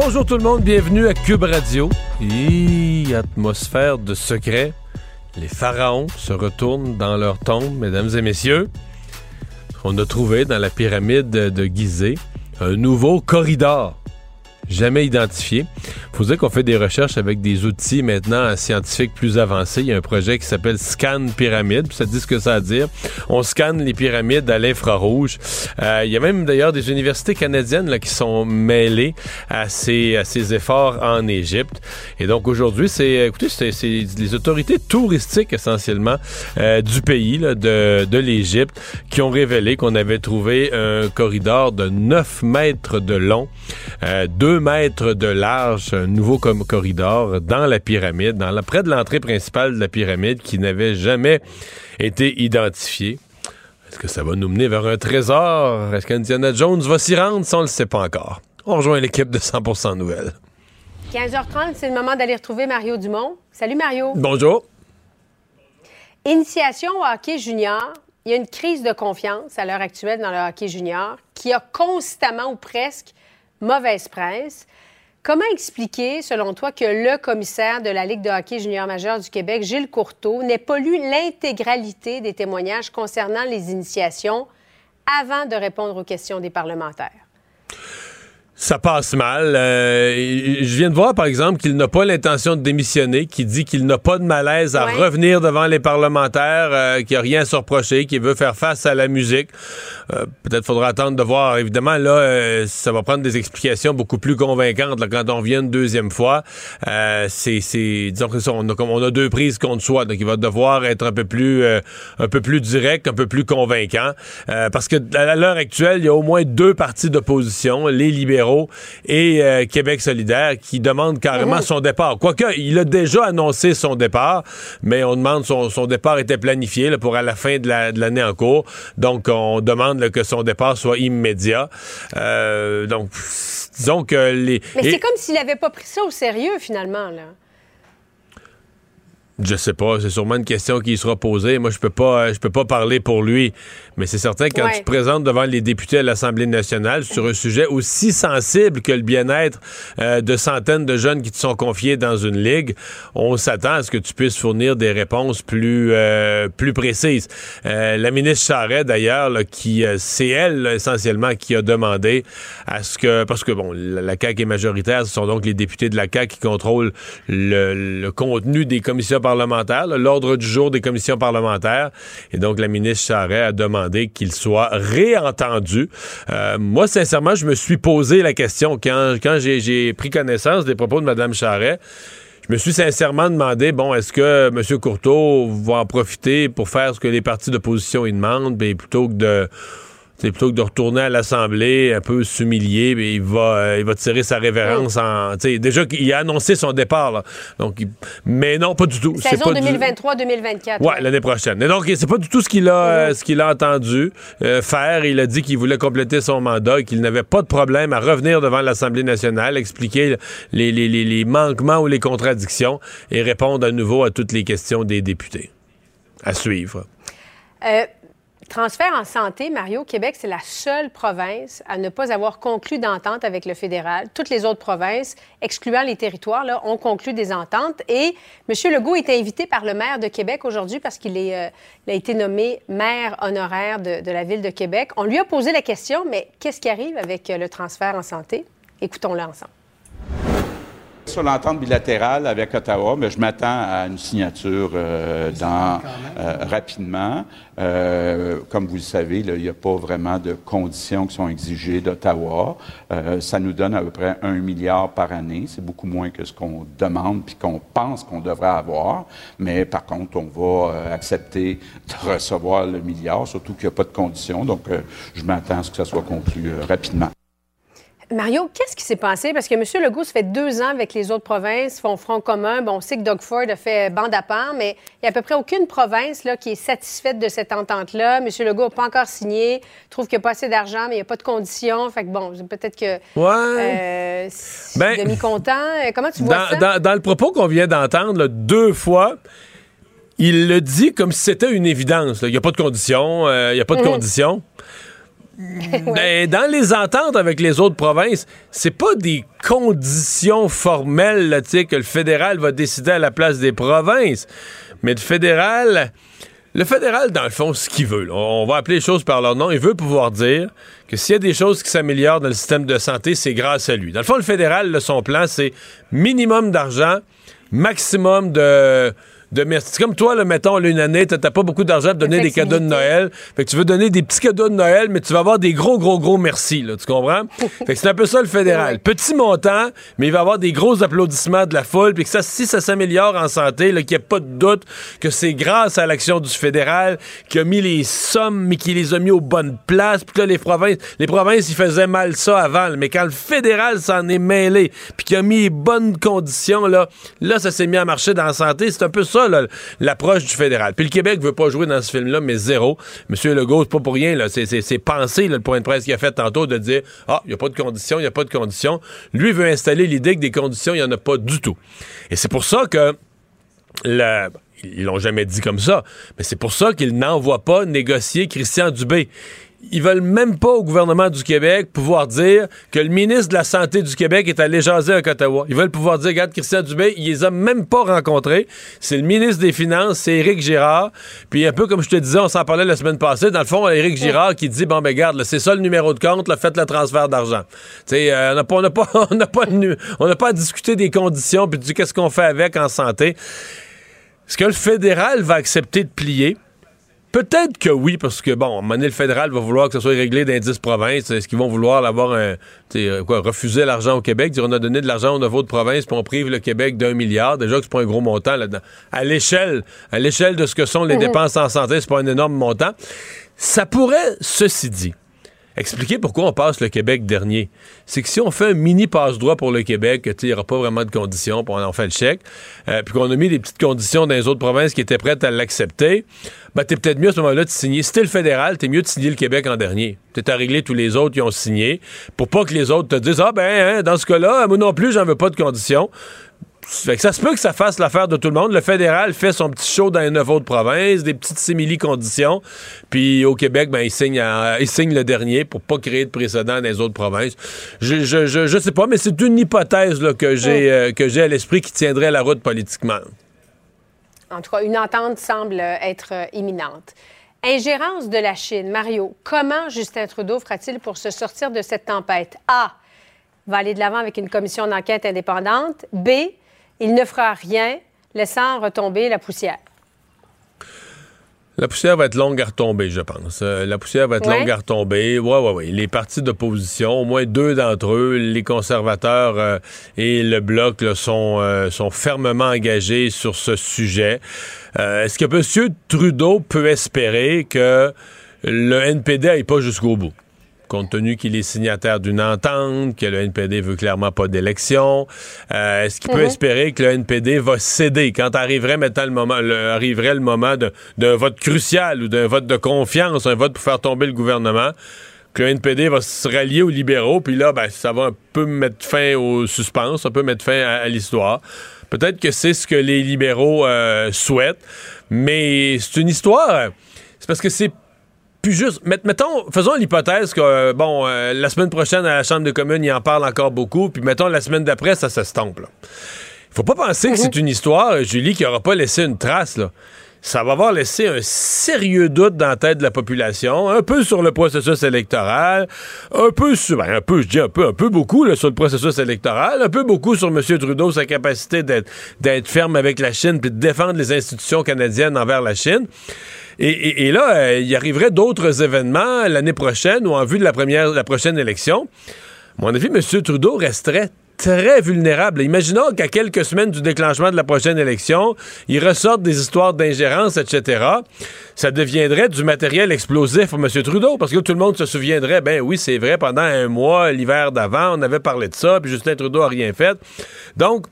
Bonjour tout le monde, bienvenue à Cube Radio. Et atmosphère de secret. Les pharaons se retournent dans leur tombe, mesdames et messieurs. On a trouvé dans la pyramide de Gizeh un nouveau corridor jamais identifié. Faut dire qu'on fait des recherches avec des outils maintenant scientifiques plus avancés. Il y a un projet qui s'appelle Scan Pyramide. Ça dit ce que ça à dire. On scanne les pyramides à l'infrarouge. Euh, il y a même d'ailleurs des universités canadiennes là, qui sont mêlées à ces, à ces efforts en Égypte. Et donc aujourd'hui, c'est écoutez, c'est les autorités touristiques essentiellement euh, du pays, là, de, de l'Égypte, qui ont révélé qu'on avait trouvé un corridor de 9 mètres de long, euh, 2 mètres de large, nouveau corridor dans la pyramide, dans la, près de l'entrée principale de la pyramide qui n'avait jamais été identifié. Est-ce que ça va nous mener vers un trésor? Est-ce qu'Indiana Jones va s'y rendre? Ça, on ne le sait pas encore. On rejoint l'équipe de 100% Nouvelles. 15h30, c'est le moment d'aller retrouver Mario Dumont. Salut Mario. Bonjour. Initiation au hockey junior. Il y a une crise de confiance à l'heure actuelle dans le hockey junior qui a constamment ou presque mauvaise presse. Comment expliquer, selon toi, que le commissaire de la Ligue de hockey junior majeur du Québec, Gilles Courteau, n'ait pas lu l'intégralité des témoignages concernant les initiations avant de répondre aux questions des parlementaires? Ça passe mal. Euh, je viens de voir, par exemple, qu'il n'a pas l'intention de démissionner, qu'il dit qu'il n'a pas de malaise à revenir devant les parlementaires, euh, qu'il n'y a rien à se reprocher, qu'il veut faire face à la musique. Euh, peut-être faudra attendre de voir. Évidemment, là, ça va prendre des explications beaucoup plus convaincantes quand on vient une deuxième fois. c'est, disons que on a, on a deux prises contre soi, donc il va devoir être un peu plus, un peu plus direct, un peu plus convaincant, parce que à l'heure actuelle, il y a au moins deux partis d'opposition, les libéraux et euh, Québec solidaire qui demande carrément mhm. son départ. Quoique, il a déjà annoncé son départ, mais on demande son, son départ était planifié pour à la fin de l'année en cours. Donc, on demande que son départ soit immédiat. Euh, donc, disons que les... Mais c'est comme s'il n'avait pas pris ça au sérieux, finalement, là. Je sais pas, c'est sûrement une question qui sera posée. Moi, je peux pas, je peux pas parler pour lui, mais c'est certain que quand tu te présentes devant les députés à l'Assemblée nationale sur un sujet aussi sensible que le bien-être euh, de centaines de jeunes qui te sont confiés dans une ligue, on s'attend à ce que tu puisses fournir des réponses plus, euh, plus précises. Euh, la ministre Charret, d'ailleurs, qui c'est elle essentiellement qui a demandé à ce que, parce que bon, la, la CAQ est majoritaire, ce sont donc les députés de la CAQ qui contrôlent le, le contenu des commissions parlementaire, l'ordre du jour des commissions parlementaires. Et donc, la ministre Charret a demandé qu'il soit réentendu. Euh, moi, sincèrement, je me suis posé la question quand, quand j'ai pris connaissance des propos de Mme Charret. Je me suis sincèrement demandé, bon, est-ce que M. Courteau va en profiter pour faire ce que les partis d'opposition y demandent, ben, plutôt que de c'est plutôt que de retourner à l'Assemblée un peu s'humilier, il va, euh, il va tirer sa révérence en. Déjà qu'il a annoncé son départ. Là. Donc, mais non, pas du tout. Saison 2023-2024. Ouais, l'année prochaine. Et donc, c'est pas du tout ce qu'il a, euh, ce qu'il a entendu euh, faire. Il a dit qu'il voulait compléter son mandat, qu'il n'avait pas de problème à revenir devant l'Assemblée nationale, expliquer les, les, les, les manquements ou les contradictions et répondre à nouveau à toutes les questions des députés. À suivre. Euh, Transfert en santé, Mario, Québec, c'est la seule province à ne pas avoir conclu d'entente avec le fédéral. Toutes les autres provinces, excluant les territoires, ont conclu des ententes. Et M. Legault est invité par le maire de Québec aujourd'hui parce qu'il euh, a été nommé maire honoraire de, de, la ville de Québec. On lui a posé la question, mais qu'est-ce qui arrive avec euh, le transfert en santé? Écoutons-le ensemble. Sur l'entente bilatérale avec Ottawa, mais je m'attends à une signature euh, dans, euh, rapidement. Euh, comme vous le savez, il n'y a pas vraiment de conditions qui sont exigées d'Ottawa. ça nous donne à peu près un milliard par année. C'est beaucoup moins que ce qu'on demande puis qu'on pense qu'on devrait avoir. Mais par contre, on va accepter de recevoir le milliard, surtout qu'il n'y a pas de conditions. Donc, je m'attends à ce que ça soit conclu rapidement. Mario, qu'est-ce qui s'est passé? Parce que M. Legault, ça fait deux ans avec les autres provinces, font front commun. Bon, on sait que Doug Ford a fait bande à part, mais il n'y a à peu près aucune province là, qui est satisfaite de cette entente-là. M. Legault n'a pas encore signé, trouve qu'il n'y a pas assez d'argent, mais il n'y a pas de conditions. Fait que bon, peut-être que. Ouais. Euh, ben, demi-content. Comment tu vois dans, ça? Dans, le propos qu'on vient d'entendre, deux fois, il le dit comme si c'était une évidence. Il n'y a pas de conditions. Euh, il n'y a pas de mhm. conditions. Ben, dans les ententes avec les autres provinces, c'est pas des conditions formelles que le fédéral va décider à la place des provinces. Mais le fédéral, le fédéral, dans le fond, ce qu'il veut, on va appeler les choses par leur nom, il veut pouvoir dire que s'il y a des choses qui s'améliorent dans le système de santé, c'est grâce à lui. Dans le fond, le fédéral, son plan, c'est minimum d'argent, maximum de de merci. C'est comme toi, là, mettons, une année, t'as pas beaucoup d'argent pour donner des cadeaux de Noël. Fait que tu veux donner des petits cadeaux de Noël, mais tu vas avoir des gros, gros, gros merci, là, tu comprends? fait que c'est un peu ça le fédéral. Petit montant, mais il va avoir des gros applaudissements de la foule, puis que ça, si ça s'améliore en santé, qu'il n'y ait pas de doute que c'est grâce à l'action du fédéral qui a mis les sommes, mais qui les a mis aux bonnes places, puis que là, les provinces, les provinces, ils faisaient mal ça avant, mais quand le fédéral s'en est mêlé, puis qu'il a mis les bonnes conditions, là, là, ça s'est mis à marcher dans la santé, c'est un peu ça l'approche du fédéral. Puis le Québec veut pas jouer dans ce film-là, mais zéro. Monsieur Legault, c'est pas pour rien, là. C'est pensé, le point de presse qu'il a fait tantôt, de dire Ah, il n'y a pas de conditions, il n'y a pas de conditions. Lui veut installer l'idée que des conditions, il n'y en a pas du tout. Et c'est pour ça que la, ils l'ont jamais dit comme ça, mais c'est pour ça qu'il n'envoie pas négocier Christian Dubé ils veulent même pas au gouvernement du Québec pouvoir dire que le ministre de la Santé du Québec est allé jaser à Ottawa. Ils veulent pouvoir dire, regarde, Christian Dubé, il les a même pas rencontrés. C'est le ministre des Finances, c'est Éric Girard. Puis un peu comme je te disais, on s'en parlait la semaine passée, dans le fond, Éric Girard qui dit, bon, ben garde, c'est ça le numéro de compte, là, faites le transfert d'argent. Tu sais, euh, on n'a pas, on n'a pas, on n'a pas, on n'a pas à discuter des conditions puis du qu'est-ce qu'on fait avec en santé. Est-ce que le fédéral va accepter de plier? Peut-être que oui, parce que, bon, à un moment donné, le fédéral va vouloir que ça soit réglé dans 10 provinces. Est-ce qu'ils vont vouloir avoir un, euh, quoi, refuser l'argent au Québec, dire on a donné de l'argent aux autres provinces, puis on prive le Québec d'un milliard. Déjà que c'est pas un gros montant là-dedans. À l'échelle, à l'échelle de ce que sont les mhm. dépenses en santé, c'est pas un énorme montant. Ça pourrait, ceci dit, expliquer pourquoi on passe le Québec dernier. C'est que si on fait un mini passe-droit pour le Québec, il n'y aura pas vraiment de conditions, puis on en fait le chèque, euh, puis qu'on a mis des petites conditions dans les autres provinces qui étaient prêtes à l'accepter, ben, t'es peut-être mieux à ce moment-là de signer. Si t'es le fédéral, t'es mieux de signer le Québec en dernier. T'es à régler tous les autres qui ont signé, pour pas que les autres te disent, ah ben, hein, dans ce cas-là, moi non plus, j'en veux pas de conditions ça se peut que ça fasse l'affaire de tout le monde. Le fédéral fait son petit show dans les neuf autres provinces, des petites simili-conditions. Puis au Québec, ben, il signe, il signe le dernier pour pas créer de précédent dans les autres provinces. Je, je, je, sais pas, mais c'est une hypothèse là, que j'ai euh, que j'ai à l'esprit qui tiendrait la route politiquement. En tout cas, une entente semble être euh, imminente. Ingérence de la Chine. Mario, comment Justin Trudeau fera-t-il pour se sortir de cette tempête? A. Va aller de l'avant avec une commission d'enquête indépendante. B il ne fera rien, laissant retomber la poussière. La poussière va être longue à retomber, je pense. Euh, la poussière va être longue à retomber. Oui, oui, oui. Les partis d'opposition, au moins deux d'entre eux, les conservateurs euh, et le Bloc, sont, euh, sont fermement engagés sur ce sujet. Est-ce que M. Trudeau peut espérer que le NPD n'aille pas jusqu'au bout? Compte tenu qu'il est signataire d'une entente, que le NPD veut clairement pas d'élection. Euh, est-ce qu'il peut mhm. espérer que le NPD va céder? Quand arriverait maintenant le moment, arriverait le moment d'un vote crucial ou d'un vote de confiance, un vote pour faire tomber le gouvernement? que le NPD va se rallier aux libéraux, puis là, ben, ça va un peu mettre fin au suspense, ça peut mettre fin à, l'histoire. Peut-être que c'est ce que les libéraux euh, souhaitent, mais c'est une histoire. C'est parce que c'est puis juste, mettons, faisons l'hypothèse que, euh, bon, euh, la semaine prochaine, à la Chambre des communes, il en parle encore beaucoup, puis mettons, la semaine d'après, ça s'estompe. Il faut pas penser que c'est mhm. une histoire, Julie, qui aura pas laissé une trace, là. Ça va avoir laissé un sérieux doute dans la tête de la population, un peu sur le processus électoral, un peu sur, ben, un peu, je dis un peu, un peu beaucoup sur le processus électoral, un peu beaucoup sur M. Trudeau, sa capacité d'être ferme avec la Chine puis de défendre les institutions canadiennes envers la Chine. Et, là, euh, il arriverait d'autres événements l'année prochaine ou en vue de la, première, la prochaine élection. À mon avis, M. Trudeau resterait très vulnérable. Imaginons qu'à quelques semaines du déclenchement de la prochaine élection, ils ressortent des histoires d'ingérence, etc. Ça deviendrait du matériel explosif pour M. Trudeau, parce que tout le monde se souviendrait, ben oui, c'est vrai, pendant un mois, l'hiver d'avant, on avait parlé de ça, puis Justin Trudeau a rien fait. Donc,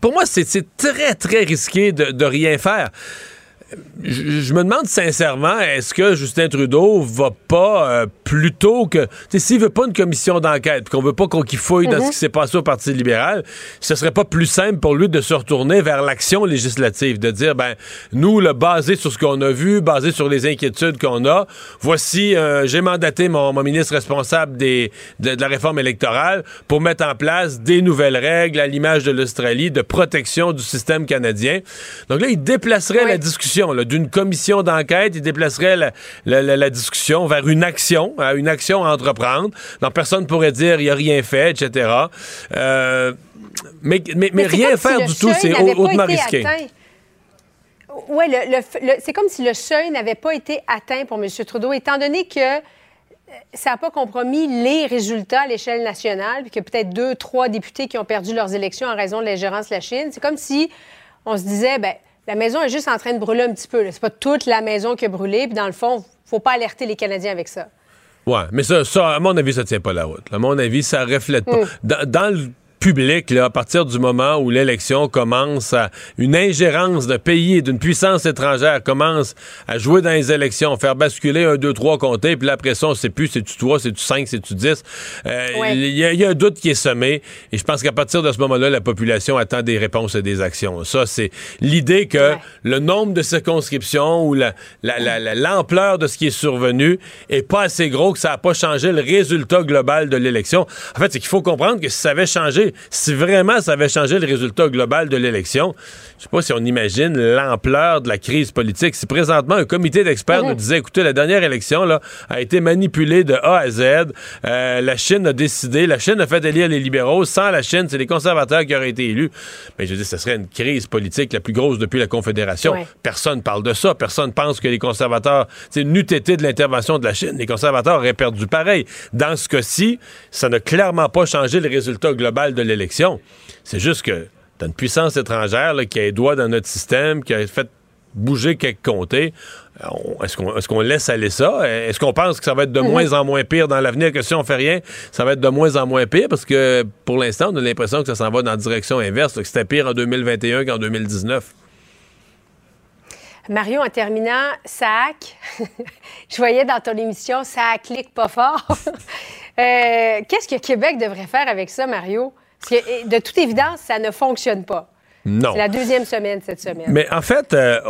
pour moi, c'est très, très risqué de rien faire je, me demande sincèrement, est-ce que Justin Trudeau va pas euh, plutôt que. S'il veut pas une commission d'enquête, qu'on veut pas qu'on fouille dans ce mhm. qui s'est passé au Parti libéral, ce serait pas plus simple pour lui de se retourner vers l'action législative, de dire, ben, nous, le basé sur ce qu'on a vu, basé sur les inquiétudes qu'on a, voici, euh, j'ai mandaté mon, ministre responsable des, de, la réforme électorale pour mettre en place des nouvelles règles à l'image de l'Australie de protection du système canadien. Donc là, il déplacerait la discussion d'une commission d'enquête. Il déplacerait la, discussion vers une action, hein, une action à entreprendre. Donc, personne ne pourrait dire il n'y a rien fait, etc. Euh, mais, mais, rien faire du tout, c'est hautement risqué. Oui, c'est comme si le seuil n'avait pas été atteint pour M. Trudeau, étant donné que euh, ça n'a pas compromis les résultats à l'échelle nationale, puis qu'il y a peut-être deux, trois députés qui ont perdu leurs élections en raison de l'ingérence de la Chine. C'est comme si on se disait, ben la maison est juste en train de brûler un petit peu. C'est pas toute la maison qui a brûlé. Puis dans le fond, faut pas alerter les Canadiens avec ça. Ouais, mais ça, ça, à mon avis, ça tient pas la route. À mon avis, ça reflète pas. Hmm. dans le public, là, à partir du moment où l'élection commence à une ingérence de pays et d'une puissance étrangère commence à jouer dans les élections, faire basculer un, deux, trois comtés, puis là, après ça, on sait plus, c'est-tu trois, c'est-tu cinq, c'est-tu dix? Euh, il y, a un doute qui est semé, et je pense qu'à partir de ce moment-là, la population attend des réponses et des actions. Ça, c'est l'idée que le nombre de circonscriptions ou l'ampleur la, de ce qui est survenu est pas assez gros, que ça n'a pas changé le résultat global de l'élection. En fait, c'est qu'il faut comprendre que si ça avait changé si vraiment ça avait changé le résultat global de l'élection, je sais pas si on imagine l'ampleur de la crise politique. Si présentement un comité d'experts nous disait, écoutez, la dernière élection là, a été manipulée de A à Z, euh, la Chine a décidé, la Chine a fait élire les libéraux, sans la Chine, c'est les conservateurs qui auraient été élus. Mais je dis, ce serait une crise politique la plus grosse depuis la Confédération. Personne parle de ça. Personne pense que les conservateurs, c'est n'eût été de l'intervention de la Chine, les conservateurs auraient perdu pareil. Dans ce cas-ci, ça n'a clairement pas changé le résultat global de l'élection. C'est juste que t'as une puissance étrangère qui a les doigts dans notre système, qui a fait bouger quelques comtés. Est-ce qu'on laisse aller ça? Est-ce qu'on pense que ça va être de mhm. moins en moins pire dans l'avenir, que si on fait rien, ça va être de moins en moins pire? Parce que pour l'instant, on a l'impression que ça s'en va dans la direction inverse, que c'était pire en 2021 qu'en 2019. Mario, en terminant, SAC, je voyais dans ton émission, ça clique pas fort. Euh, qu'est-ce que Québec devrait faire avec ça, Mario? Parce que, de toute évidence, ça ne fonctionne pas. Non. C'est la deuxième semaine cette semaine. Mais en fait, euh,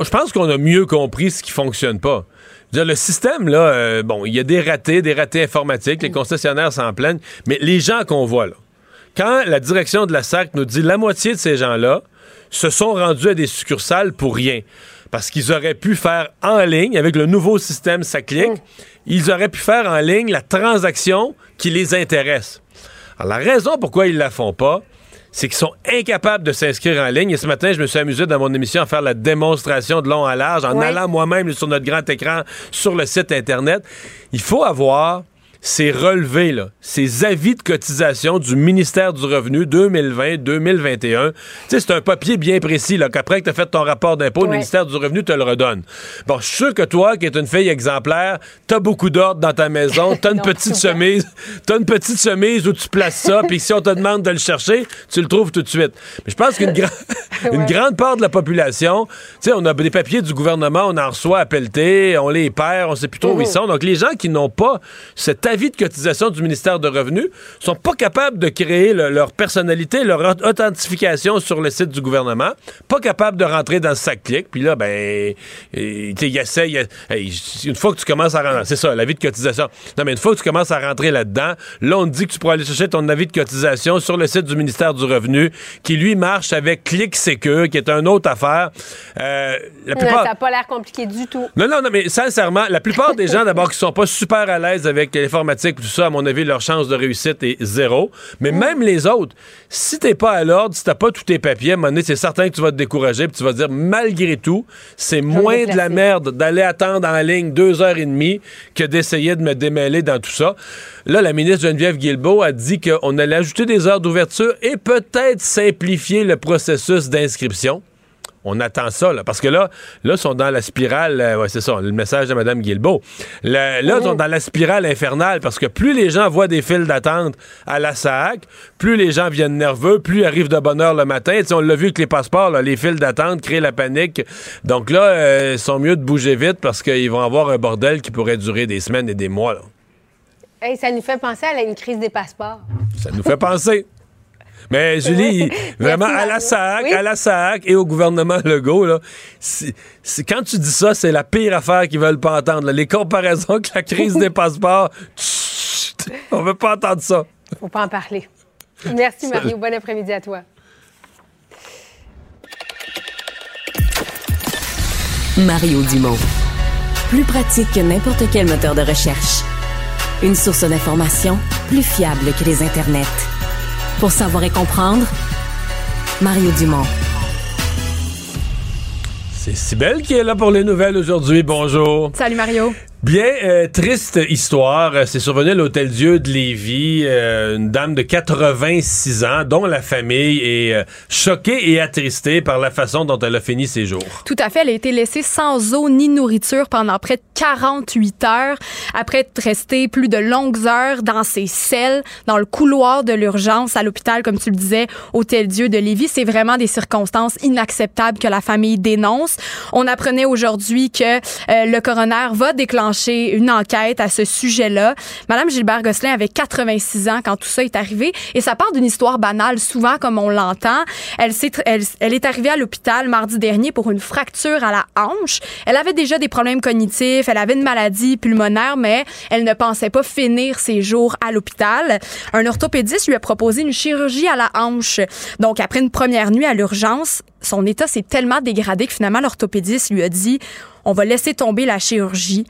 je pense qu'on a mieux compris ce qui fonctionne pas. le système, là, euh, bon, il y a des ratés, des ratés informatiques, les concessionnaires s'en plaignent, mais les gens qu'on voit là, quand la direction de la SAC nous dit la moitié de ces gens-là se sont rendus à des succursales pour rien, parce qu'ils auraient pu faire en ligne, avec le nouveau système SACLIC, mm. ils auraient pu faire en ligne la transaction qui les intéresse. Alors, la raison pourquoi ils la font pas, c'est qu'ils sont incapables de s'inscrire en ligne. Et ce matin, je me suis amusé dans mon émission à faire la démonstration de long à large en allant moi-même sur notre grand écran sur le site Internet. Il faut avoir ces relevés, là, ces avis de cotisation du ministère du Revenu 2020-2021. Tu sais, c'est un papier bien précis, là, qu'après que tu as fait ton rapport d'impôt, le ministère du Revenu te le redonne. Bon, je suis sûr que toi, qui es une fille exemplaire, t'as beaucoup d'ordre dans ta maison, t'as une petite chemise, t'as une petite chemise où tu places ça, puis si on te demande de le chercher, tu le trouves tout de suite. Mais je pense qu'une une grande part de la population, tu sais, on a des papiers du gouvernement, on en reçoit à pelleter, on les perd, on sait plus trop où ils mhm. sont. Donc, les gens qui n'ont pas cette avis de cotisation du ministère de Revenus sont pas capables de créer leur personnalité, leur authentification sur le site du gouvernement, pas capables de rentrer dans le sac clic. Puis là, ben, il essaie, une fois que tu commences à rentrer, c'est ça, l'avis de cotisation. Non, mais une fois que tu commences à rentrer là-dedans, là, on te dit que tu pourras aller chercher ton avis de cotisation sur le site du ministère du Revenu, qui lui marche avec Clic Secure, qui est une autre affaire. Euh, la plupart... ça n'a pas l'air compliqué du tout. Non, non, non, mais sincèrement, la plupart des gens, d'abord, qui sont pas super à l'aise avec les tout ça, à mon avis, leur chance de réussite est zéro. Mais même les autres, si t'es pas à l'ordre, si t'as pas tous tes papiers, à un moment donné, c'est certain que tu vas te décourager, puis tu vas te dire, malgré tout, c'est moins de la merde d'aller attendre en ligne deux heures et demie que d'essayer de me démêler dans tout ça. Là, la ministre Geneviève Guilbeault a dit qu'on allait ajouter des heures d'ouverture et peut-être simplifier le processus d'inscription. On attend ça, là, parce que là, là, ils sont dans la spirale, euh, ouais, c'est ça, le message de Mme Guilbeault. là, ils sont dans la spirale infernale, parce que plus les gens voient des files d'attente à la SAC, plus les gens viennent nerveux, plus ils arrivent de bonne heure le matin. on l'a vu avec les passeports, les files d'attente créent la panique. Donc là, euh, ils sont mieux de bouger vite parce qu'ils vont avoir un bordel qui pourrait durer des semaines et des mois. ça nous fait penser à une crise des passeports. Ça nous fait penser. Mais Julie, vraiment, à la SAC, à la SAC et au gouvernement Legault, là, quand tu dis ça, c'est la pire affaire qu'ils veulent pas entendre. Les comparaisons avec la crise des passeports, on veut pas entendre ça. Faut pas en parler. Merci, Mario. Bon après-midi à toi. Mario Dumont. Plus pratique que n'importe quel moteur de recherche. Une source d'information plus fiable que les internets. Pour savoir et comprendre, Mario Dumont. C'est Sibelle qui est là pour les nouvelles aujourd'hui. Bonjour. Salut Mario. Bien, euh, triste histoire. C'est survenu à l'Hôtel Dieu de Lévis. Euh, une dame de 86 ans, dont la famille est euh, choquée et attristée par la façon dont elle a fini ses jours. Tout à fait. Elle a été laissée sans eau ni nourriture pendant près de 48 heures, après être restée plus de longues heures dans ses selles, dans le couloir de l'urgence à l'hôpital, comme tu le disais, Hôtel Dieu de Lévis. C'est vraiment des circonstances inacceptables que la famille dénonce. On apprenait aujourd'hui que le coroner va déclencher une enquête à ce sujet-là. Madame Gilbert Gosselin avait 86 ans quand tout ça est arrivé et ça part d'une histoire banale, souvent comme on l'entend. Elle, elle, elle est arrivée à l'hôpital mardi dernier pour une fracture à la hanche. Elle avait déjà des problèmes cognitifs, elle avait une maladie pulmonaire, mais elle ne pensait pas finir ses jours à l'hôpital. Un orthopédiste lui a proposé une chirurgie à la hanche. Donc, après une première nuit à l'urgence, son état s'est tellement dégradé que finalement l'orthopédiste lui a dit on va laisser tomber la chirurgie.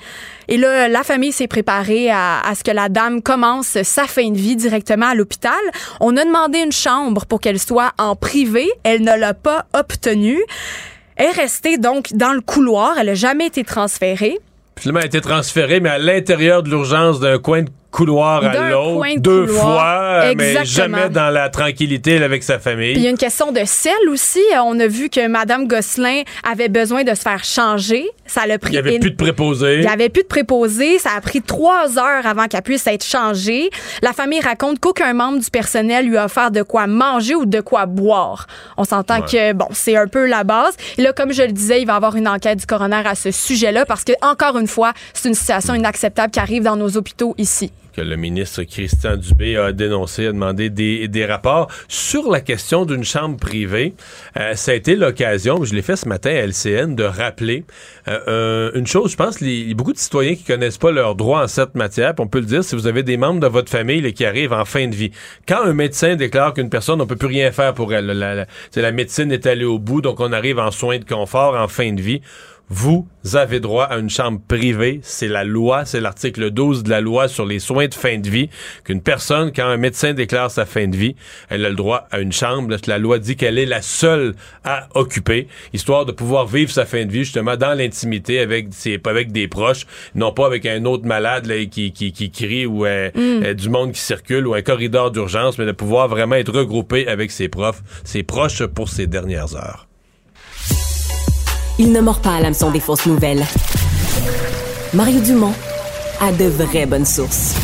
Et là, la famille s'est préparée à, ce que la dame commence sa fin de vie directement à l'hôpital. On a demandé une chambre pour qu'elle soit en privé. Elle ne l'a pas obtenue. Elle est restée donc dans le couloir. Elle n'a jamais été transférée. Finalement, elle a été transférée, mais à l'intérieur de l'urgence d'un coin de couloir à l'autre deux fois, mais jamais dans la tranquillité avec sa famille. il y a une question de sel aussi. On a vu que Mme Gosselin avait besoin de se faire changer. Ça l'a pris. Il n'y avait plus de préposé. Il n'y avait plus de préposé. Ça a pris trois heures avant qu'elle puisse être changée. La famille raconte qu'aucun membre du personnel lui a offert de quoi manger ou de quoi boire. On s'entend que, bon, c'est un peu la base. Et là, comme je le disais, il va y avoir une enquête du coroner à ce sujet-là parce que, encore une fois, c'est une situation inacceptable qui arrive dans nos hôpitaux ici que le ministre Christian Dubé a dénoncé, a demandé des, rapports sur la question d'une chambre privée. Euh, ça a été l'occasion, je l'ai fait ce matin à LCN, de rappeler euh, une chose. Je pense a beaucoup de citoyens qui connaissent pas leurs droits en cette matière. on peut le dire si vous avez des membres de votre famille qui arrivent en fin de vie. Quand un médecin déclare qu'une personne, on peut plus rien faire pour elle, la, la médecine est allée au bout, donc on arrive en soins de confort en fin de vie vous avez droit à une chambre privée. C'est la loi, c'est l'article 12 de la loi sur les soins de fin de vie, qu'une personne, quand un médecin déclare sa fin de vie, elle a le droit à une chambre. La loi dit qu'elle est la seule à occuper, histoire de pouvoir vivre sa fin de vie justement dans l'intimité avec ses, avec des proches, non pas avec un autre malade là, qui, qui, qui crie ou euh, mm. euh, du monde qui circule ou un corridor d'urgence, mais de pouvoir vraiment être regroupé avec ses profs, ses proches pour ses dernières heures. Il ne mord pas à l'hameçon des fausses nouvelles. Mario Dumont a de vraies bonnes sources.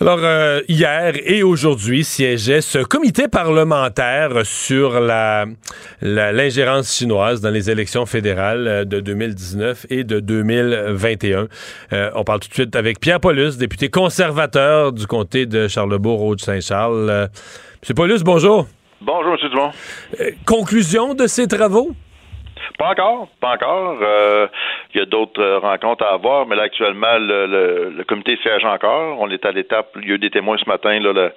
Alors, euh, hier et aujourd'hui siégeait ce comité parlementaire sur l'ingérence chinoise dans les élections fédérales euh, de 2019 et de 2021. Euh, on parle tout de suite avec Pierre Paulus, député conservateur du comté de Charlebourg-Haute-Saint-Charles. Monsieur Paulus, bonjour. Bonjour, M. Dumont. Euh, conclusion de ces travaux? Pas encore, pas encore. Euh, il y a d'autres euh, rencontres à avoir, mais là, actuellement, le, comité siège encore. On est à l'étape, il y a eu des témoins ce matin, là,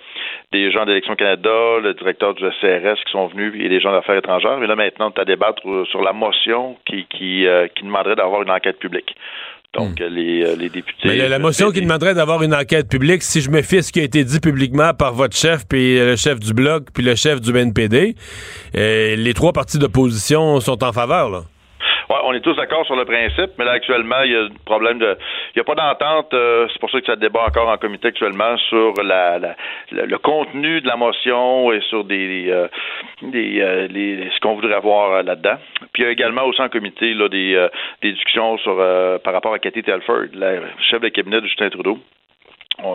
des gens d'Élection Canada, le directeur du CRS qui sont venus et des gens d'affaires étrangères. Mais là, maintenant, on est à débattre sur la motion qui, qui, qui demanderait d'avoir une enquête publique. Donc, hmm. les, les, députés. Mais la, motion qui demanderait d'avoir une enquête publique, si je me fie à ce qui a été dit publiquement par votre chef, puis le chef du Bloc, puis le chef du BNPD, les trois partis d'opposition sont en faveur, là. Ouais, on est tous d'accord sur le principe, mais là, actuellement, il y a un problème de. Il n'y a pas d'entente. Euh, c'est pour ça que ça débat encore en comité actuellement sur la, le contenu de la motion et sur des, euh, des euh, ce qu'on voudrait avoir là-dedans. Puis il y a également aussi en comité là, des, des discussions sur par rapport à Cathy Telford, la chef de cabinet de Justin Trudeau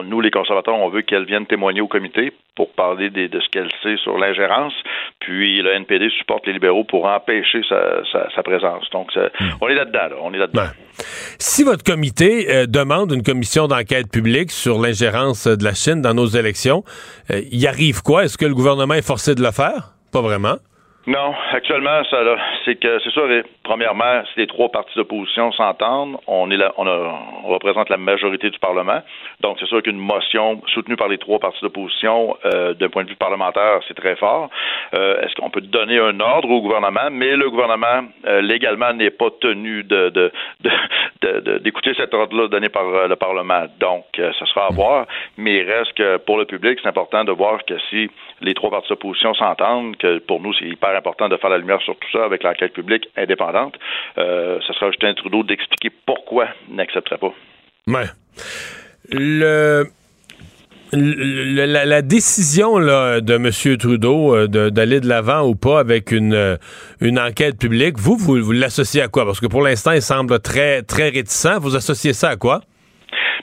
nous, les conservateurs, on veut qu'elle vienne témoigner au comité pour parler de ce qu'elle sait sur l'ingérence. Puis le NPD supporte les libéraux pour empêcher sa, présence. Donc, hmm. on est là-dedans. On est là-dedans. Si votre comité euh, demande une commission d'enquête publique sur l'ingérence de la Chine dans nos élections, euh, y arrive quoi? Est-ce que le gouvernement est forcé de le faire? Pas vraiment. Non, actuellement, ça c'est que c'est sûr. Premièrement, si les trois partis d'opposition s'entendent, on est là, on, on, représente la majorité du Parlement. Donc, c'est sûr qu'une motion soutenue par les trois partis d'opposition, euh, d'un point de vue parlementaire, c'est très fort. Euh, est-ce qu'on peut donner un ordre au gouvernement? Mais le gouvernement euh, légalement n'est pas tenu de, de, d'écouter cet ordre-là donné par le Parlement. Donc, ça sera à voir. Mais il reste que pour le public, c'est important de voir que si les trois partis d'opposition s'entendent, que pour nous, c'est hyper important de faire la lumière sur tout ça avec l'enquête publique indépendante. Euh, ce sera Justin Trudeau d'expliquer pourquoi il n'accepterait pas. Ouais. Le. la, décision là, de M. Trudeau euh, d'aller de l'avant ou pas avec une, euh, une enquête publique, vous, vous, vous l'associez à quoi? Parce que pour l'instant, il semble très, très réticent. Vous associez ça à quoi?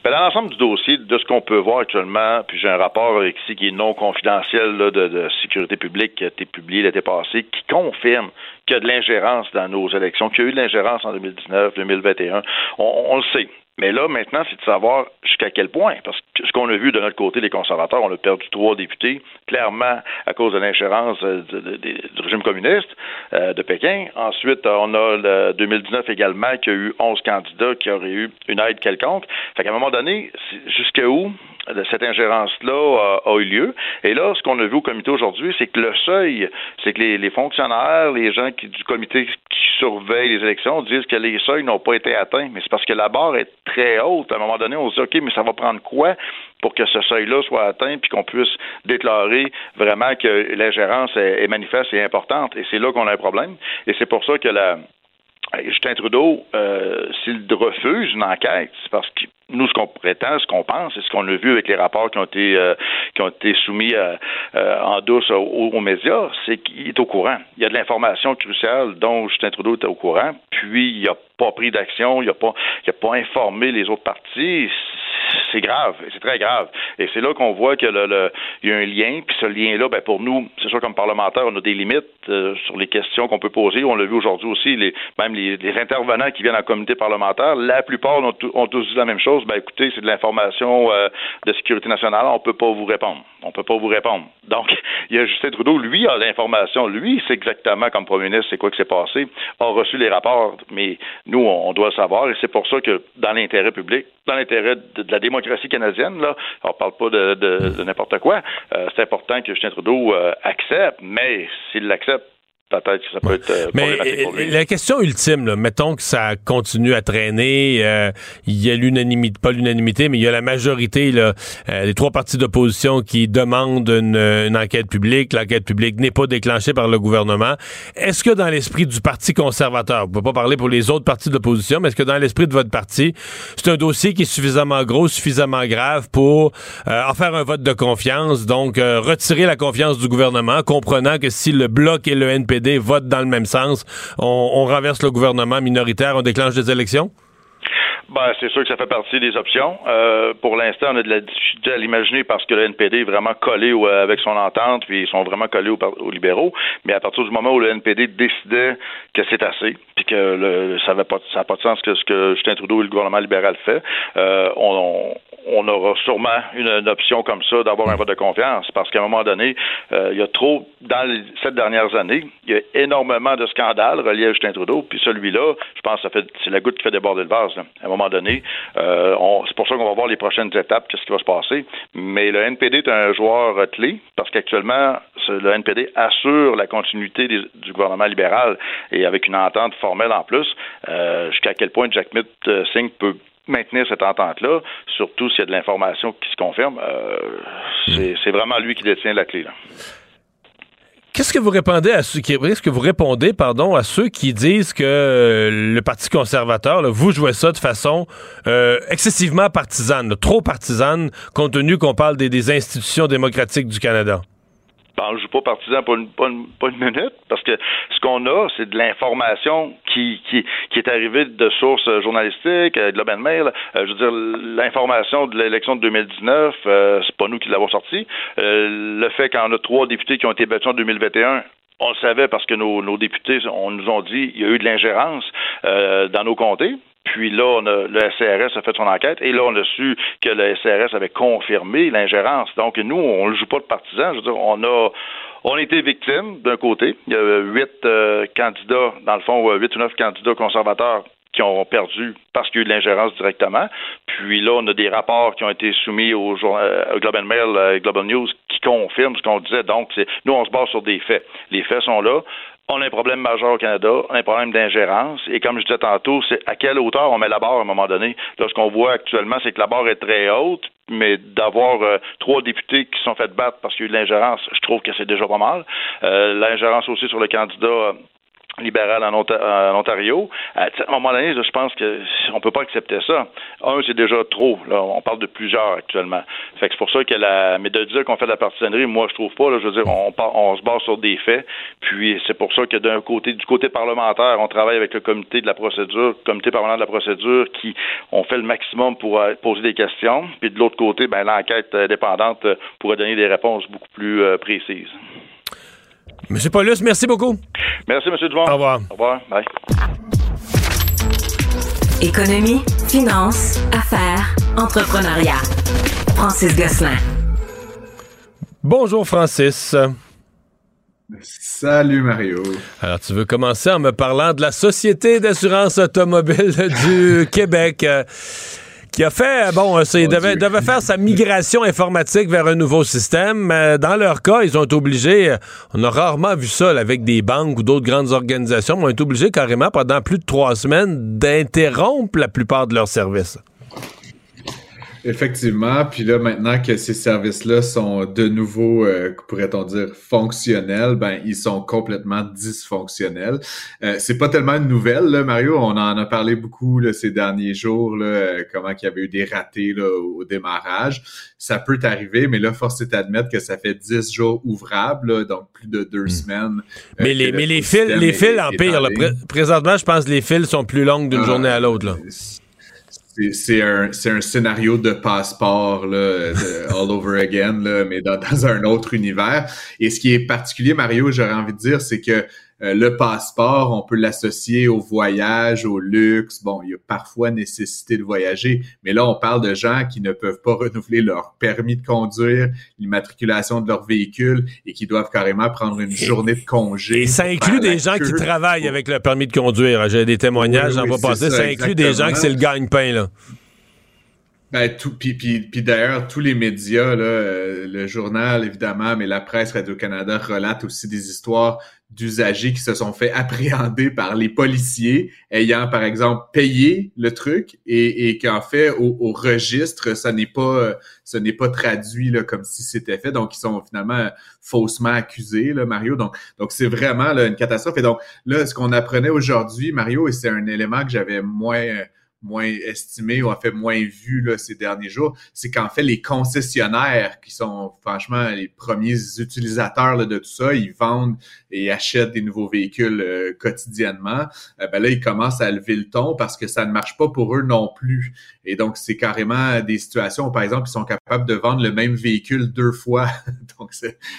Ben, dans l'ensemble du dossier, de ce qu'on peut voir actuellement, puis j'ai un rapport ici qui est non confidentiel de, de, sécurité publique qui a été publié l'été passé, qui confirme qu'il y a de l'ingérence dans nos élections, qu'il y a eu de l'ingérence en 2019, 2021. On, on le sait. Mais là, maintenant, c'est de savoir jusqu'à quel point. Parce que ce qu'on a vu de notre côté, les conservateurs, on a perdu trois députés, clairement à cause de l'ingérence euh, du régime communiste euh, de Pékin. Ensuite, on a le 2019 également qui a eu 11 candidats qui auraient eu une aide quelconque. Fait qu'à un moment donné, jusqu'à où cette ingérence-là a, eu lieu. Et là, ce qu'on a vu au comité aujourd'hui, c'est que le seuil, c'est que les, fonctionnaires, les gens qui, du comité qui surveillent les élections disent que les seuils n'ont pas été atteints. Mais c'est parce que la barre est très haute. À un moment donné, on se dit, OK, mais ça va prendre quoi pour que ce seuil-là soit atteint puis qu'on puisse déclarer vraiment que l'ingérence est, est manifeste et importante? Et c'est là qu'on a un problème. Et c'est pour ça que la, Justin Trudeau, euh, s'il refuse une enquête, c'est parce que nous, ce qu'on prétend, ce qu'on pense, et ce qu'on a vu avec les rapports qui ont été euh, qui ont été soumis euh, en douce aux, médias, c'est qu'il est au courant. Il y a de l'information cruciale dont Justin Trudeau était au courant, puis il n'a pas pris d'action, il n'a pas, il pas informé les autres partis c'est grave, c'est très grave. Et c'est là qu'on voit qu'il y a un lien, puis ce lien-là, ben pour nous, c'est sûr comme parlementaires, on a des limites euh, sur les questions qu'on peut poser. On l'a vu aujourd'hui aussi, les, même les, intervenants qui viennent en comité parlementaire, la plupart ont, tous dit la même chose. Ben écoutez, c'est de l'information euh, de sécurité nationale, on peut pas vous répondre. On peut pas vous répondre. Donc, il y a Justin Trudeau, lui a l'information, lui sait exactement comme premier ministre c'est quoi qui s'est passé, a reçu les rapports, mais nous, on, doit savoir, et c'est pour ça que dans l'intérêt public, dans l'intérêt de, la démocratie canadienne, là, on parle pas de, n'importe quoi, euh, c'est important que Justin Trudeau euh, accepte, mais s'il l'accepte, peut-être que ça peut être euh, mais la question ultime, mettons que ça continue à traîner, euh, il y a l'unanimité, pas l'unanimité, mais il y a la majorité, là, euh, les trois partis d'opposition qui demandent une, enquête publique. L'enquête publique n'est pas déclenchée par le gouvernement. Est-ce que dans l'esprit du Parti conservateur, on peut pas parler pour les autres partis d'opposition, mais est-ce que dans l'esprit de votre parti, c'est un dossier qui est suffisamment gros, suffisamment grave pour en faire un vote de confiance, donc retirer la confiance du gouvernement, comprenant que si le bloc et le NPD votent dans le même sens, on, renverse le gouvernement minoritaire, on déclenche des élections? Ben, c'est sûr que ça fait partie des options. Euh, pour l'instant, on a de la difficulté à l'imaginer parce que le NPD est vraiment collé avec son entente, puis ils sont vraiment collés aux, libéraux. Mais à partir du moment où le NPD décidait que c'est assez, puis que ça n'a pas, pas de sens que ce que Justin Trudeau et le gouvernement libéral fait, euh, on, on aura sûrement une, option comme ça d'avoir un vote de confiance parce qu'à un moment donné, euh, il y a trop, dans les sept dernières années, il y a énormément de scandales reliés à Justin Trudeau, puis celui-là, je pense que c'est la goutte qui fait déborder le vase. À un moment donné, euh, c'est pour ça qu'on va voir les prochaines étapes, qu'est-ce qui va se passer. Mais le NPD est un joueur clé parce qu'actuellement, le NPD assure la continuité du gouvernement libéral et avec une entente formelle en plus, jusqu'à quel point Jack Mitt Singh peut maintenir cette entente-là, surtout s'il y a de l'information qui se confirme, hmm. c'est vraiment lui qui détient la clé. Là. Qu'est-ce que vous répondez à ceux qui, ce que vous répondez, pardon, à ceux qui disent que euh, le Parti conservateur, vous jouez ça de façon euh, excessivement partisane, trop partisane, compte tenu qu'on parle des institutions démocratiques du Canada? Ben, je ne joue pas partisan pas une, minute, parce que ce qu'on a, c'est de l'information qui, est arrivée de sources journalistiques, euh, de Globe and Mail. Euh, je veux dire, l'information de l'élection de 2019, euh, c'est pas nous qui l'avons sorti. Euh, le fait qu'on a trois députés qui ont été battus en 2021, on le savait parce que nos, nos députés on nous ont dit qu'il y a eu de l'ingérence dans nos comtés. Puis là, on a, le SCRS a fait son enquête et là, on a su que le SCRS avait confirmé l'ingérence. Donc, nous, on ne joue pas de partisans. Je veux dire, on a on a été victime d'un côté. Il y a huit euh, candidats, dans le fond, huit ou neuf candidats conservateurs qui ont perdu parce qu'il y a eu de l'ingérence directement. Puis là, on a des rapports qui ont été soumis au, euh, Global Mail euh, Global News qui confirment ce qu'on disait. Donc, nous, on se base sur des faits. Les faits sont là on a un problème majeur au Canada, un problème d'ingérence. Et comme je disais tantôt, c'est à quelle hauteur on met la barre à un moment donné. Là, ce qu'on voit actuellement, c'est que la barre est très haute, mais d'avoir euh, trois députés qui sont fait battre parce qu'il y a eu de l'ingérence, je trouve que c'est déjà pas mal. Euh, l'ingérence aussi sur le candidat libéral en, Ontario. À un moment donné, je pense que on peut pas accepter ça. Un, c'est déjà trop. On parle de plusieurs actuellement. C'est pour ça que la, mais de dire qu'on fait de la partisanerie, moi je trouve pas. Je veux dire, on, on se base sur des faits. Puis c'est pour ça que d'un côté, du côté parlementaire, on travaille avec le comité de la procédure, comité permanent de la procédure, qui on fait le maximum pour euh, poser des questions. Puis de l'autre côté, ben l'enquête indépendante pourrait donner des réponses beaucoup plus euh, précises. Monsieur Paulus, merci beaucoup. Merci, Monsieur Dumont. Au revoir. Au revoir. Bye. Économie, finance, affaires, entrepreneuriat. Francis Gosselin. Bonjour, Francis. Salut Mario. Alors, tu veux commencer en me parlant de la Société d'assurance automobile du Québec qui a fait, bon, euh, devait, devait, faire sa migration informatique vers un nouveau système. Mais dans leur cas, ils ont été obligés, euh, on a rarement vu ça avec des banques ou d'autres grandes organisations, mais ont été obligés carrément pendant plus de trois semaines d'interrompre la plupart de leurs services. Effectivement, puis là maintenant que ces services-là sont de nouveau, euh, pourrait-on dire, fonctionnels, ben ils sont complètement dysfonctionnels. Euh, c'est pas tellement une nouvelle, là, Mario. On en a parlé beaucoup là, ces derniers jours, là, euh, comment il y avait eu des ratés là, au démarrage. Ça peut arriver, mais là, force est d'admettre que ça fait dix jours ouvrables, donc plus de deux hmm. semaines. mais les, mais les fils, les fils empirent. Présentement, je pense que les fils sont plus longues d'une ah, journée à l'autre. C'est un, un, scénario de passeport là, all over again, là, mais dans, dans, un autre univers. Et ce qui est particulier, Mario, j'aurais envie de dire, c'est que euh, le passeport, on peut l'associer au voyage, au luxe. Bon, il y a parfois nécessité de voyager, mais là, on parle de gens qui ne peuvent pas renouveler leur permis de conduire, l'immatriculation de leur véhicule et qui doivent carrément prendre une journée de congé. Et ça inclut des gens qui travaillent avec le permis de conduire. J'ai des témoignages, j'en vais passer. Ça, ça inclut des gens qui c'est le gagne-pain, là. Ben, tout, puis, puis, puis d'ailleurs, tous les médias, là, euh, le journal évidemment, mais la presse Radio-Canada relate aussi des histoires d'usagers qui se sont fait appréhender par les policiers ayant, par exemple, payé le truc et, et qu'en fait, au, registre, ça n'est pas ce n'est pas traduit là, comme si c'était fait. Donc, ils sont finalement faussement accusés, là, Mario. Donc, donc c'est vraiment là, une catastrophe. Et donc, là, ce qu'on apprenait aujourd'hui, Mario, et c'est un élément que j'avais moins moins estimé ou en fait moins vu là, ces derniers jours, c'est qu'en fait, les concessionnaires qui sont franchement les premiers utilisateurs là, de tout ça, ils vendent et achètent des nouveaux véhicules euh, quotidiennement. Euh, ben là, ils commencent à lever le ton parce que ça ne marche pas pour eux non plus. Et donc, c'est carrément des situations où, par exemple, ils sont capables de vendre le même véhicule deux fois. donc,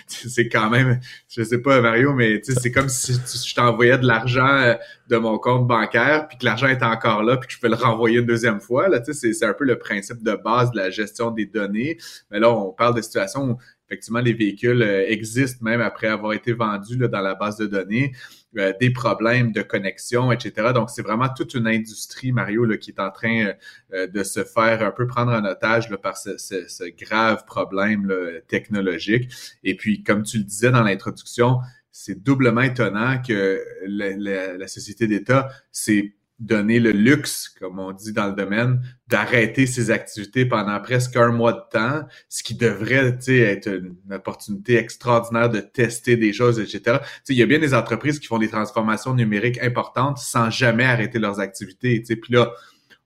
c'est quand même, je sais pas, Mario, mais c'est comme si je t'envoyais de l'argent euh, de mon compte bancaire, puis que l'argent est encore là, puis que je peux le renvoyer une deuxième fois. Là, c'est un peu le principe de base de la gestion des données. Mais là, on parle de situations effectivement, les véhicules existent même après avoir été vendus là, dans la base de données. Euh, des problèmes de connexion, etc. Donc, c'est vraiment toute une industrie, Mario, là, qui est en train euh, de se faire un peu prendre en otage là, par ce, ce, ce, grave problème là, technologique. Et puis, comme tu le disais dans l'introduction, c'est doublement étonnant que la, la, la Société d'État s'est donner le luxe, comme on dit dans le domaine, d'arrêter ses activités pendant presque un mois de temps, ce qui devrait être une, opportunité extraordinaire de tester des choses, etc. il y a bien des entreprises qui font des transformations numériques importantes sans jamais arrêter leurs activités. Puis là,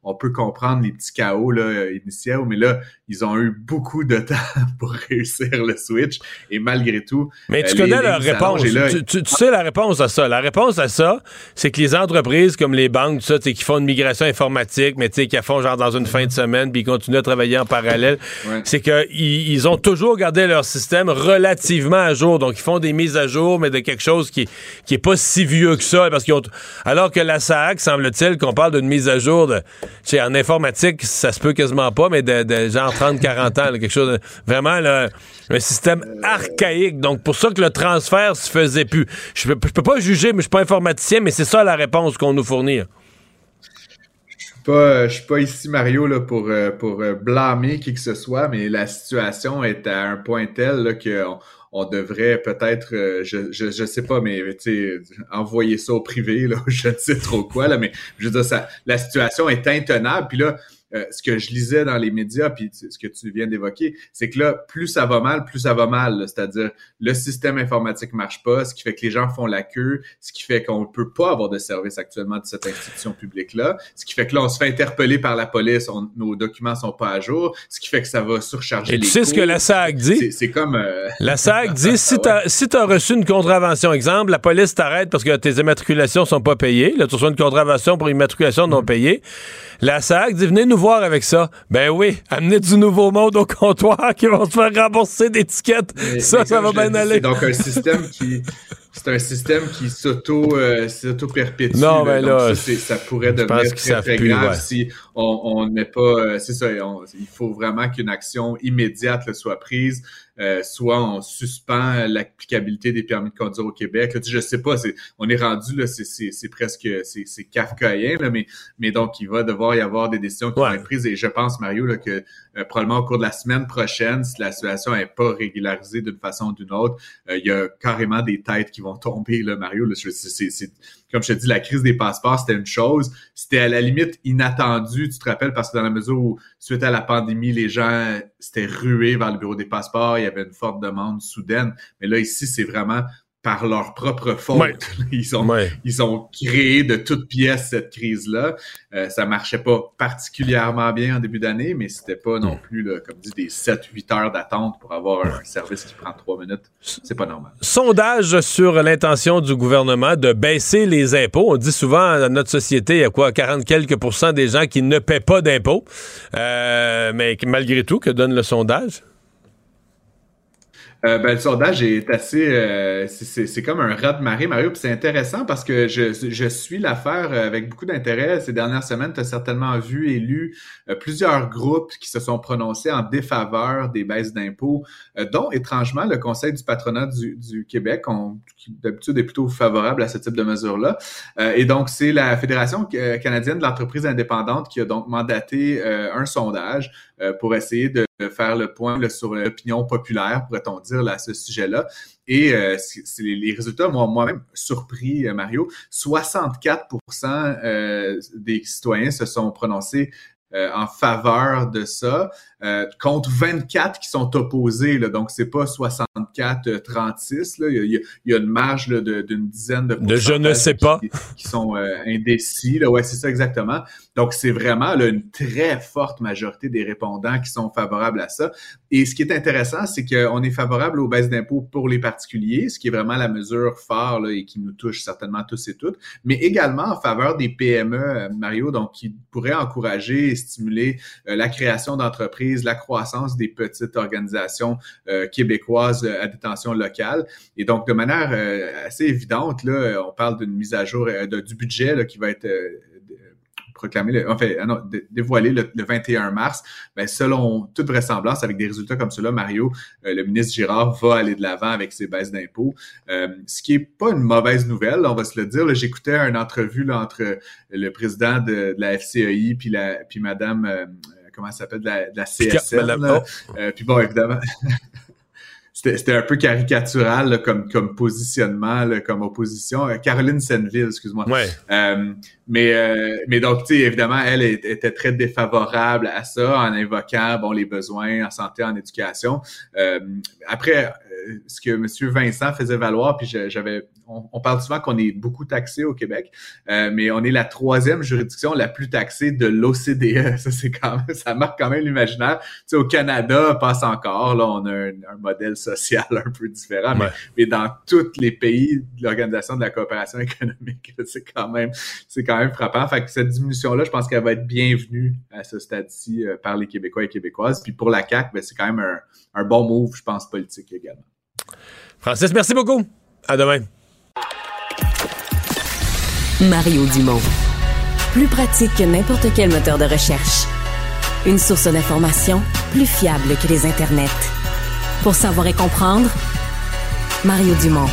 on peut comprendre les petits chaos là, initiaux, mais là, ils ont eu beaucoup de temps pour réussir le switch. Et malgré tout. Mais tu euh, connais la réponse. tu, sais la réponse à ça. La réponse à ça, c'est que les entreprises comme les banques, tout ça, qui font une migration informatique, mais qui font genre dans une fin de semaine, puis ils continuent à travailler en parallèle, c'est qu'ils ils ont toujours gardé leur système relativement à jour. Donc, ils font des mises à jour, mais de quelque chose qui, qui est pas si vieux que ça. Parce qu'ils ont, alors que la SAC, semble-t-il, qu'on parle d'une mise à jour de en informatique, ça se peut quasiment pas, mais de, genre 30, 40 ans, quelque chose de, vraiment là, un système archaïque. Donc pour ça que le transfert se faisait plus. Je peux, peux pas juger, mais je suis pas informaticien, mais c'est ça la réponse qu'on nous fournit. Je suis pas, je suis pas ici Mario là pour euh, pour euh, blâmer qui que ce soit, mais la situation est à un point tel là, que on devrait peut-être, euh, je, je, je sais pas, mais tu envoyer ça au privé, là, je ne sais trop quoi, là, mais je veux dire, ça, la situation est intenable. Puis là, euh, ce que je lisais dans les médias, puis ce que tu viens d'évoquer, c'est que là, plus ça va mal, plus ça va mal. C'est-à-dire, le système informatique marche pas, ce qui fait que les gens font la queue, ce qui fait qu'on ne peut pas avoir de service actuellement de cette institution publique-là, ce qui fait que là, on se fait interpeller par la police, nos documents sont pas à jour, ce qui fait que ça va surcharger Et tu sais ce que la SAC dit? C'est comme... Euh, la SAC dit, si tu as, si as reçu une contravention, exemple, la police t'arrête parce que tes immatriculations sont pas payées, là, tu reçois une contravention pour immatriculation non payée, la SAC dit, venez nous voir avec ça? Ben oui, amenez du nouveau monde au comptoir qui vont se faire rembourser d'étiquettes. Ça, ça va bien aller. donc un système qui c'est un système qui s'auto euh, perpétue. Non, mais là, ça, pourrait devenir très, très grave si on n'est pas. Euh, c'est ça, il faut vraiment qu'une action immédiate soit prise. Euh, soit on suspend l'applicabilité des permis de conduire au Québec. Là, je sais pas, on est rendu là, c'est presque c'est kafkaïen, là, mais mais donc il va devoir y avoir des décisions qui vont être prises. Et je pense, Mario, là, que probablement au cours de la semaine prochaine, si la situation n'est pas régularisée d'une façon ou d'une autre, il y a carrément des têtes qui vont tomber, là, Mario. Là, c'est, comme je te dis, la crise des passeports, c'était une chose. C'était à la limite inattendu, tu te rappelles, parce que dans la mesure où, suite à la pandémie, les gens s'étaient rués vers le bureau des passeports, il y avait une forte demande soudaine. Mais là, ici, c'est vraiment par leur propre faute. Ils ont ils ont créé de toutes pièces cette crise-là. Euh, ça marchait pas particulièrement bien en début d'année, mais c'était pas non plus là, comme dit des 7-8 heures d'attente pour avoir un service qui prend 3 minutes. C'est pas normal. Sondage sur l'intention du gouvernement de baisser les impôts. On dit souvent dans notre société, il y a quoi 40 quelques pourcents des gens qui ne paient pas d'impôts. Euh, mais malgré tout, que donne le sondage? Euh, ben, le sondage est assez, euh, c'est comme un rat de marée, Mario, puis c'est intéressant parce que je, je suis l'affaire avec beaucoup d'intérêt. Ces dernières semaines, tu as certainement vu et lu euh, plusieurs groupes qui se sont prononcés en défaveur des baisses d'impôts, dont étrangement le Conseil du patronat du, du Québec, on, qui d'habitude est plutôt favorable à ce type de mesures-là. et donc, c'est la Fédération canadienne de l'entreprise indépendante qui a donc mandaté un sondage pour essayer de faire le point sur l'opinion populaire, pourrait-on dire, à ce sujet-là. Et euh, les résultats m'ont moi-même surpris, euh, Mario. 64% euh, des citoyens se sont prononcés euh, en faveur de ça, euh, contre 24 qui sont opposés. Là, donc, c'est pas 64-36. Là. Il, y a, une marge d'une dizaine de De je ne sais pas. Qui, sont euh, indécis. Là. Ouais, c'est ça exactement. Donc, c'est vraiment là, une très forte majorité des répondants qui sont favorables à ça. Et ce qui est intéressant, c'est qu'on est favorable aux baisses d'impôts pour les particuliers, ce qui est vraiment la mesure phare là, et qui nous touche certainement tous et toutes, mais également en faveur des PME, Mario, donc qui pourrait encourager stimuler euh, la création d'entreprises, la croissance des petites organisations euh, québécoises euh, à détention locale. Et donc, de manière assez évidente, là, on parle d'une mise à jour du budget qui va être proclamé, le, enfin, ah dévoilé le, 21 mars, ben, selon toute vraisemblance, avec des résultats comme cela, Mario, euh, le ministre Girard va aller de l'avant avec ses baisses d'impôts, euh, ce qui est pas une mauvaise nouvelle, on va se le dire. J'écoutais une entrevue là, entre le président de, la FCEI puis la puis Madame euh, comment ça s'appelle de la, de la CSN. puis bon, évidemment. c'était un peu caricatural comme, comme positionnement, comme opposition. Euh, Caroline Senville, excuse-moi. Ouais. Euh, mais, euh, mais donc, tu sais, évidemment, elle était très défavorable à ça en invoquant bon les besoins en santé, en éducation. après, ce que M. Vincent faisait valoir, puis j'avais, on, parle souvent qu'on est beaucoup taxé au Québec, euh, mais on est la troisième juridiction la plus taxée de l'OCDE. Ça, c'est quand même, ça marque quand même l'imaginaire. Tu sais, au Canada, passe encore, là, on a un, modèle social un peu différent, mais, dans tous les pays de l'Organisation de la coopération économique, c'est quand même, c'est quand même frappant. Fait que cette diminution-là, je pense qu'elle va être bienvenue à ce stade-ci euh, par les Québécois et Québécoises. Puis pour la CAQ, ben, c'est quand même un, un bon move, je pense, politique également. Francis, merci beaucoup. À demain. Mario Dumont. Plus pratique que n'importe quel moteur de recherche. Une source d'information plus fiable que les internets. Pour savoir et comprendre, Mario Dumont.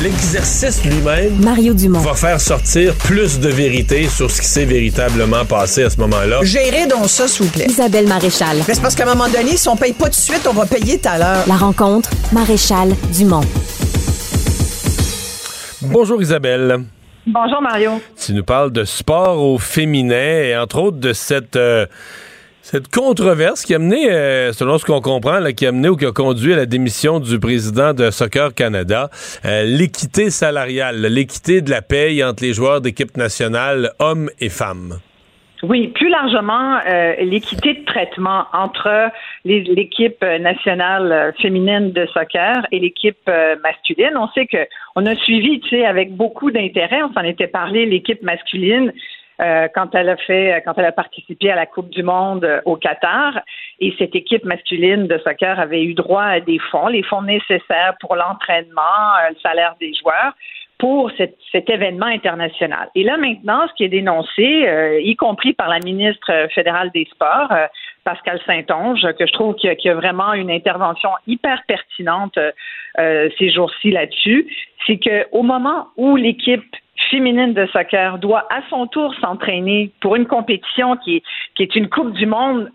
L'exercice lui-même Mario Dumont. va faire sortir plus de vérité sur ce qui s'est véritablement passé à ce moment-là. Gérez donc ça, s'il vous plaît. Isabelle Maréchal. c'est parce qu'à un moment donné, si on paye pas tout de suite, on va payer tout à l'heure. La rencontre, Maréchal Dumont. Bonjour Isabelle. Bonjour Mario. Tu nous parles de sport au féminin et entre autres de cette... Euh, cette controverse qui a mené, euh, selon ce qu'on comprend, qui a mené ou qui a conduit à la démission du président de Soccer Canada, euh, l'équité salariale, l'équité de la paye entre les joueurs d'équipe nationale, hommes et femmes. Oui, plus largement, euh, l'équité de traitement entre l'équipe nationale féminine de soccer et l'équipe masculine. On sait que on a suivi, tu sais, avec beaucoup d'intérêt. On s'en était parlé. L'équipe masculine euh, quand elle a fait, quand elle a participé à la Coupe du Monde euh, au Qatar. Et cette équipe masculine de soccer avait eu droit à des fonds, les fonds nécessaires pour l'entraînement, euh, le salaire des joueurs pour cet, événement international. Et là maintenant, ce qui est dénoncé, y compris par la ministre fédérale des Sports, Pascal Saint-Onge, que je trouve qu'il y, a vraiment une intervention hyper pertinente ces jours-ci là-dessus, c'est qu'au moment où l'équipe féminine de soccer doit à son tour s'entraîner pour une compétition qui est, une Coupe du monde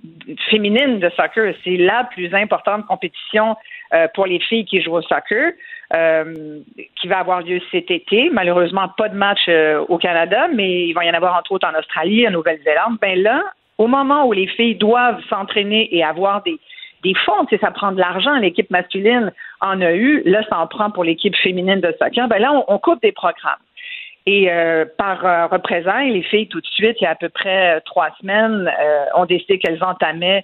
féminine de soccer. C'est la plus importante compétition euh, pour les filles qui jouent au soccer, euh, qui va avoir lieu cet été. Malheureusement, pas de match euh, au Canada, mais il va y en avoir entre autres en Australie, en Nouvelle-Zélande. Ben là, au moment où les filles doivent s'entraîner et avoir des, des fonds, tu ça prend de l'argent. L'équipe masculine en a eu, là, ça en prend pour l'équipe féminine de soccer. Ben là, on, coupe des programmes. Et euh, par euh, représailles, les filles, tout de suite, il y a à peu près euh, trois semaines, ont décidé qu'elles entamaient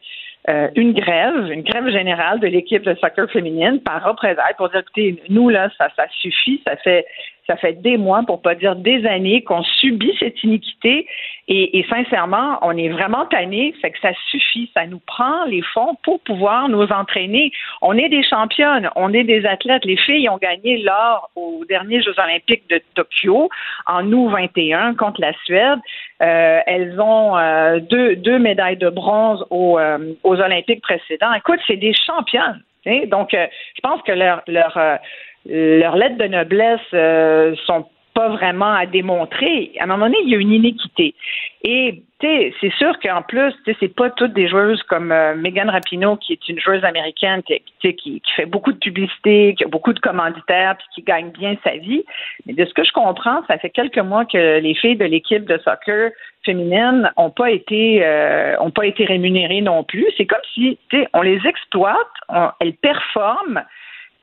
une grève, une grève générale de l'équipe de soccer féminine par représailles pour dire, écoutez, nous, là, ça, ça suffit, ça fait ça fait des mois, pour pas dire des années, qu'on subit cette iniquité. Et, sincèrement, on est vraiment tanné. Fait que ça suffit. Ça nous prend les fonds pour pouvoir nous entraîner. On est des championnes. On est des athlètes. Les filles ont gagné l'or aux derniers Jeux olympiques de Tokyo en août 21 contre la Suède. Euh, elles ont euh, deux, deux médailles de bronze aux, euh, aux Olympiques précédents. Écoute, c'est des championnes. Donc, je pense que leur, leur leurs lettres de noblesse sont pas vraiment à démontrer. À un moment donné, il y a une inéquité. Et c'est sûr qu'en plus, c'est pas toutes des joueuses comme euh, Megan Rapinoe, qui est une joueuse américaine qui, qui, fait beaucoup de publicité, qui a beaucoup de commanditaires, puis qui gagne bien sa vie. Mais de ce que je comprends, ça fait quelques mois que les filles de l'équipe de soccer féminine ont pas été euh, pas été rémunérées non plus. C'est comme si on les exploite, elles performent,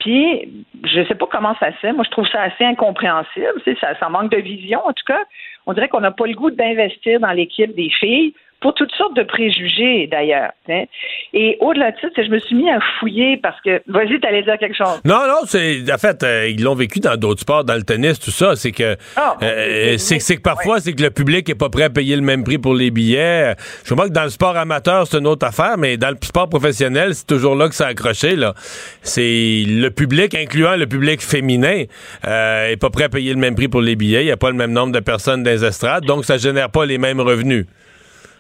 puis, je sais pas comment ça se fait. Moi, je trouve ça assez incompréhensible. Ça, ça manque de vision, en tout cas. On dirait qu'on n'a pas le goût d'investir dans l'équipe des filles pour toutes sortes de préjugés d'ailleurs. hein. Et au-delà de ça, je me suis mis à fouiller parce que, vas-y, t'allais dire quelque chose. Non, non, c'est en fait, euh, ils l'ont vécu dans d'autres sports, dans le tennis, tout ça. C'est que Ah, bon, euh, c'est- que parfois, c'est que le public est pas prêt à payer le même prix pour les billets. Je pas que dans le sport amateur, c'est une autre affaire, mais dans le sport professionnel, c'est toujours là que ça a accroché. Là, c'est le public, incluant le public féminin, euh, est pas prêt à payer le même prix pour les billets. Il y a pas le même nombre de personnes dans les estrades, donc ça génère pas les mêmes revenus.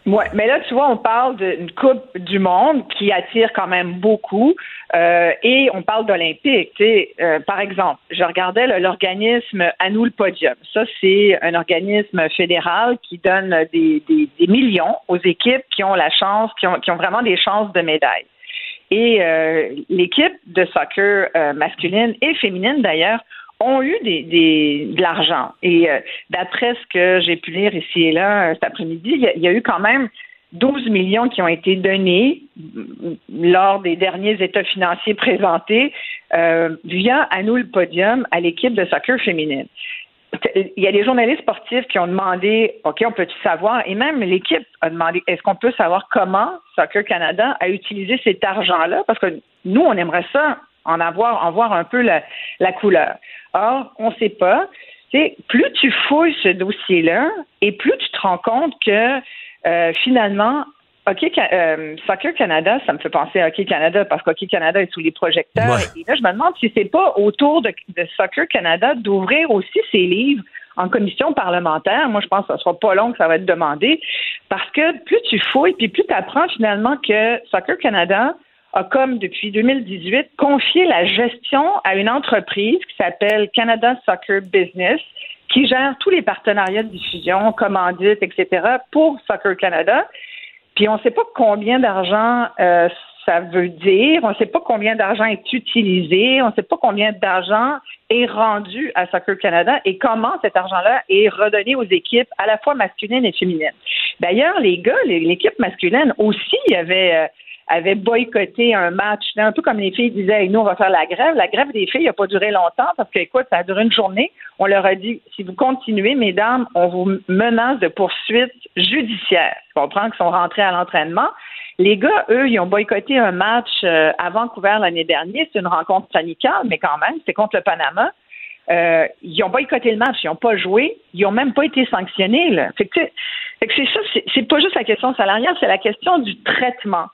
Ouais, mais là, tu vois, on parle d'une Coupe du Monde qui attire quand même beaucoup euh, et on parle d'Olympique. Euh, par exemple, je regardais l'organisme À nous le podium. Ça, c'est un organisme fédéral qui donne des, millions aux équipes qui ont la chance, qui ont, vraiment des chances de médaille. Et euh, l'équipe de soccer masculine et féminine, d'ailleurs, ont eu des, des, de l'argent. Et euh, d'après ce que j'ai pu lire ici et là euh, cet après-midi, il y, a- eu quand même 12 millions qui ont été donnés mm, lors des derniers états financiers présentés euh, via à nous le podium à l'équipe de soccer féminine. Il y a des journalistes sportifs qui ont demandé, OK, on peut-tu savoir, et même l'équipe a demandé, est-ce qu'on peut savoir comment Soccer Canada a utilisé cet argent-là? Parce que nous, on aimerait ça en avoir, en voir un peu la, la couleur. Or, on ne sait pas. Plus tu fouilles ce dossier-là, et plus tu te rends compte que euh, finalement, Ca- euh, Soccer Canada, ça me fait penser à Hockey Canada parce qu'Hockey Canada est sous les projecteurs. Ouais. Et là, je me demande si c'est pas autour de, de Soccer Canada d'ouvrir aussi ses livres en commission parlementaire. Moi, je pense que ce sera pas long que ça va être demandé parce que plus tu fouilles, puis plus tu apprends finalement que Soccer Canada a comme depuis 2018 confié la gestion à une entreprise qui s'appelle Canada Soccer Business qui gère tous les partenariats de diffusion, commandites, etc. pour Soccer Canada. Puis on ne sait pas combien d'argent euh, ça veut dire, on ne sait pas combien d'argent est utilisé, on ne sait pas combien d'argent est rendu à Soccer Canada et comment cet argent-là est redonné aux équipes à la fois masculines et féminines. D'ailleurs, les gars, l'équipe masculine aussi avait, euh, avait boycotté un match, C'était un peu comme les filles disaient, nous on va faire la grève. La grève des filles n'a pas duré longtemps parce que, écoute, ça a duré une journée. On leur a dit, si vous continuez, mesdames, on vous menace de poursuites judiciaires. Tu comprends qu'ils sont rentrés à l'entraînement. Les gars, eux, ils ont boycotté un match euh, à Vancouver l'année dernière. C'est une rencontre amicale, mais quand même, c'est contre le Panama. Euh, ils ont boycotté le match, ils n'ont pas joué, ils n'ont même pas été sanctionnés. C'est ça, c'est pas juste la question salariale, c'est la question du traitement.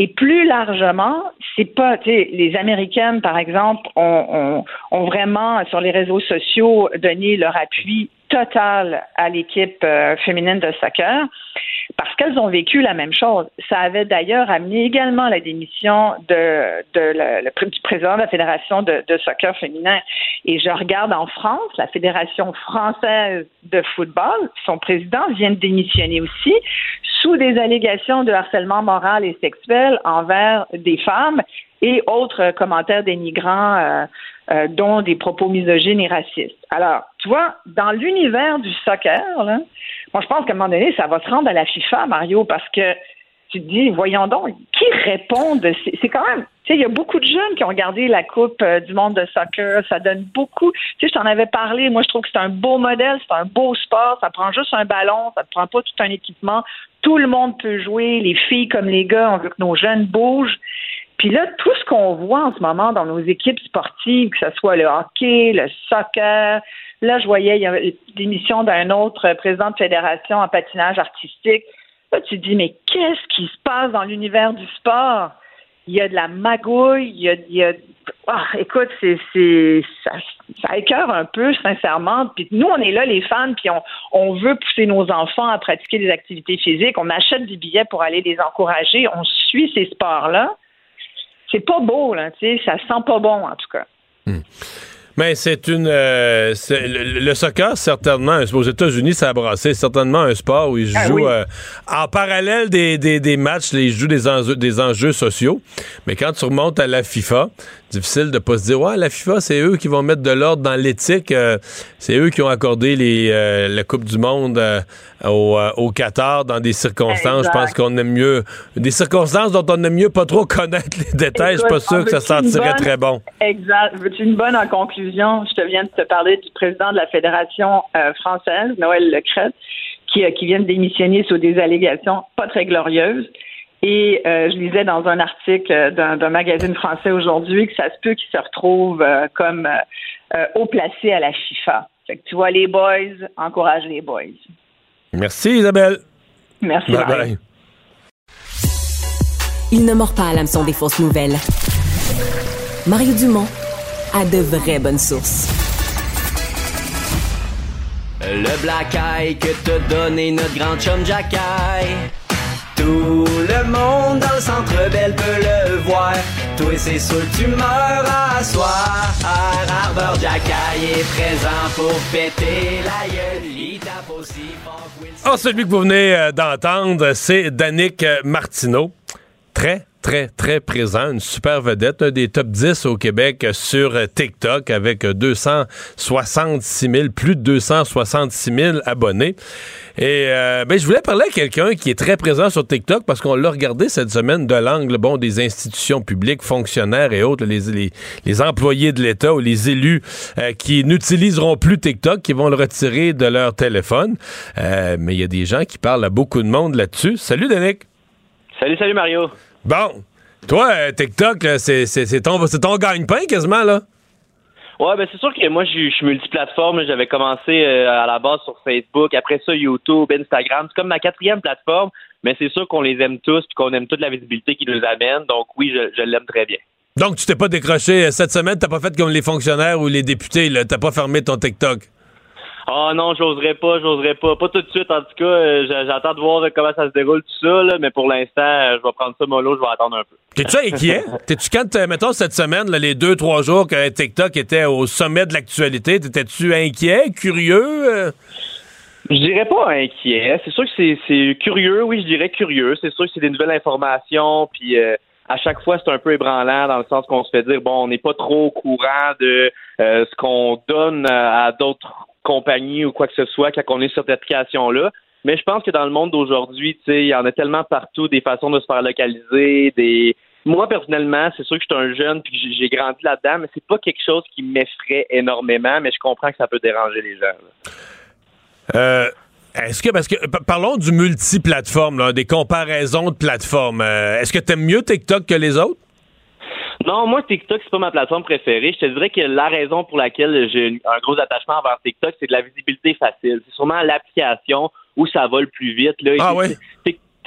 Et plus largement, c'est pas, les Américaines, par exemple, ont, ont, ont vraiment, sur les réseaux sociaux, donné leur appui total à l'équipe euh, féminine de soccer parce qu'elles ont vécu la même chose. Ça avait d'ailleurs amené également la démission de, de le, du président de la Fédération de, soccer féminin. Et je regarde en France, la Fédération française de football, son président vient de démissionner aussi sous des allégations de harcèlement moral et sexuel envers des femmes et autres commentaires dénigrants, euh, euh, dont des propos misogynes et racistes. Alors, tu vois, dans l'univers du soccer, moi, je pense qu'à un moment donné, ça va se rendre à la FIFA, Mario, parce que tu te dis, voyons donc, qui répond de ces... C'est quand même... Tu sais, il y a beaucoup de jeunes qui ont regardé la Coupe euh, du monde de soccer. Ça donne beaucoup... Tu sais, je t'en avais parlé. Moi, je trouve que c'est un beau modèle. C'est un beau sport. Ça prend juste un ballon. Ça ne prend pas tout un équipement. Tout le monde peut jouer. Les filles comme les gars. On veut que nos jeunes bougent. Puis là, tout ce qu'on voit en ce moment dans nos équipes sportives, que ce soit le hockey, le soccer, là, je voyais, l'émission d'un autre président de fédération en patinage artistique. Là, tu te dis, mais qu'est-ce qui se passe dans l'univers du sport? Il y a de la magouille, il y a, ah, écoute, c'est, ça, ça écœure un peu, sincèrement. Puis nous, on est là, les fans, puis on veut pousser nos enfants à pratiquer des activités physiques. On achète des billets pour aller les encourager. On suit ces sports-là. C'est pas beau, là, tu sais, ça sent pas bon, en tout cas. Mais c'est une. euh, le, le soccer, certainement, aux États-Unis, ça a brassé. C'est certainement un sport où ils Ah jouent oui. euh, en parallèle des, des, des matchs, ils jouent des enjeux, des enjeux sociaux. Mais quand tu remontes à la FIFA, difficile de pas se dire, ouais, la FIFA, c'est eux qui vont mettre de l'ordre dans l'éthique. euh, c'est eux qui ont accordé les, euh, la Coupe du Monde euh, au, au Qatar dans des circonstances. Je pense qu'on aime mieux. Des circonstances dont on aime mieux pas trop connaître les détails. Je suis pas Écoute, sûr que ça sentirait bonne? très bon. Exact. Veux-tu une bonne en conclusion? Je te viens de te parler du président de la Fédération française, Noël Lecret, qui, qui viennent démissionner sur des allégations pas très glorieuses. Et je lisais dans un article d'un magazine français aujourd'hui que ça se peut qu'ils se retrouvent comme haut placés à la FIFA. Fait que tu vois, les boys encouragent les boys. Merci Isabelle. Merci. Bye bye. Il ne mord pas à l'hameçon des fausses nouvelles. Mario Dumont a de vraies bonnes sources. Le black eye que t'a donné notre grand chum Jacky. Tout le monde dans le centre belle peut le voir. Toi, c'est sûr que tu meurs à soir. Arbor Jacky est présent pour péter la gueule. Aussi. Oh, celui que vous venez euh, d'entendre, c'est Danick Martineau très, très, très présent, une super vedette, un des top 10 au Québec sur TikTok avec 266 000, plus de 266 000 abonnés. Et euh, ben, je voulais parler à quelqu'un qui est très présent sur TikTok parce qu'on l'a regardé cette semaine de l'angle bon, des institutions publiques, fonctionnaires et autres, les, employés de l'État ou les élus euh, qui n'utiliseront plus TikTok, qui vont le retirer de leur téléphone. Euh, mais il y a des gens qui parlent à beaucoup de monde là-dessus. Salut, Danick. Salut, salut, Mario. Bon. Toi, euh, TikTok, c'est ton, ton gagne-pain quasiment, là? Ouais, ben c'est sûr que moi, je suis multiplateforme. J'avais commencé euh, à la base sur Facebook, après ça YouTube, Instagram. C'est comme ma quatrième plateforme, mais c'est sûr qu'on les aime tous et qu'on aime toute la visibilité qui nous amène. Donc oui, je, l'aime très bien. Donc tu t'es pas décroché euh, cette semaine, t'as pas fait comme les fonctionnaires ou les députés, t'as pas fermé ton TikTok? Ah non, j'oserais pas, j'oserais pas. Pas tout de suite, en tout cas. Euh, j'attends de voir comment ça se déroule tout ça, là, mais pour l'instant, euh, je vais prendre ça mollo, je vais attendre un peu. T'es-tu inquiet? T'es-tu quand, euh, mettons, cette semaine, les deux, trois jours que TikTok était au sommet de l'actualité, t'étais-tu inquiet, curieux? Je dirais pas inquiet. C'est sûr que c'est curieux, oui, je dirais curieux. C'est sûr que c'est des nouvelles informations, puis à chaque fois, c'est un peu ébranlant dans le sens qu'on se fait dire, bon, on n'est pas trop au courant de ce qu'on donne à d'autres compagnie ou quoi que ce soit quand on est sur cette application-là. Mais je pense que dans le monde d'aujourd'hui, il y en a tellement partout des façons de se faire localiser, des moi personnellement, c'est sûr que je suis un jeune puis j'ai grandi là-dedans, mais c'est pas quelque chose qui m'effraie énormément, mais je comprends que ça peut déranger les gens. Euh, est-ce que parce que parlons du multiplateforme, des comparaisons de plateformes. Euh, est-ce que tu aimes mieux TikTok que les autres? Non, moi, TikTok, c'est pas ma plateforme préférée. Je te dirais que la raison pour laquelle j'ai un gros attachement envers TikTok, c'est de la visibilité facile. C'est sûrement l'application où ça va le plus vite. Là. Ah ouais?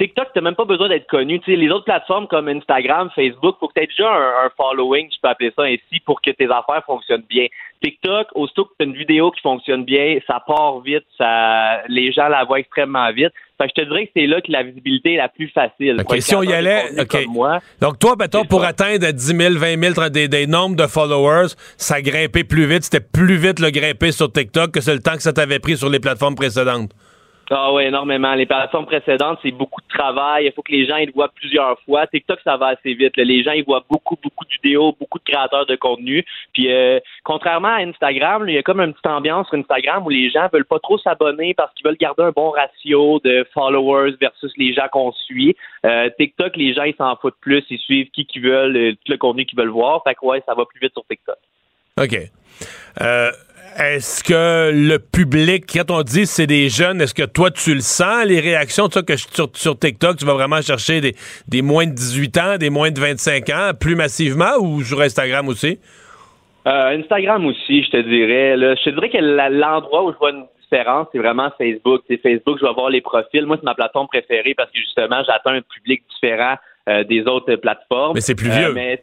TikTok, t'as même pas besoin d'être connu. les autres plateformes comme Instagram, Facebook, faut que tu aies déjà un, following, je peux appeler ça ainsi, pour que tes affaires fonctionnent bien. TikTok, aussitôt que tu as une vidéo qui fonctionne bien, ça part vite, ça, les gens la voient extrêmement vite. Fait je te dirais que c'est là que la visibilité est la plus facile. OK, si on y allait, OK. Donc, toi, mettons, pour atteindre 10 000, 20 000, des, des nombres de followers, ça grimpait plus vite, c'était plus vite le grimper sur TikTok que c'est le temps que ça t'avait pris sur les plateformes précédentes. Ah oui, énormément. Les plateformes précédentes, c'est beaucoup de travail. Il faut que les gens ils le voient plusieurs fois. TikTok, ça va assez vite. Les gens, ils voient beaucoup, beaucoup de vidéos, beaucoup de créateurs de contenu. Puis, euh, contrairement à Instagram, il y a comme une petite ambiance sur Instagram où les gens veulent pas trop s'abonner parce qu'ils veulent garder un bon ratio de followers versus les gens qu'on suit. Euh, TikTok, les gens, ils s'en foutent plus. Ils suivent qui qu'ils veulent, euh, tout le contenu qu'ils veulent voir. Fait que ouais, ça va plus vite sur TikTok. OK. Euh, est-ce que le public, quand on dit c'est des jeunes, est-ce que toi tu le sens, les réactions, tu que sur, sur TikTok, tu vas vraiment chercher des, des moins de 18 ans, des moins de 25 ans, plus massivement ou sur Instagram aussi? Euh, Instagram aussi, je te dirais. Je te dirais que l'endroit où je vois une différence, c'est vraiment Facebook. C'est Facebook, je vais voir les profils. Moi, c'est ma plateforme préférée parce que justement, j'atteins un public différent euh, des autres plateformes. Mais c'est plus vieux. Euh,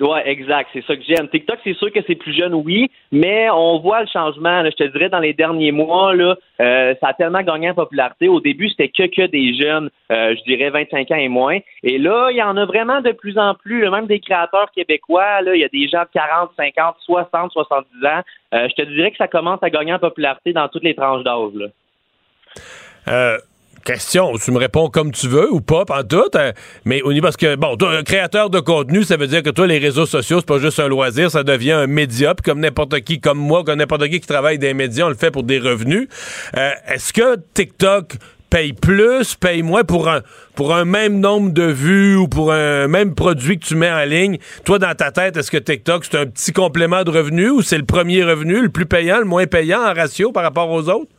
oui, exact. C'est ça que j'aime. TikTok, c'est sûr que c'est plus jeune, oui, mais on voit le changement. je te dirais, dans les derniers mois, là, euh, ça a tellement gagné en popularité. Au début, c'était que, des jeunes, euh, je dirais 25 ans et moins. Et là, il y en a vraiment de plus en plus. Même des créateurs québécois, là, il y a des gens de 40, 50, 60, 70 ans. Euh, je te dirais que ça commence à gagner en popularité dans toutes les tranches d'âge. Euh, question, tu me réponds comme tu veux ou pas, en tout, hein, mais au niveau parce que, bon, toi, créateur de contenu, ça veut dire que toi, les réseaux sociaux, c'est pas juste un loisir, ça devient un média, puis comme n'importe qui, comme moi, comme n'importe qui qui travaille dans les médias, on le fait pour des revenus. Euh, est-ce que TikTok paye plus, paye moins pour un, pour un même nombre de vues ou pour un même produit que tu mets en ligne? Toi, dans ta tête, est-ce que TikTok, c'est un petit complément de revenus ou c'est le premier revenu, le plus payant, le moins payant en ratio par rapport aux autres?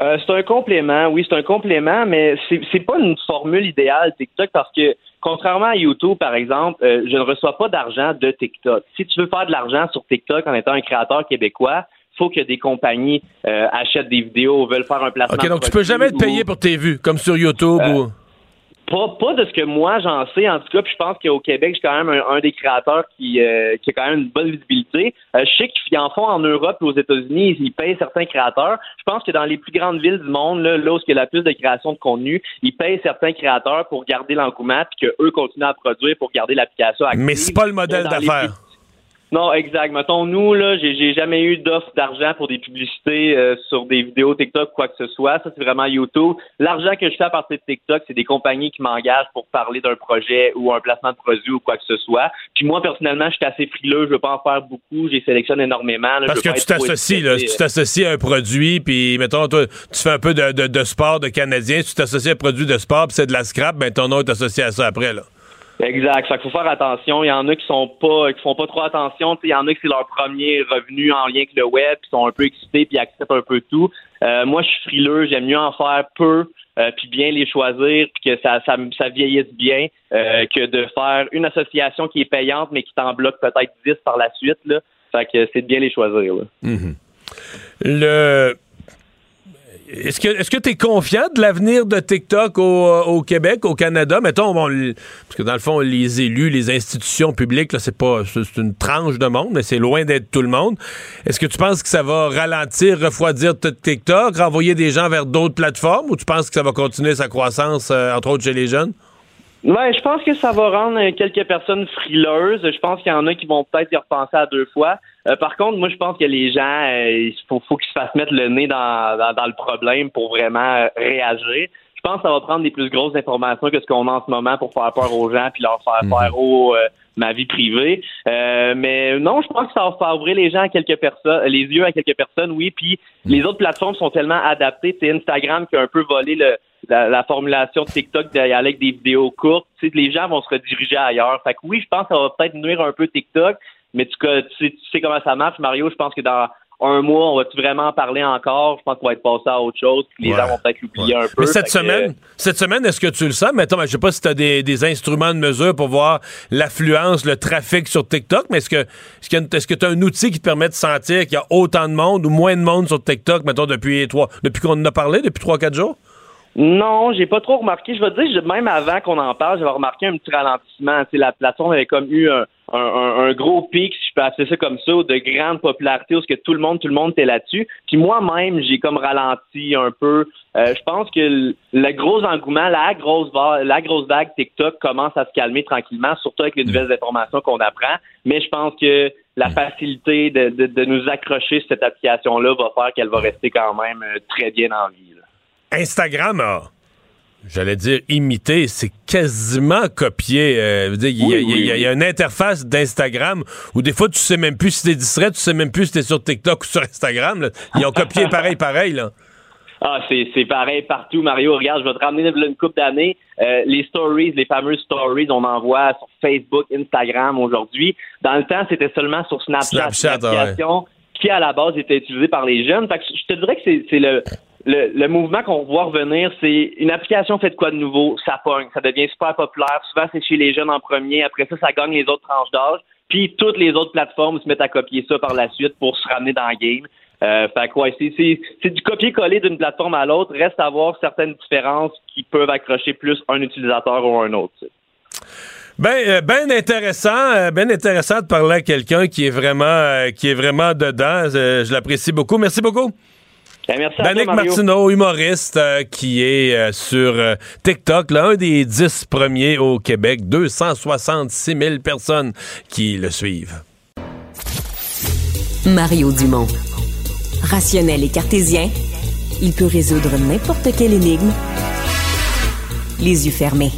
Euh, c'est un complément, oui, c'est un complément, mais c'est c'est pas une formule idéale TikTok parce que contrairement à YouTube, par exemple, euh, je ne reçois pas d'argent de TikTok. Si tu veux faire de l'argent sur TikTok en étant un créateur québécois, faut que des compagnies euh, achètent des vidéos, veulent faire un placement. OK, donc tu peux jamais payé ou- pour tes vues, comme sur YouTube ou. Pas, pas de ce que moi j'en sais, en tout cas, puis je pense qu'au Québec, je suis quand même un, un des créateurs qui, euh, qui a quand même une bonne visibilité. Euh, je sais qu'ils en font en Europe et aux États-Unis, ils payent certains créateurs. Je pense que dans les plus grandes villes du monde, là, là où il y a la plus de création de contenu, ils payent certains créateurs pour garder l'engouement, puis qu'eux continuent à produire pour garder l'application active. Mais c'est pas le modèle d'affaires. Non, exact. Mettons, nous, là, j'ai jamais eu d'offre d'argent pour des publicités euh, sur des vidéos TikTok, quoi que ce soit. Ça, c'est vraiment YouTube. L'argent que je fais à partir de TikTok, c'est des compagnies qui m'engagent pour parler d'un projet ou un placement de produit ou quoi que ce soit. Puis moi, personnellement, je suis assez frileux. Je veux pas en faire beaucoup. J'ai sélectionne énormément. là. Parce que tu t'associes, là. Si tu t'associes à un produit, puis mettons, toi, tu fais un peu de, de- de sport de Canadien, si tu t'associes à un produit de sport, puis c'est de la scrap, ben ton nom est associé à ça après, là. Exact. Fait qu'il faut faire attention. Il y en a qui sont pas, qui font pas trop attention. Tu sais, Il y en a qui c'est leur premier revenu en lien avec le web, qui sont un peu excités puis acceptent un peu tout. Euh, moi, je suis frileux. J'aime mieux en faire peu. euh, puis bien les choisir, puis que ça, ça, ça vieillisse bien, euh, que de faire une association qui est payante, mais qui t'en bloque peut-être 10 par la suite. Là. Fait que c'est de bien les choisir. Là. Mhm. Le. Est-ce que que tu es confiant de l'avenir de TikTok au, euh, Québec, au Canada? Mettons, parce que dans le fond, les élus, les institutions publiques, c'est pas c'est une tranche de monde, mais c'est loin d'être tout le monde. Est-ce que tu penses que ça va ralentir, refroidir TikTok, renvoyer des gens vers d'autres plateformes, ou tu penses que ça va continuer sa croissance, euh, entre autres chez les jeunes? Ouais, je pense que ça va rendre euh, quelques personnes frileuses. Je pense qu'il y en a qui vont peut-être y repenser à deux fois. Euh, par contre, moi, je pense que les gens, euh, il faut, faut qu'ils se fassent mettre le nez dans, dans, dans le problème pour vraiment euh, réagir. Je pense que ça va prendre des plus grosses informations que ce qu'on a en ce moment pour faire peur aux gens puis leur faire faire oh euh, ma vie privée. Euh, mais non, je pense que ça va faire ouvrir les gens à quelques personnes, les yeux à quelques personnes, oui. Puis les autres plateformes sont tellement adaptées. C'est Instagram qui a un peu volé le, la, la formulation de TikTok avec des vidéos courtes. Tu sais, les gens vont se rediriger ailleurs. Fait que oui, je pense que ça va peut-être nuire un peu TikTok, mais tu, tu sais, tu sais comment ça marche, Mario. Je pense que dans un mois, on va-tu vraiment en parler encore? Je pense qu'on va être passé à autre chose, puis les Ouais. gens vont peut-être l'oublier un peu. Mais cette que, semaine, cette semaine, est-ce que tu le sens? Mettons, ben, je sais pas si tu as des, des instruments de mesure pour voir l'affluence, le trafic sur TikTok, mais est-ce que est-ce que est-ce que tu as un outil qui te permet de sentir qu'il y a autant de monde ou moins de monde sur TikTok, mettons, depuis trois depuis qu'on en a parlé, depuis trois, quatre jours? Non, j'ai pas trop remarqué. Je vais te dire, je- même avant qu'on en parle, j'avais remarqué un petit ralentissement. Tu sais, la plateforme avait comme eu un, un, un- un gros pic, si je peux appeler ça comme ça, de grande popularité, où ce que tout le monde, tout le monde était là-dessus. Puis moi-même, j'ai comme ralenti un peu. Euh, je pense que le, le gros engouement, la grosse la grosse vague TikTok commence à se calmer tranquillement, surtout avec les nouvelles informations qu'on apprend. Mais je pense que la facilité de, de, de nous accrocher sur cette application-là va faire qu'elle va rester quand même euh, très bien en vie. là. Instagram a, j'allais dire imité, c'est quasiment copié. Euh, il y, a- Oui, il y a- oui, il y a- il y a une interface d'Instagram où des fois tu sais même plus si t'es distrait, tu sais même plus si t'es sur TikTok ou sur Instagram. là. Ils ont copié pareil, pareil là. Ah, c'est, pareil partout, Mario. Regarde, je vais te ramener une coupe d'années. Euh, les stories, les fameuses stories, on en voit sur Facebook, Instagram aujourd'hui. Dans le temps, c'était seulement sur Snapchat, Snapchat, une application qui, à la base, était utilisée par les jeunes. Fait que je te dirais que c'est le, le, mouvement qu'on voit revenir. C'est une application fait de quoi de nouveau? Ça pogne, ça devient super populaire. Souvent, c'est chez les jeunes en premier. Après ça, ça gagne les autres tranches d'âge. Puis toutes les autres plateformes se mettent à copier ça par la suite pour se ramener dans le game. Euh, fait que ouais, c'est, du copier-coller d'une plateforme à l'autre. Reste à voir certaines différences qui peuvent accrocher plus un utilisateur ou un autre. Ben, euh, ben intéressant, euh, ben intéressant de parler à quelqu'un qui est vraiment, euh, qui est vraiment dedans. Je l'apprécie beaucoup. Merci beaucoup. Merci à Danick toi, Mario. Martineau, humoriste, euh, qui est euh, sur euh, TikTok, l'un des dix premiers au Québec, 266 000 personnes qui le suivent. Mario Dumont. Rationnel et cartésien, il peut résoudre n'importe quelle énigme les yeux fermés.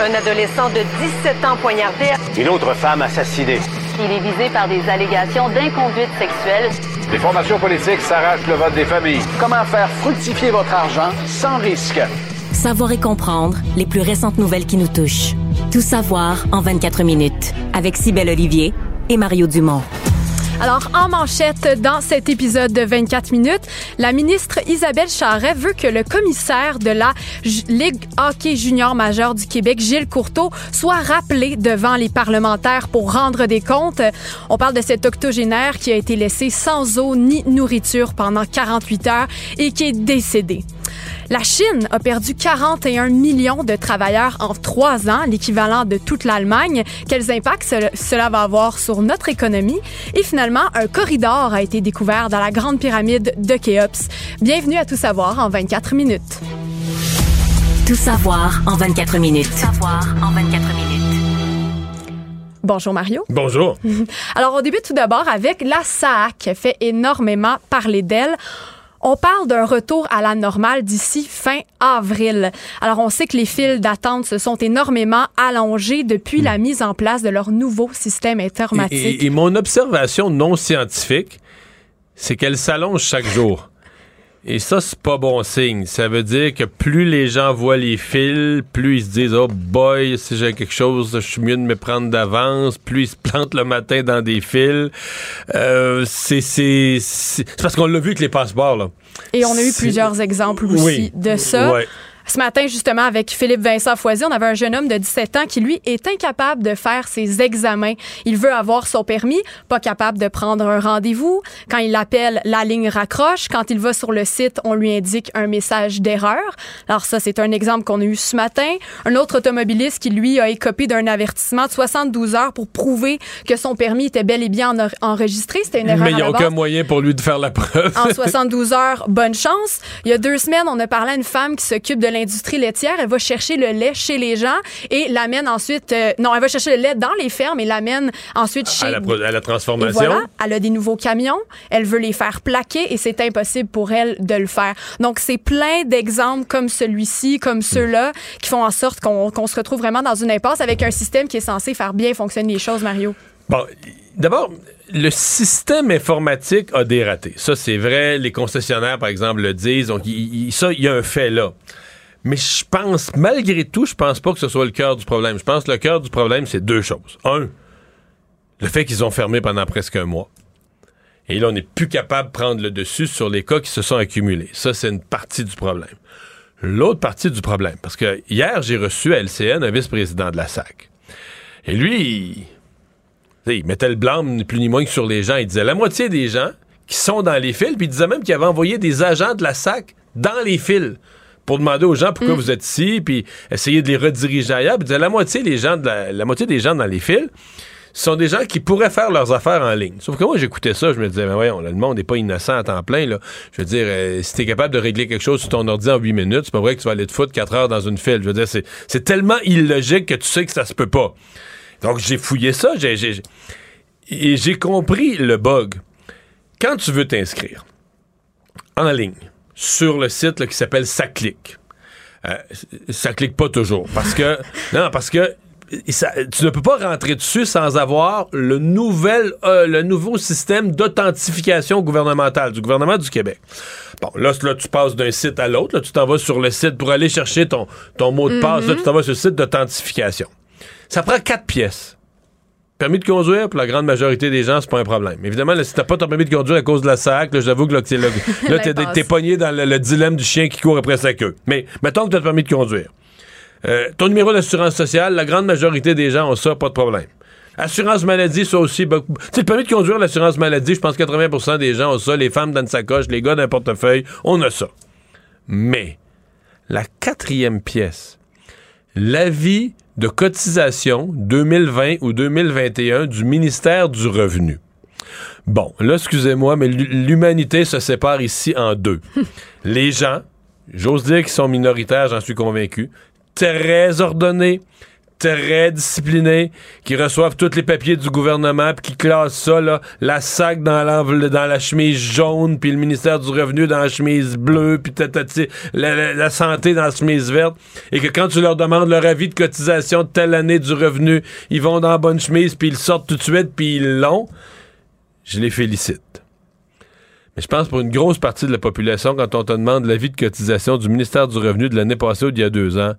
Un adolescent de 17 ans poignardé. Une autre femme assassinée. Il est visé par des allégations d'inconduite sexuelle. Les formations politiques s'arrachent le vote des familles. Comment faire fructifier votre argent sans risque? Savoir et comprendre les plus récentes nouvelles qui nous touchent. Tout savoir en 24 minutes avec Cybelle Olivier et Mario Dumont. Alors, en manchette, dans cet épisode de 24 minutes, la ministre Isabelle Charret veut que le commissaire de la Ligue hockey junior majeure du Québec, Gilles Courteau, soit rappelé devant les parlementaires pour rendre des comptes. On parle de cet octogénaire qui a été laissé sans eau ni nourriture pendant 48 heures et qui est décédé. La Chine a perdu 41 millions de travailleurs en trois ans, l'équivalent de toute l'Allemagne. Quels impacts ce- cela va avoir sur notre économie? Et finalement, un corridor a été découvert dans la grande pyramide de Khéops. Bienvenue à Tout savoir en 24 minutes. Tout savoir en 24 minutes. Tout savoir en 24 minutes. Bonjour Mario. Bonjour. Alors, on débute tout d'abord avec la SAC, qui fait énormément parler d'elle. On parle d'un retour à la normale d'ici fin avril. Alors, on sait que les files d'attente se sont énormément allongées depuis la mise en place de leur nouveau système informatique. et- et mon observation non scientifique, c'est qu'elle s'allonge chaque jour. Et ça, c'est pas bon signe. Ça veut dire que plus les gens voient les fils, plus ils se disent Oh boy, si j'ai quelque chose, je suis mieux de me prendre d'avance. Plus ils se plantent le matin dans des fils. Euh, c'est c'est- c'est c'est parce qu'on l'a vu avec les passeports. Là. Et on a eu plusieurs exemples aussi Oui. de ça. Ouais. Ce matin, justement, avec Philippe Vincent Foisy, on avait un jeune homme de 17 ans qui, lui, est incapable de faire ses examens. Il veut avoir son permis, pas capable de prendre un rendez-vous. Quand il appelle, la ligne raccroche. Quand il va sur le site, on lui indique un message d'erreur. Alors ça, c'est un exemple qu'on a eu ce matin. Un autre automobiliste qui, lui, a écopé d'un avertissement de 72 heures pour prouver que son permis était bel et bien en- enregistré. C'était une erreur Mais il n'y a aucun moyen pour lui de faire la preuve. en 72 heures, bonne chance. Il y a deux semaines, on a parlé à une femme qui s'occupe de l'industrie laitière. Elle va chercher le lait chez les gens et l'amène ensuite... euh, non, elle va chercher le lait dans les fermes et l'amène ensuite chez... à, la, à la transformation? voilà, elle a des nouveaux camions, elle veut les faire plaquer et c'est impossible pour elle de le faire. Donc, c'est plein d'exemples comme celui-ci, comme ceux-là, qui font en sorte qu'on qu'on se retrouve vraiment dans une impasse avec un système qui est censé faire bien fonctionner les choses, Mario. Bon, d'abord, le système informatique a dératé. Ça, c'est vrai. Les concessionnaires, par exemple, le disent. Donc, il- il- ça, il y a un fait là. Mais je pense, malgré tout, je pense pas que ce soit le cœur du problème. Je pense que le cœur du problème, c'est deux choses. Un, le fait qu'ils ont fermé pendant presque un mois. Et là, on n'est plus capable de prendre le dessus sur les cas qui se sont accumulés. Ça, c'est une partie du problème. L'autre partie du problème, parce que hier, j'ai reçu à LCN un vice-président de la SAC. Et lui, il, mettait le blâme ni plus ni moins que sur les gens. Il disait la moitié des gens qui sont dans les fils, puis il disait même qu'il avait envoyé des agents de la SAC dans les fils pour demander aux gens pourquoi vous êtes ici, puis essayer de les rediriger ailleurs. Puis la moitié, les gens de la, la moitié des gens dans les fils sont des gens qui pourraient faire leurs affaires en ligne. Sauf que moi, j'écoutais ça, je me disais, ben voyons, là, le monde n'est pas innocent à temps plein. Là. Je veux dire, euh, si t'es capable de régler quelque chose sur ton ordi en 8 minutes, c'est pas vrai que tu vas aller te foutre 4 heures dans une file. Je veux dire, c'est, tellement illogique que tu sais que ça se peut pas. Donc, j'ai fouillé ça, j'ai- et j'ai compris le bug. Quand tu veux t'inscrire en ligne sur le site là, qui s'appelle Ça clique, euh, ça clique pas toujours parce que non parce que ça- tu ne peux pas rentrer dessus sans avoir le nouvel euh, le nouveau système d'authentification gouvernementale du gouvernement du Québec. Bon, là, là tu passes d'un site à l'autre, là, tu t'en vas sur le site pour aller chercher ton, ton mot de passe, là, tu t'en vas sur le site d'authentification. Ça prend quatre pièces. Permis de conduire, pour la grande majorité des gens, c'est pas un problème. Évidemment, là, si t'as pas ton permis de conduire à cause de la SAC, j'avoue que là, t'es, là, t'es, pogné dans le, le dilemme du chien qui court après sa queue. Mais mettons que t'as le permis de conduire. Euh, ton numéro d'assurance sociale, la grande majorité des gens ont ça, pas de problème. Assurance maladie, ça aussi. ben, Tu sais, le permis de conduire, l'assurance maladie, je pense que 80% des gens ont ça. Les femmes dans une sacoche, les gars dans un portefeuille, on a ça. Mais, la quatrième pièce, l'avis de cotisation 2020 ou 2021 du ministère du Revenu. Bon, là, excusez-moi, mais l'hu- l'humanité se sépare ici en deux. Les gens, j'ose dire qu'ils sont minoritaires, j'en suis convaincu, très ordonnés, très disciplinés, qui reçoivent tous les papiers du gouvernement, puis qui classent ça, là, la SAC dans, dans la chemise jaune, puis le ministère du Revenu dans la chemise bleue, puis la, la- la santé dans la chemise verte, et que quand tu leur demandes leur avis de cotisation de telle année du revenu, ils vont dans la bonne chemise, puis ils sortent tout de suite, puis ils l'ont, je les félicite. Mais je pense pour une grosse partie de la population, quand on te demande l'avis de cotisation du ministère du Revenu de l'année passée ou d'il y a deux ans,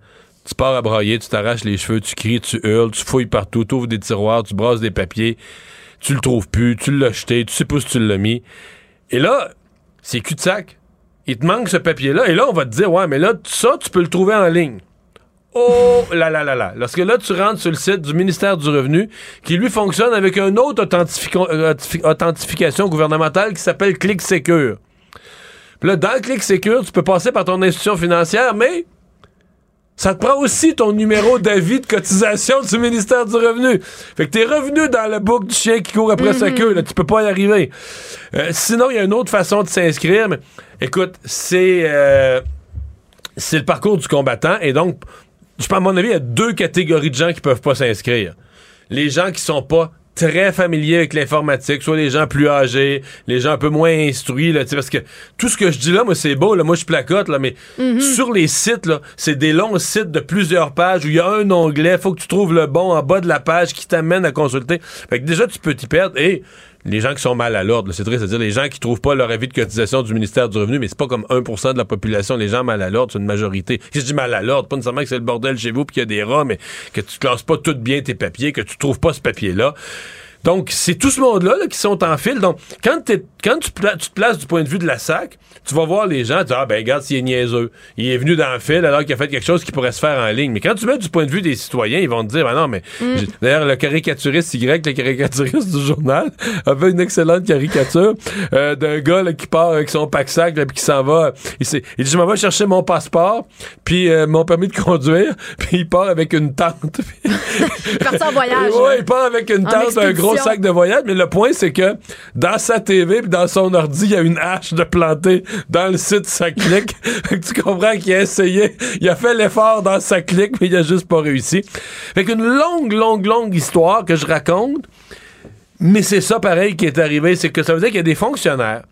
tu pars à brailler, tu t'arraches les cheveux, tu cries, tu hurles, tu fouilles partout, tu ouvres des tiroirs, tu brasses des papiers. tu le trouves plus, tu l'as jeté, tu sais pas tu l'as mis. Et là, c'est cul-de-sac. Il te manque ce papier-là. Et là, on va te dire, ouais, mais là, ça, tu peux le trouver en ligne. Oh là là là là. Lorsque là, tu rentres sur le site du ministère du Revenu, qui lui fonctionne avec une autre authentifica- authentification gouvernementale qui s'appelle Click Secure. Puis là, dans Click Secure, tu peux passer par ton institution financière, mais ça te prend aussi ton numéro d'avis de cotisation du ministère du Revenu. Fait que t'es revenu dans le bouc du chien qui court après sa queue, là, tu peux pas y arriver. Euh, sinon, il y a une autre façon de s'inscrire, mais écoute, c'est euh, c'est le parcours du combattant, et donc, je pense, à mon avis, il y a deux catégories de gens qui peuvent pas s'inscrire. Les gens qui sont pas très familiers avec l'informatique, soit les gens plus âgés, les gens un peu moins instruits, là, tu sais, parce que tout ce que je dis là, moi, c'est beau, là, moi, je placote, là, mais sur les sites, là, c'est des longs sites de plusieurs pages où il y a un onglet, faut que tu trouves le bon en bas de la page qui t'amène à consulter. Fait que déjà, tu peux t'y perdre, et les gens qui sont mal à l'ordre, c'est triste, c'est-à-dire les gens qui trouvent pas leur avis de cotisation du ministère du Revenu, mais c'est pas comme 1% de la population, les gens mal à l'ordre, c'est une majorité. Si je dis mal à l'ordre, pas nécessairement que c'est le bordel chez vous puis qu'il y a des rats, mais que tu classes pas tout bien tes papiers, que tu trouves pas ce papier-là. Donc, c'est tout ce monde-là là, qui sont en file. Donc, quand, t'es- quand tu, pla- tu te places du point de vue de la SAC, tu vas voir les gens, tu dis, ah ben regarde s'il est niaiseux. Il est venu dans le fil alors qu'il a fait quelque chose qui pourrait se faire en ligne. Mais quand tu mets du point de vue des citoyens, ils vont te dire, ben non, mais... j'ai- D'ailleurs, le caricaturiste Y, le caricaturiste du journal, avait une excellente caricature euh, d'un gars là, qui part avec son pack-sac puis qui s'en va. Il, s'est- il dit, je m'en vais chercher mon passeport, puis euh, mon permis de conduire, puis il part avec une tente. Parti en voyage. Ouais, il part avec une En tente, un gros sac de voyage, mais le point, c'est que dans sa TV puis dans son ordi, il y a une hache de planter dans le site sa clique. Tu comprends qu'il a essayé, il a fait l'effort dans sa clique, mais il a juste pas réussi. Fait qu'une longue, longue, longue histoire que je raconte, mais c'est ça pareil qui est arrivé, c'est que ça veut dire qu'il y a des fonctionnaires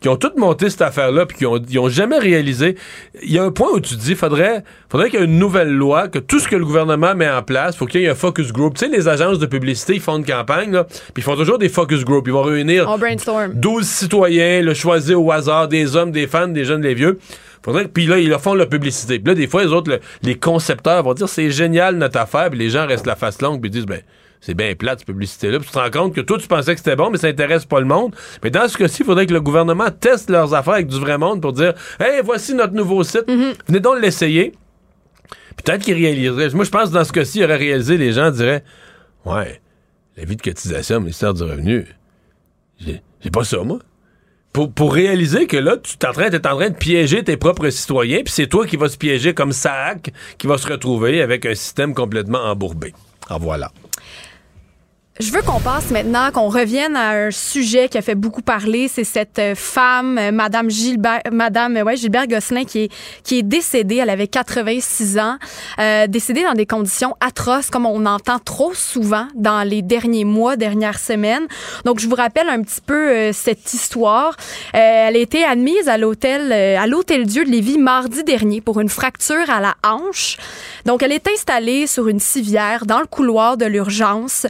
qui ont toutes monté cette affaire-là puis qui ont, ils ont jamais réalisé. Il y a un point où tu te dis, faudrait, faudrait qu'il y ait une nouvelle loi, que tout ce que le gouvernement met en place, faut qu'il y ait un focus group. Tu sais, les agences de publicité, ils font une campagne, là, puis ils font toujours des focus groups. Ils vont réunir On brainstorm. 12 citoyens, le choisir au hasard, des hommes, des femmes, des jeunes, des vieux. Faudrait que- puis là, ils leur font la publicité. Puis là, des fois, les autres, le- les concepteurs vont dire c'est génial notre affaire, puis les gens restent la face longue, puis disent ben c'est bien plate, cette publicité-là. Puis tu te rends compte que toi, tu pensais que c'était bon, mais ça intéresse pas le monde. Mais dans ce cas-ci, il faudrait que le gouvernement teste leurs affaires avec du vrai monde pour dire Hey, voici notre nouveau site. Venez donc l'essayer. Peut-être qu'ils réaliseraient. Moi, je pense que dans ce cas-ci, ils auraient réalisé, les gens diraient Ouais, la vie de cotisation au ministère du Revenu, j'ai pas ça, moi. Pour, pour réaliser que là, tu es en train, t'es en train de piéger tes propres citoyens, puis c'est toi qui vas se piéger comme SAC, qui va se retrouver avec un système complètement embourbé. En voilà. Je veux qu'on passe maintenant, qu'on revienne à un sujet qui a fait beaucoup parler, c'est cette euh, femme, euh, Madame Gilbert, Madame euh, ouais, Gilbert Gosselin, qui est, qui est décédée. Elle avait 86 ans, euh, décédée dans des conditions atroces, comme on entend trop souvent dans les derniers mois, dernières semaines. Donc, je vous rappelle un petit peu cette histoire. Euh, elle a été admise à l'hôtel, à l'hôtel Dieu de Lévis mardi dernier pour une fracture à la hanche. Donc, elle est installée sur une civière dans le couloir de l'urgence.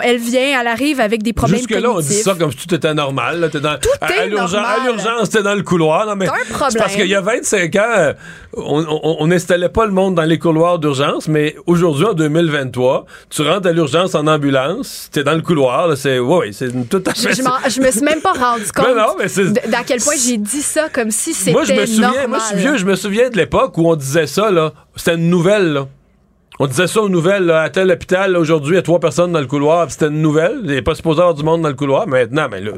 Elle vient, elle arrive avec des problèmes Jusque-là, on dit cognitifs. ça comme si tout était normal. là. T'es dans, à, à est l'urgence, normal. à l'urgence, t'es dans le couloir. Non, mais c'est problème. parce qu'il y a 25 ans, on n'installait pas le monde dans les couloirs d'urgence, mais aujourd'hui, en 2023, tu rentres à l'urgence en ambulance, t'es dans le couloir. là, C'est ouais, c'est tout à Je, fait. je, je me suis même pas rendu compte Mais non, mais c'est- d- d'à quel point j'ai dit ça comme si c'était Moi, je me souviens, normal. moi, je suis vieux, je me souviens de l'époque où on disait ça, là. C'était une nouvelle, là. On disait ça aux nouvelles, là, à tel hôpital, aujourd'hui, il y a trois personnes dans le couloir, c'était une nouvelle. Il n'est pas supposé avoir du monde dans le couloir. Maintenant, mais là,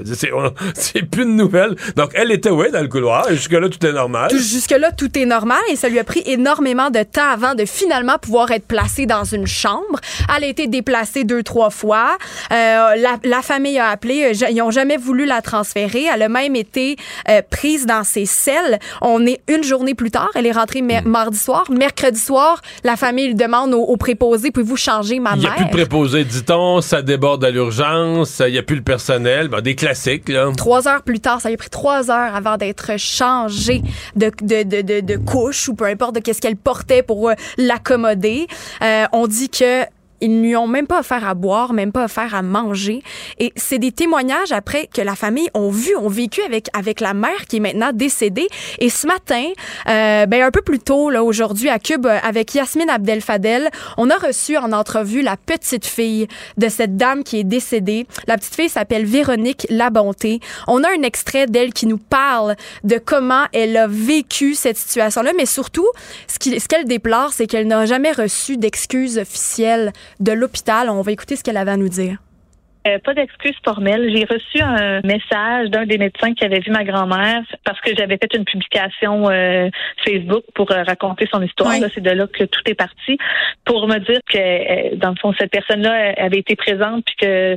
c'est, plus une nouvelle. Donc, elle était, oui, dans le couloir, et jusque-là, tout est normal. Jusque-là, tout est normal et ça lui a pris énormément de temps avant de finalement pouvoir être placée dans une chambre. Elle a été déplacée deux, trois fois. Euh, la, la famille a appelé. euh, Ils n'ont jamais voulu la transférer. Elle a même été euh, prise dans ses selles. On est une journée plus tard. Elle est rentrée Hmm. mardi soir. Mercredi soir, la famille lui demande au, au préposé, pouvez-vous changer ma Il n'y a mère? plus de préposé, dit-on, ça déborde à l'urgence, il n'y a plus le personnel. Ben, des classiques, là. Trois heures plus tard, ça lui a pris trois heures avant d'être changée de, de, de, de, de couche ou peu importe de qu'est-ce qu'elle portait pour euh, l'accommoder. Euh, on dit que ils lui ont même pas offert à boire, même pas offert à manger. Et c'est des témoignages après que la famille ont vu, ont vécu avec avec la mère qui est maintenant décédée. Et ce matin, euh, ben un peu plus tôt là aujourd'hui à Cube euh, avec Yasmine Abdel Fadel, on a reçu en entrevue la petite fille de cette dame qui est décédée. La petite fille s'appelle Véronique Labonté. On a un extrait d'elle qui nous parle de comment elle a vécu cette situation-là, mais surtout, ce qu'elle ce qu'elle déplore, c'est qu'elle n'a jamais reçu d'excuses officielles de l'hôpital. On va écouter ce qu'elle avait à nous dire. Euh, pas d'excuses formelles. J'ai reçu un message d'un des médecins qui avait vu ma grand-mère parce que j'avais fait une publication euh, Facebook pour euh, raconter son histoire. C'est de là que tout est parti pour me dire que dans le fond cette personne-là avait été présente puis que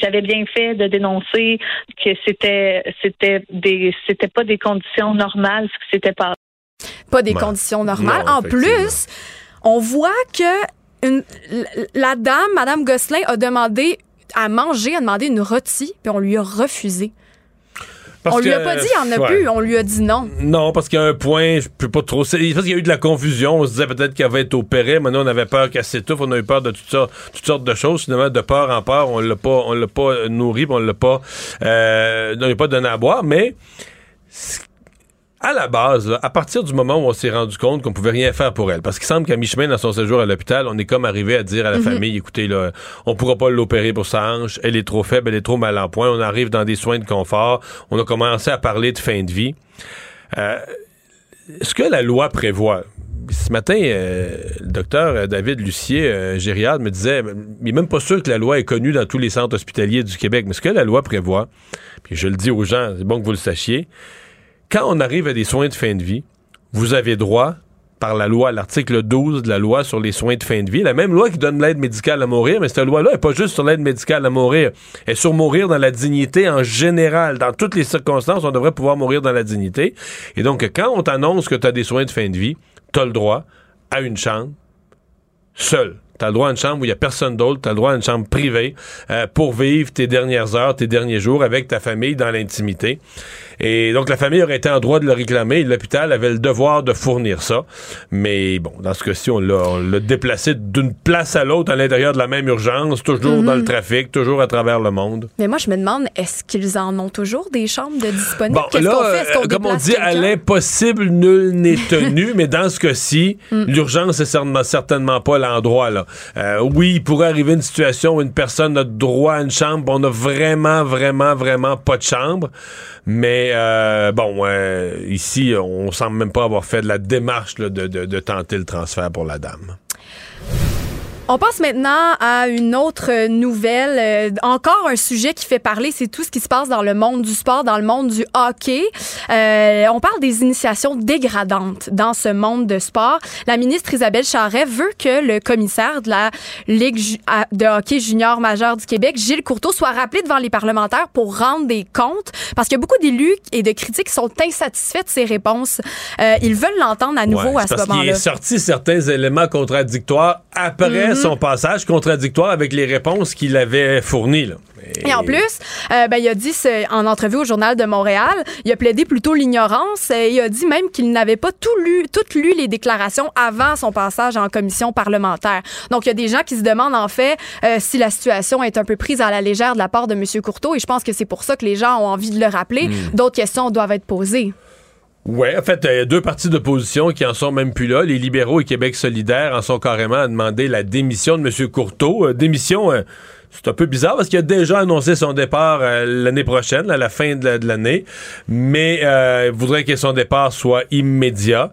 j'avais bien fait de dénoncer que c'était c'était des c'était pas des conditions normales ce qui s'était passé. Pas des conditions normales. Non, en plus, on voit que une, la dame, Madame Gosselin, a demandé à manger, a demandé une rôtie, puis on lui a refusé. Parce on lui a que- pas dit il y en a ouais. plus, on lui a dit non. Non, parce qu'il y a un point, je peux pas trop. Parce qu'il y a eu de la confusion. On se disait peut-être qu'elle va être opérée. Maintenant, on avait peur qu'elle s'étouffe. On a eu peur de toutes sortes, toutes sortes de choses. Finalement, de peur en peur, on l'a pas, on l'a pas nourri, puis on l'a pas, euh, on lui a pas donné à boire. Mais c- à la base, là, à partir du moment où on s'est rendu compte qu'on pouvait rien faire pour elle, parce qu'il semble qu'à mi-chemin dans son séjour à l'hôpital, on est comme arrivé à dire à la Mhm. famille, écoutez, là, on pourra pas l'opérer pour sa hanche, elle est trop faible, elle est trop mal en point, on arrive dans des soins de confort, on a commencé à parler de fin de vie. Euh, ce que la loi prévoit, ce matin, euh, le docteur euh, David Lucier, euh, gériade, me disait, il est même pas sûr que la loi est connue dans tous les centres hospitaliers du Québec, mais ce que la loi prévoit, puis je le dis aux gens, c'est bon que vous le sachiez, quand on arrive à des soins de fin de vie, vous avez droit, par la loi, l'article 12 de la loi sur les soins de fin de vie, la même loi qui donne l'aide médicale à mourir, mais cette loi-là n'est pas juste sur l'aide médicale à mourir, elle est sur mourir dans la dignité en général. Dans toutes les circonstances, on devrait pouvoir mourir dans la dignité. Et donc, quand on t'annonce que tu as des soins de fin de vie, tu as le droit à une chambre seul. Tu as le droit à une chambre où il n'y a personne d'autre. Tu as le droit à une chambre privée euh, pour vivre tes dernières heures, tes derniers jours avec ta famille dans l'intimité. Et donc, la famille aurait été en droit de le réclamer et l'hôpital avait le devoir de fournir ça. Mais bon, dans ce cas-ci, on l'a on l'a déplacé d'une place à l'autre à l'intérieur de la même urgence, toujours Mhm. dans le trafic, toujours à travers le monde. Mais moi, je me demande, est-ce qu'ils en ont toujours des chambres de disponibles? Bon, Qu'est-ce qu'on fait? Qu'on euh, comme on dit, à l'impossible, nul n'est tenu, mais dans ce cas-ci, Mm. l'urgence est certainement, certainement pas l'endroit. là. Euh, oui, il pourrait arriver une situation où une personne a droit à une chambre, on a vraiment, vraiment, vraiment pas de chambre. Mais euh, bon, euh, ici, on semble même pas avoir fait de la démarche de tenter le transfert pour la dame. On passe maintenant à une autre nouvelle. Euh, encore un sujet qui fait parler, c'est tout ce qui se passe dans le monde du sport, dans le monde du hockey. Euh, on parle des initiations dégradantes dans ce monde de sport. La ministre Isabelle Charret veut que le commissaire de la Ligue ju- de hockey junior majeur du Québec, Gilles Courteau, soit rappelé devant les parlementaires pour rendre des comptes, parce qu'il y a beaucoup d'élus et de critiques qui sont insatisfaits de ses réponses. Euh, ils veulent l'entendre à nouveau Ouais, à ce parce qu'il moment-là. est sorti certains éléments contradictoires après Mhm. Son passage contradictoire avec les réponses qu'il avait fournies. là. Et en plus, euh, ben, il a dit en entrevue au Journal de Montréal, il a plaidé plutôt l'ignorance et il a dit même qu'il n'avait pas tout lu, toutes lu les déclarations avant son passage en commission parlementaire. Donc, il y a des gens qui se demandent en fait euh, si la situation est un peu prise à la légère de la part de M. Courteau et je pense que c'est pour ça que les gens ont envie de le rappeler. Mm. D'autres questions doivent être posées. Ouais, en fait, il y a deux partis d'opposition qui en sont même plus là. Les libéraux et Québec solidaire en sont carrément à demander la démission de M. Courteau. Euh, démission, euh, c'est un peu bizarre parce qu'il a déjà annoncé son départ euh, l'année prochaine, à la fin de la- de l'année, mais il voudrait que son départ soit immédiat.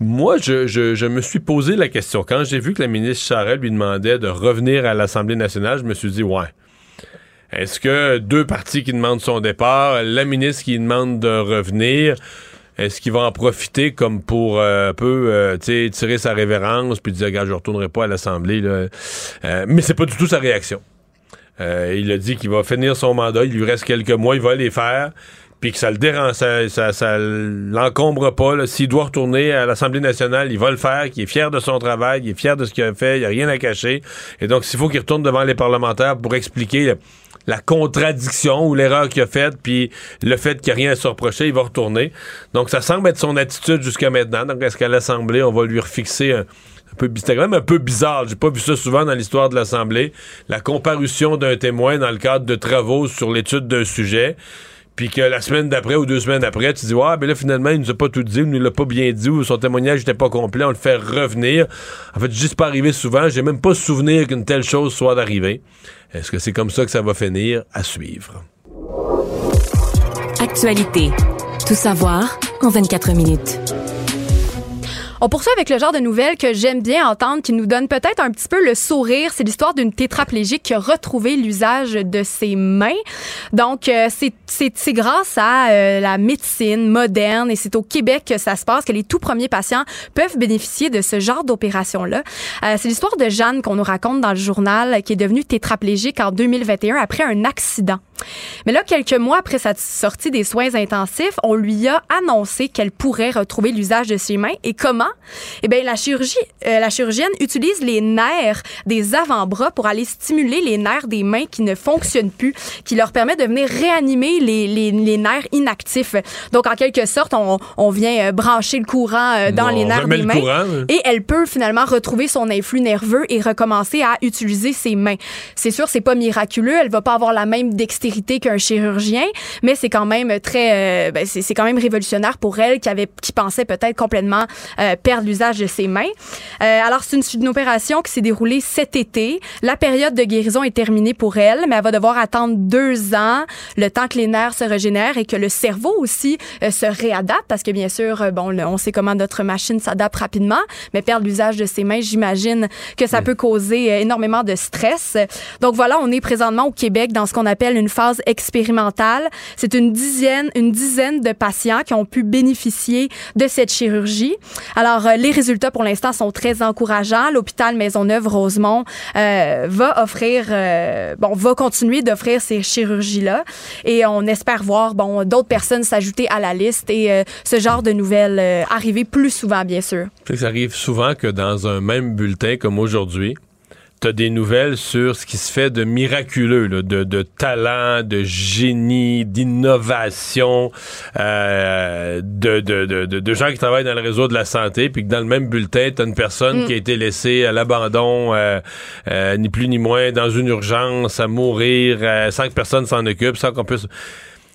Moi, je me suis posé la question. Quand j'ai vu que la ministre Charest lui demandait de revenir à l'Assemblée nationale, je me suis dit, ouais. Est-ce que deux partis qui demandent son départ, la ministre qui demande de revenir, est-ce qu'il va en profiter comme pour euh, un peu euh, tirer sa révérence puis dire, regarde, je retournerai pas à l'Assemblée. Euh, mais c'est pas du tout sa réaction. Euh, il a dit qu'il va finir son mandat, il lui reste quelques mois, il va les faire, puis que ça le dérange, ça, ça, ça l'encombre pas. S'il doit retourner à l'Assemblée nationale, il va le faire, qu'il est fier de son travail, il est fier de ce qu'il a fait, il n'y a rien à cacher. Et donc, s'il faut qu'il retourne devant les parlementaires pour expliquer la contradiction ou l'erreur qu'il a faite, puis le fait qu'il n'y a rien à se reprocher, il va retourner. Donc, ça semble être son attitude jusqu'à maintenant. Donc, est-ce qu'à l'Assemblée, on va lui refixer un, un peu, c'était quand même un peu bizarre. J'ai pas vu ça souvent dans l'histoire de l'Assemblée. La comparution d'un témoin dans le cadre de travaux sur l'étude d'un sujet puis que la semaine d'après ou deux semaines après, tu dis Ouais, ben là, finalement, il nous a pas tout dit, il nous l'a pas bien dit, ou son témoignage n'était pas complet, on le fait revenir. En fait, juste pas arrivé souvent, j'ai même pas souvenir qu'une telle chose soit d'arriver. Est-ce que c'est comme ça que ça va finir? À suivre? Actualité. Tout savoir en 24 minutes. On poursuit avec le genre de nouvelles que j'aime bien entendre, qui nous donne peut-être un petit peu le sourire. C'est l'histoire d'une tétraplégique qui a retrouvé l'usage de ses mains. Donc, euh, c'est grâce à euh, la médecine moderne et c'est au Québec que ça se passe, que les tout premiers patients peuvent bénéficier de ce genre d'opération-là. Euh, c'est l'histoire de Jeanne qu'on nous raconte dans le journal, qui est devenue tétraplégique en 2021 après un accident. Mais là, quelques mois après sa sortie des soins intensifs, on lui a annoncé qu'elle pourrait retrouver l'usage de ses mains. Et comment? Eh bien, la, chirurgie, euh, la chirurgienne utilise les nerfs des avant-bras pour aller stimuler les nerfs des mains qui ne fonctionnent plus, qui leur permet de venir réanimer les, les, les nerfs inactifs. Donc, en quelque sorte, on, on vient euh, brancher le courant euh, dans les nerfs des mains. Et elle peut finalement retrouver son influx nerveux et recommencer à utiliser ses mains. C'est sûr, c'est pas miraculeux. Elle va pas avoir la même dextérité qu'un chirurgien, mais c'est quand même très, euh, ben, c'est quand même révolutionnaire pour elle qui avait, qui pensait peut-être complètement euh, perdre l'usage de ses mains. Euh, alors c'est une, une, opération qui s'est déroulée cet été. La période de guérison est terminée pour elle, mais elle va devoir attendre deux ans, le temps que les nerfs se régénèrent et que le cerveau aussi se réadapte, parce que bien sûr, bon, on sait comment notre machine s'adapte rapidement, mais perdre l'usage de ses mains, j'imagine que ça peut causer énormément de stress. Donc voilà, on est présentement au Québec dans ce qu'on appelle une phase expérimentale. C'est une dizaine, une dizaine de patients qui ont pu bénéficier de cette chirurgie. Alors, euh, les résultats pour l'instant sont très encourageants. L'hôpital Maisonneuve-Rosemont euh, va offrir, euh, bon, va continuer d'offrir ces chirurgies-là et on espère voir, bon, d'autres personnes s'ajouter à la liste et ce genre de nouvelles arriver plus souvent, bien sûr. Ça arrive souvent que dans un même bulletin comme aujourd'hui, t'as des nouvelles sur ce qui se fait de miraculeux, de, de, talent, de génie, d'innovation, euh, de, de, de, de, gens qui travaillent dans le réseau de la santé, puis que dans le même bulletin, t'as une personne mm. qui a été laissée à l'abandon, euh, euh, ni plus ni moins, dans une urgence, à mourir, sans que personne s'en occupe, sans qu'on puisse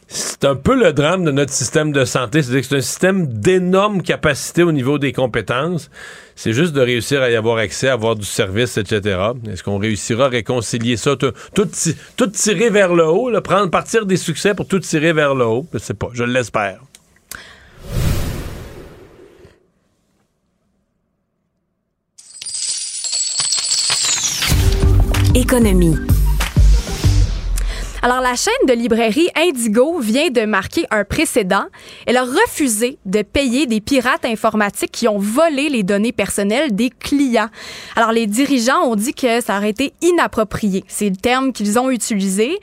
c'est un peu le drame de notre système de santé. C'est-à-dire que c'est un système d'énormes capacités au niveau des compétences. C'est juste de réussir à y avoir accès, à avoir du service, etc. Est-ce qu'on réussira à réconcilier ça, tout, tout, tirer vers le haut, prendre partir des succès pour tout tirer vers le haut? Je sais pas, je l'espère. Économie. Alors, la chaîne de librairie Indigo vient de marquer un précédent. Elle a refusé de payer des pirates informatiques qui ont volé les données personnelles des clients. Alors, les dirigeants ont dit que ça aurait été inapproprié. C'est le terme qu'ils ont utilisé.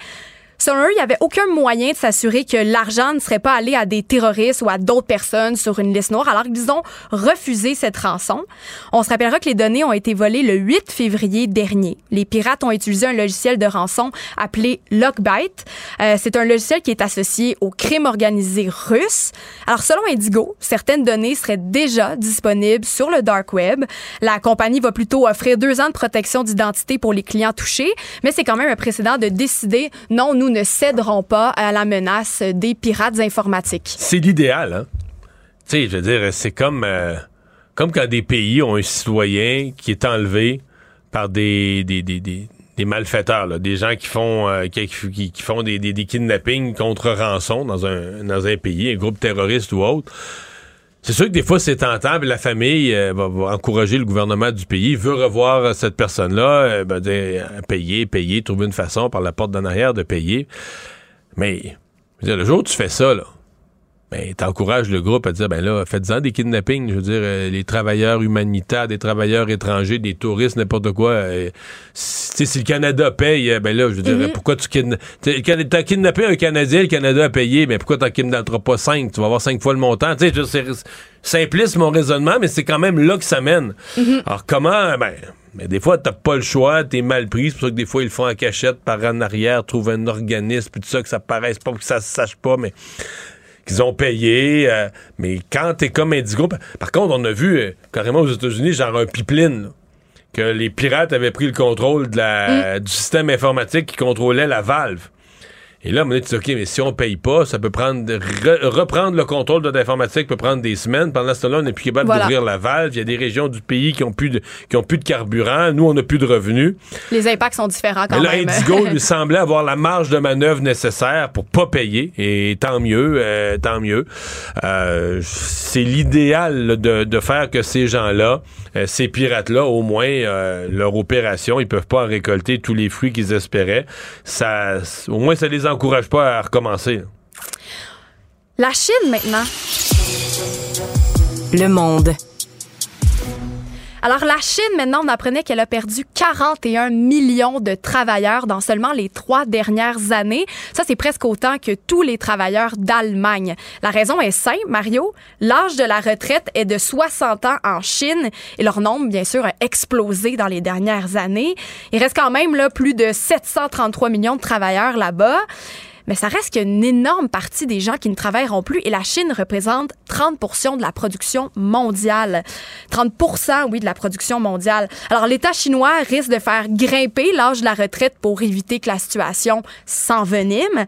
Selon eux, il n'y avait aucun moyen de s'assurer que l'argent ne serait pas allé à des terroristes ou à d'autres personnes sur une liste noire, alors qu'ils ont refusé cette rançon. On se rappellera que les données ont été volées le 8 février dernier. Les pirates ont utilisé un logiciel de rançon appelé Lockbite. Euh, c'est un logiciel qui est associé au crime organisé russe. Alors, selon Indigo, certaines données seraient déjà disponibles sur le dark web. La compagnie va plutôt offrir deux ans de protection d'identité pour les clients touchés, mais c'est quand même un précédent de décider, non, nous ne céderont pas à la menace des pirates informatiques. C'est l'idéal, hein? Tu sais, je veux dire, c'est comme, euh, comme quand des pays ont un citoyen qui est enlevé par des, des, des, des, malfaiteurs, des gens qui font, euh, qui, qui, font des, des, kidnappings contre rançon dans un, dans un pays, un groupe terroriste ou autre. C'est sûr que des fois, c'est tentant, la famille euh, va, encourager le gouvernement du pays, veut revoir cette personne-là, euh, ben, payer, payer, trouver une façon par la porte d'en arrière de payer. Mais, le jour où tu fais ça, là, ben, t'encourages le groupe à dire, ben là, faites-en des kidnappings. Je veux dire, euh, les travailleurs humanitaires, des travailleurs étrangers, des touristes, n'importe quoi. Euh, si, si, le Canada paye, euh, ben là, je veux dire, mm-hmm. pourquoi tu kidnappes... T'as kidnappé un Canadien, le Canada a payé, mais pourquoi t'en kidnapperas pas cinq? Tu vas avoir cinq fois le montant. Tu sais, c'est simpliste mon raisonnement, mais c'est quand même là que ça mène. Mm-hmm. Alors, comment... Ben, mais des fois, t'as pas le choix, t'es mal pris. C'est pour ça que des fois, ils le font en cachette par en arrière, trouvent un organisme, puis tout ça, que ça paraisse pas, que ça se sache pas, mais qu'ils ont payé. euh, mais quand t'es comme Indigo, par- par contre, on a vu euh, carrément aux États-Unis, genre un pipeline, là, que les pirates avaient pris le contrôle de la, du système informatique qui contrôlait la valve. Et là, on a dit, OK, mais si on paye pas, ça peut prendre, re- reprendre le contrôle de l'informatique peut prendre des semaines. Pendant ce temps-là, on n'est plus capable Voilà. d'ouvrir la valve. Il y a des régions du pays qui ont plus de, qui ont plus de carburant. Nous, on n'a plus de revenus. Les impacts sont différents quand Mais là, même. Indigo lui semblait avoir la marge de manœuvre nécessaire pour pas payer. Et tant mieux, euh, tant mieux. Euh, c'est l'idéal de, de faire que ces gens-là, euh, ces pirates-là, au moins, euh, leur opération, ils peuvent pas en récolter tous les fruits qu'ils espéraient. Ça, au moins, ça les encourage pas à recommencer. La Chine maintenant. Le monde. Alors, la Chine, maintenant, on apprenait qu'elle a perdu 41 millions de travailleurs dans seulement les trois dernières années. Ça, c'est presque autant que tous les travailleurs d'Allemagne. La raison est simple, Mario. L'âge de la retraite est de 60 ans en Chine et leur nombre, bien sûr, a explosé dans les dernières années. Il reste quand même là, plus de 733 millions de travailleurs là-bas. Mais ça reste qu'une énorme partie des gens qui ne travailleront plus et la Chine représente 30% de la production mondiale. 30% oui, de la production mondiale. Alors, l'État chinois risque de faire grimper l'âge de la retraite pour éviter que la situation s'envenime.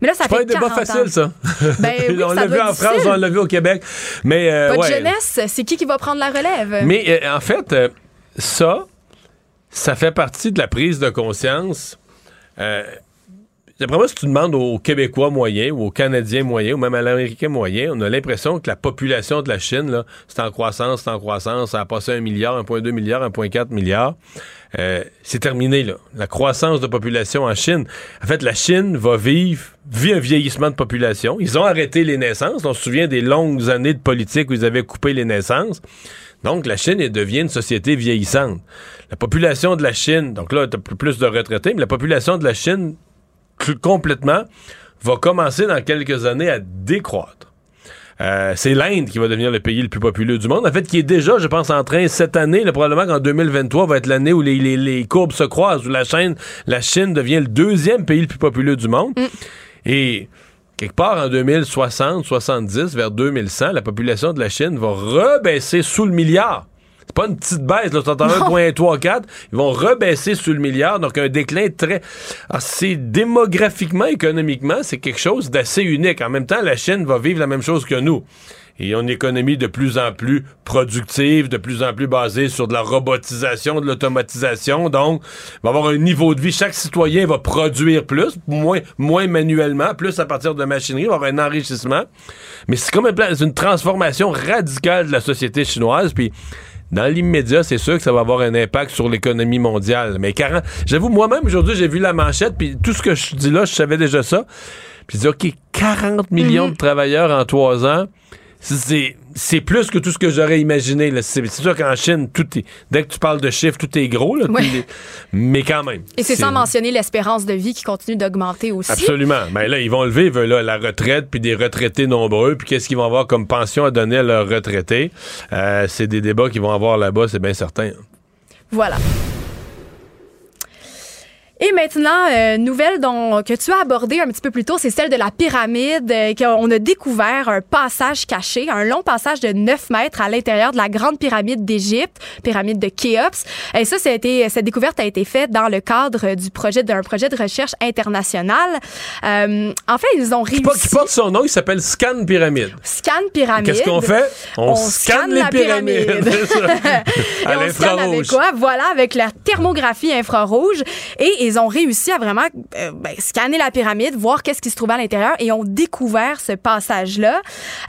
Mais là, ça C'est pas fait un débat 40 ans. facile, ça. Ben oui, on l'a vu en France, on l'a vu au Québec. Mais, euh, Pas de ouais. jeunesse, c'est qui qui va prendre la relève? Mais euh, en fait, euh, ça, ça fait partie de la prise de conscience. D'après moi, si tu demandes aux Québécois moyens ou aux Canadiens moyens ou même à l'Américain moyen, on a l'impression que la population de la Chine, c'est en croissance, c'est en croissance, ça a passé un milliard, 1,2 milliard, 1,4 milliard. Euh, c'est terminé, là. La croissance de population en Chine. En fait, la Chine va vivre, vit un vieillissement de population. Ils ont arrêté les naissances. On se souvient des longues années de politique où ils avaient coupé les naissances. Donc, la Chine elle devient une société vieillissante. La population de la Chine, donc là, tu plus de retraités, mais la population de la Chine, complètement, va commencer dans quelques années à décroître. Euh, c'est l'Inde qui va devenir le pays le plus populeux du monde. En fait, qui est déjà, je pense, en train cette année, là, probablement qu'en 2023 va être l'année où les, les- les courbes se croisent, où la, Chine, la Chine devient le deuxième pays le plus populeux du monde. Et quelque part en 2060, 70, vers 2100, la population de la Chine va rebaisser sous le milliard. C'est pas une petite baisse, là, t'entends 1.34, ils vont rebaisser sous le milliard, donc un déclin très... Alors, c'est démographiquement, économiquement, c'est quelque chose d'assez unique. En même temps, la Chine va vivre la même chose que nous. Et une économie de plus en plus productive, de plus en plus basée sur de la robotisation, de l'automatisation. Donc, il va avoir un niveau de vie. Chaque citoyen va produire plus, moins, moins manuellement, plus à partir de machinerie, il va avoir un enrichissement. Mais c'est comme un plan- c'est une transformation radicale de la société chinoise. Puis, dans l'immédiat, c'est sûr que ça va avoir un impact sur l'économie mondiale. Mais 40, j'avoue, moi-même, aujourd'hui, j'ai vu la manchette, puis tout ce que je dis là, je savais déjà ça. Puis je dis, OK, 40 millions de travailleurs en trois ans, c'est, c'est plus que tout ce que j'aurais imaginé. C'est, sûr qu'en Chine, tout est, dès que tu parles de chiffres, tout est gros. Là, Ouais. Tous les- mais quand même. Et c'est sans mentionner l'espérance de vie qui continue d'augmenter aussi. Absolument. Mais là, ils vont lever là, la retraite, puis des retraités nombreux, puis qu'est-ce qu'ils vont avoir comme pension à donner à leurs retraités? Euh, c'est des débats qu'ils vont avoir là-bas, c'est bien certain. Voilà. Et maintenant, euh, nouvelle dont, que tu as abordée un petit peu plus tôt, c'est celle de la pyramide, euh, qu'on a découvert un passage caché, un long passage de 9 mètres à l'intérieur de la grande pyramide d'Égypte, pyramide de Khéops. Et ça, ça a été, cette découverte a été faite dans le cadre du projet d'un projet de recherche international. Euh, en fait, ils ont réussi... Qui porte, son nom, il s'appelle Scan Pyramide. Scan pyramide. Qu'est-ce qu'on fait? On, scanne scanne les la pyramides. pyramide. C'est ça. à Et on scanne avec l'infrarouge. quoi? Voilà, avec la thermographie infrarouge. Et ils ont réussi à vraiment euh, ben, scanner la pyramide, voir qu'est-ce qui se trouvait à l'intérieur et ont découvert ce passage-là.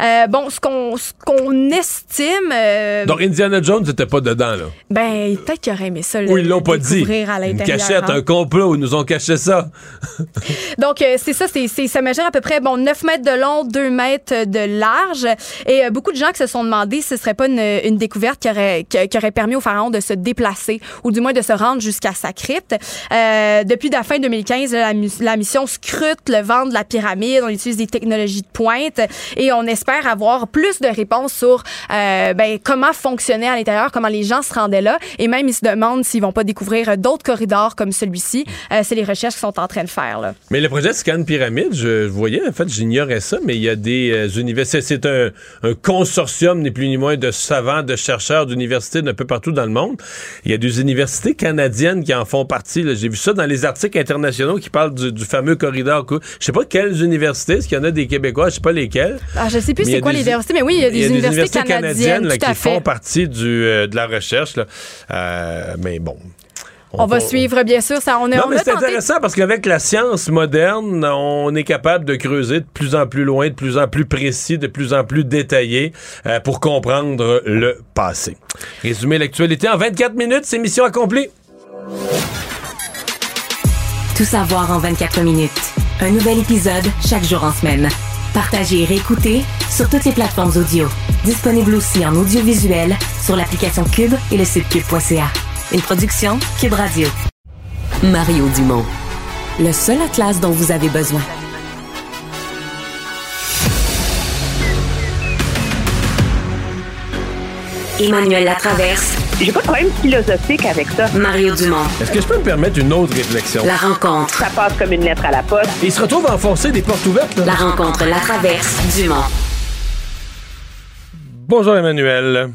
Euh, bon, ce qu'on ce qu'on estime... euh, Donc Indiana Jones n'était pas dedans, là. ben, peut-être qu'ils auraient aimé ça. Ou ils l'ont pas dit. à Une cachette, hein. un complot, ils nous ont caché ça. Donc, euh, c'est ça, c'est, ça mesure à peu près bon, 9 mètres de long, 2 mètres de large. Et beaucoup de gens qui se sont demandé si ce serait pas une, une découverte qui aurait, qui, qui aurait permis au pharaon de se déplacer ou du moins de se rendre jusqu'à sa crypte. Euh, Euh, depuis la fin 2015, la, mission scrute le ventre de la pyramide. On utilise des technologies de pointe et on espère avoir plus de réponses sur euh, ben, comment fonctionnait à l'intérieur, comment les gens se rendaient là. Et même, ils se demandent s'ils vont pas découvrir d'autres corridors comme celui-ci. Euh, c'est les recherches qu'ils sont en train de faire. Là. Mais le projet Scan Pyramide, je voyais, en fait, j'ignorais ça, mais il y a des universités. C'est un, un, consortium, ni plus ni moins, de savants, de chercheurs d'universités d'un peu partout dans le monde. Il y a des universités canadiennes qui en font partie. J'ai vu ça dans les articles internationaux qui parlent du, du fameux corridor. Je sais pas quelles universités, est-ce qu'il y en a des Québécois, je sais pas lesquelles. Ah, je sais plus c'est quoi les universités, mais oui, il y a des, il y a universités, des universités canadiennes, là, tout à qui font partie du, euh, de la recherche. Là. Euh, mais bon. On, va suivre, bien sûr. Ça, on est, non, on mais c'est tenté- intéressant parce qu'avec la science moderne, on est capable de creuser de plus en plus loin, de plus en plus précis, de plus en plus détaillé euh, pour comprendre le passé. Résumer l'actualité en 24 minutes, c'est mission accomplie. Tout savoir en 24 minutes. Un nouvel épisode chaque jour en semaine. Partagez et réécoutez sur toutes les plateformes audio. Disponible aussi en audiovisuel sur l'application Cube et le site cube.ca. Une production Cube Radio. Mario Dumont. Le seul atlas dont vous avez besoin. Emmanuel Latraverse. J'ai pas de problème philosophique avec ça. Mario Dumont. Est-ce que je peux me permettre une autre réflexion? La rencontre. Ça passe comme une lettre à la poste. Et il se retrouve à enfoncer des portes ouvertes. là. La rencontre La Traverse Dumont. Bonjour Emmanuel.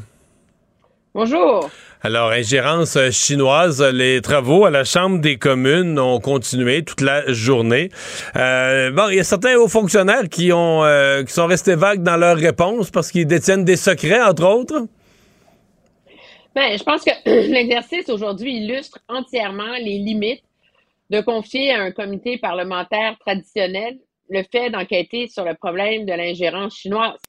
Bonjour. Alors, ingérence chinoise, les travaux à la Chambre des communes ont continué toute la journée. Euh, bon, il y a certains hauts fonctionnaires qui, ont, euh, qui sont restés vagues dans leurs réponses parce qu'ils détiennent des secrets, entre autres. Ben, je pense que l'exercice aujourd'hui illustre entièrement les limites de confier à un comité parlementaire traditionnel le fait d'enquêter sur le problème de l'ingérence chinoise.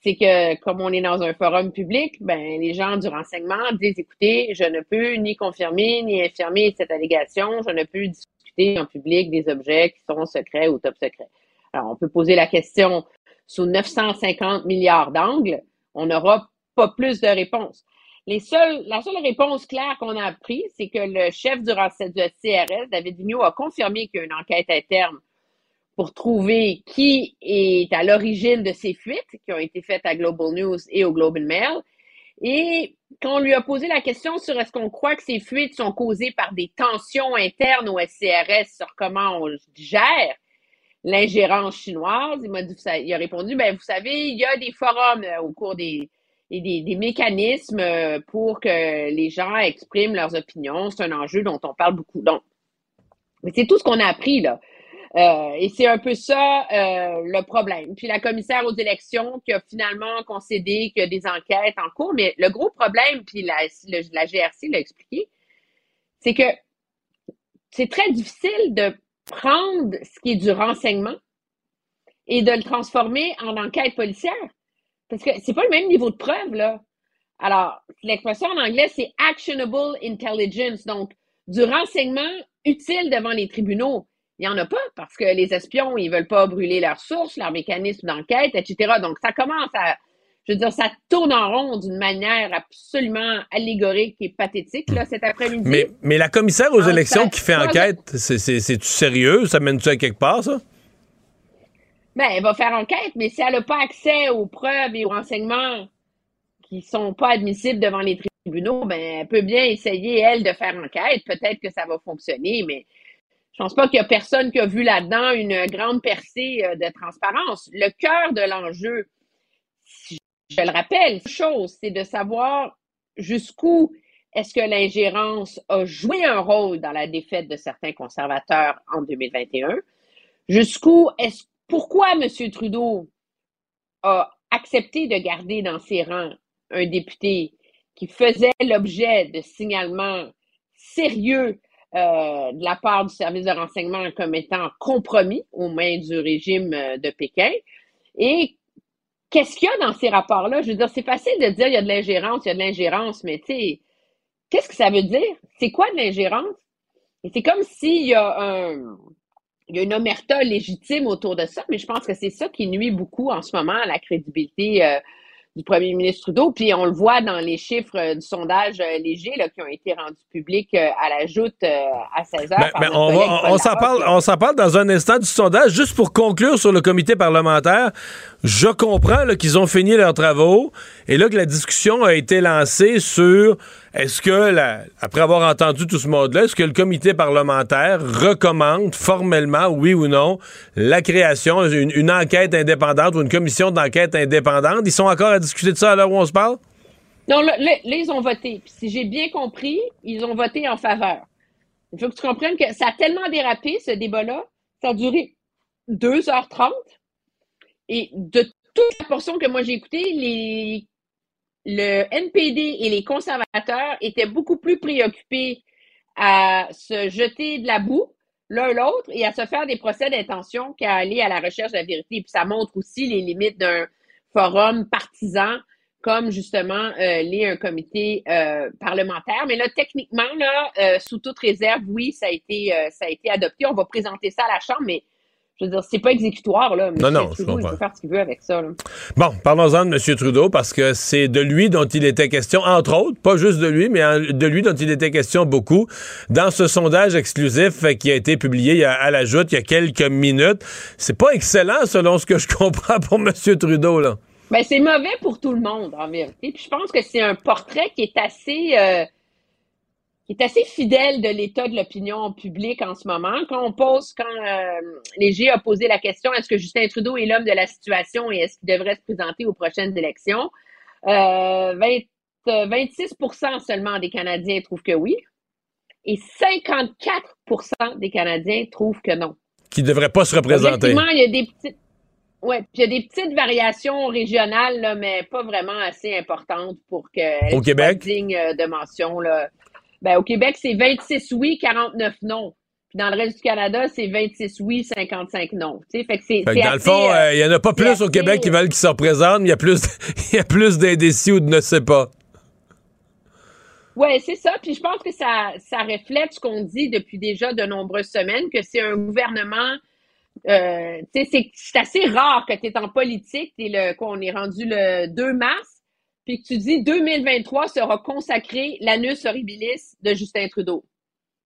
C'est que, comme on est dans un forum public, ben, les gens du renseignement disent, écoutez, je ne peux ni confirmer ni infirmer cette allégation, je ne peux discuter en public des objets qui sont secrets ou top secrets. Alors, on peut poser la question sous 950 milliards d'angles, on n'aura pas plus de réponses. Les la seule réponse claire qu'on a appris, c'est que le chef du, du CRS, David Vigneault, a confirmé qu'il y a une enquête interne pour trouver qui est à l'origine de ces fuites qui ont été faites à Global News et au Globe and Mail. Et quand on lui a posé la question sur est-ce qu'on croit que ces fuites sont causées par des tensions internes au SCRS sur comment on gère l'ingérence chinoise, il m'a dit, il a répondu, ben vous savez, il y a des forums euh, au cours des, et des, des mécanismes euh, pour que les gens expriment leurs opinions. C'est un enjeu dont on parle beaucoup. Donc, c'est tout ce qu'on a appris là. Euh, et c'est un peu ça euh, le problème. Puis la commissaire aux élections qui a finalement concédé qu'il y a des enquêtes en cours, mais le gros problème, puis la, la GRC l'a expliqué, c'est que c'est très difficile de prendre ce qui est du renseignement et de le transformer en enquête policière. Parce que c'est pas le même niveau de preuve, là. Alors, l'expression en anglais, c'est actionable intelligence, donc du renseignement utile devant les tribunaux. Il n'y en a pas parce que les espions, ils veulent pas brûler leurs sources, leurs mécanismes d'enquête, etc. Donc, ça commence à, je veux dire, ça tourne en rond d'une manière absolument allégorique et pathétique, là, cet après-midi. Mais, mais la commissaire aux Ah, élections qui fait enquête, c'est- c'est- c'est-tu sérieux? Ça mène-tu à quelque part, ça? Ben, elle va faire enquête, mais si elle n'a pas accès aux preuves et aux renseignements qui sont pas admissibles devant les tribunaux, ben, elle peut bien essayer, elle, de faire enquête. Peut-être que ça va fonctionner, mais je pense pas qu'il y a personne qui a vu là-dedans une grande percée euh, de transparence. Le cœur de l'enjeu, je le rappelle, chose, c'est de savoir jusqu'où est-ce que l'ingérence a joué un rôle dans la défaite de certains conservateurs en 2021? Jusqu'où est-ce pourquoi M. Trudeau a accepté de garder dans ses rangs un député qui faisait l'objet de signalements sérieux euh, de la part du service de renseignement comme étant compromis aux mains du régime euh, de Pékin? Et qu'est-ce qu'il y a dans ces rapports-là? Je veux dire, c'est facile de dire il y a de l'ingérence, il y a de l'ingérence, mais tu sais, qu'est-ce que ça veut dire? C'est quoi de l'ingérence? Et c'est comme s'il y a un, il y a une omerta légitime autour de ça, mais je pense que c'est ça qui nuit beaucoup en ce moment à la crédibilité euh, du premier ministre Trudeau. Puis on le voit dans les chiffres euh, du sondage euh, léger là, qui ont été rendus publics à la joute à 16 heures. Ben, ben, on, va- on s'en parle, on s'en parle dans un instant du sondage. Juste pour conclure sur le comité parlementaire, je comprends qu'ils ont fini leurs travaux et là que la discussion a été lancée sur est-ce que, après avoir entendu tout ce monde-là, est-ce que le comité parlementaire recommande formellement, oui ou non, la création d'une une enquête indépendante ou une commission d'enquête indépendante? Ils sont encore à discuter de ça à l'heure où on se parle? Non, là, là, là, ils ont voté. Puis si j'ai bien compris, ils ont voté en faveur. Il faut que tu comprennes que ça a tellement dérapé, ce débat-là. Ça a duré 2h30. Et de toute la portion que moi j'ai écoutée, les, le NPD et les conservateurs étaient beaucoup plus préoccupés à se jeter de la boue l'un l'autre et à se faire des procès d'intention qu'à aller à la recherche de la vérité. Puis ça montre aussi les limites d'un forum partisan comme justement euh, l'est un comité euh, parlementaire. Mais là, techniquement, là, euh, sous toute réserve, oui, ça a été ça a été adopté. On va présenter ça à la Chambre, mais je veux dire, c'est pas exécutoire, là. Non, non, Monsieur je Trudeau, il peut faire ce qu'il veut avec ça. Là. Bon, parlons-en de M. Trudeau parce que c'est de lui dont il était question, entre autres, pas juste de lui, mais de lui dont il était question beaucoup dans ce sondage exclusif qui a été publié à la joute il y a quelques minutes. C'est pas excellent selon ce que je comprends pour M. Trudeau, là. Ben, c'est mauvais pour tout le monde, en vérité. Puis je pense que c'est un portrait qui est assez, euh, qui est assez fidèle de l'état de l'opinion publique en ce moment. Quand on pose, quand euh, Léger a posé la question, est-ce que Justin Trudeau est l'homme de la situation et est-ce qu'il devrait se présenter aux prochaines élections? Euh, 20, euh, 26% seulement des Canadiens trouvent que oui et 54% des Canadiens trouvent que non. Qui devrait pas se représenter. Objectivement, il y a des petites. Ouais, puis il y a des petites variations régionales, là, mais pas vraiment assez importantes pour que Au Québec? digne euh, de mention. Là. Ben, au Québec, c'est 26 oui, 49 non. Puis dans le reste du Canada, c'est 26 oui, 55 non. Tu sais, fait que c'est, dans le assez, fond, euh, euh, il y en a pas plus au Québec qui veulent qu'il se représente, mais il y a plus, il y a plus d'indécis ou de ne sais pas. Oui, c'est ça. Puis je pense que ça, ça reflète ce qu'on dit depuis déjà de nombreuses semaines, que c'est un gouvernement. Euh, c'est, assez rare que tu es en politique, t'es le, qu'on est rendu le 2 mars, puis que tu dis 2023 sera consacré l'anus horribilis de Justin Trudeau.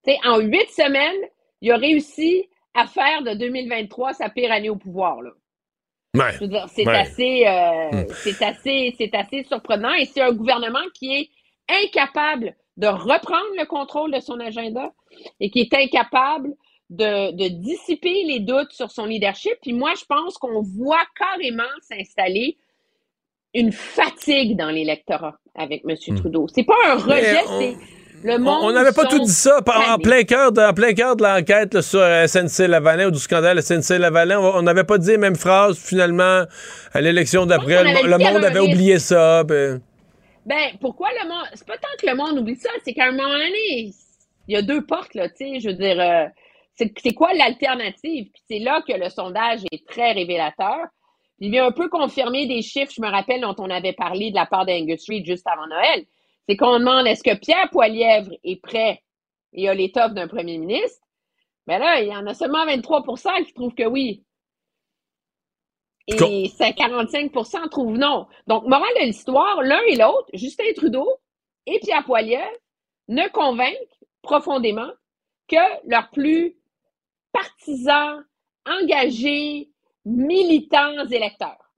Tu sais, en huit semaines, il a réussi à faire de 2023 sa pire année au pouvoir. Là. Ouais. C'est Ouais. assez, euh, Hmm. c'est assez, c'est assez surprenant et c'est un gouvernement qui est incapable de reprendre le contrôle de son agenda et qui est incapable de, de dissiper les doutes sur son leadership. Puis moi, je pense qu'on voit carrément s'installer une fatigue dans l'électorat avec M. Trudeau. C'est pas un rejet, Hmm. on- c'est le On- monde. On n'avait pas tout dit ça en plein cœur de, en plein cœur de l'enquête sur euh, SNC-Lavalin ou du scandale SNC-Lavalin. On on n'avait pas dit les mêmes phrases finalement à l'élection d'après. Le, monde avait oublié ça. ben. Ben, pourquoi le monde. C'est pas tant que le monde oublie ça, c'est qu'à un moment donné, il y a deux portes, là, tu sais. Je veux dire, euh, c'est c'est quoi l'alternative? Puis c'est là que le sondage est très révélateur. Il vient un peu confirmer des chiffres, je me rappelle, dont on avait parlé de la part d'Angus Reid juste avant Noël. C'est qu'on demande est-ce que Pierre Poilièvre est prêt et a l'étoffe d'un premier ministre? Ben là, il y en a seulement 23% qui trouvent que oui. Et Com- c'est 45 trouvent non. Donc, morale de l'histoire, l'un et l'autre, Justin Trudeau et Pierre Poilievre, ne convainquent profondément que leurs plus partisans, engagés, militants électeurs.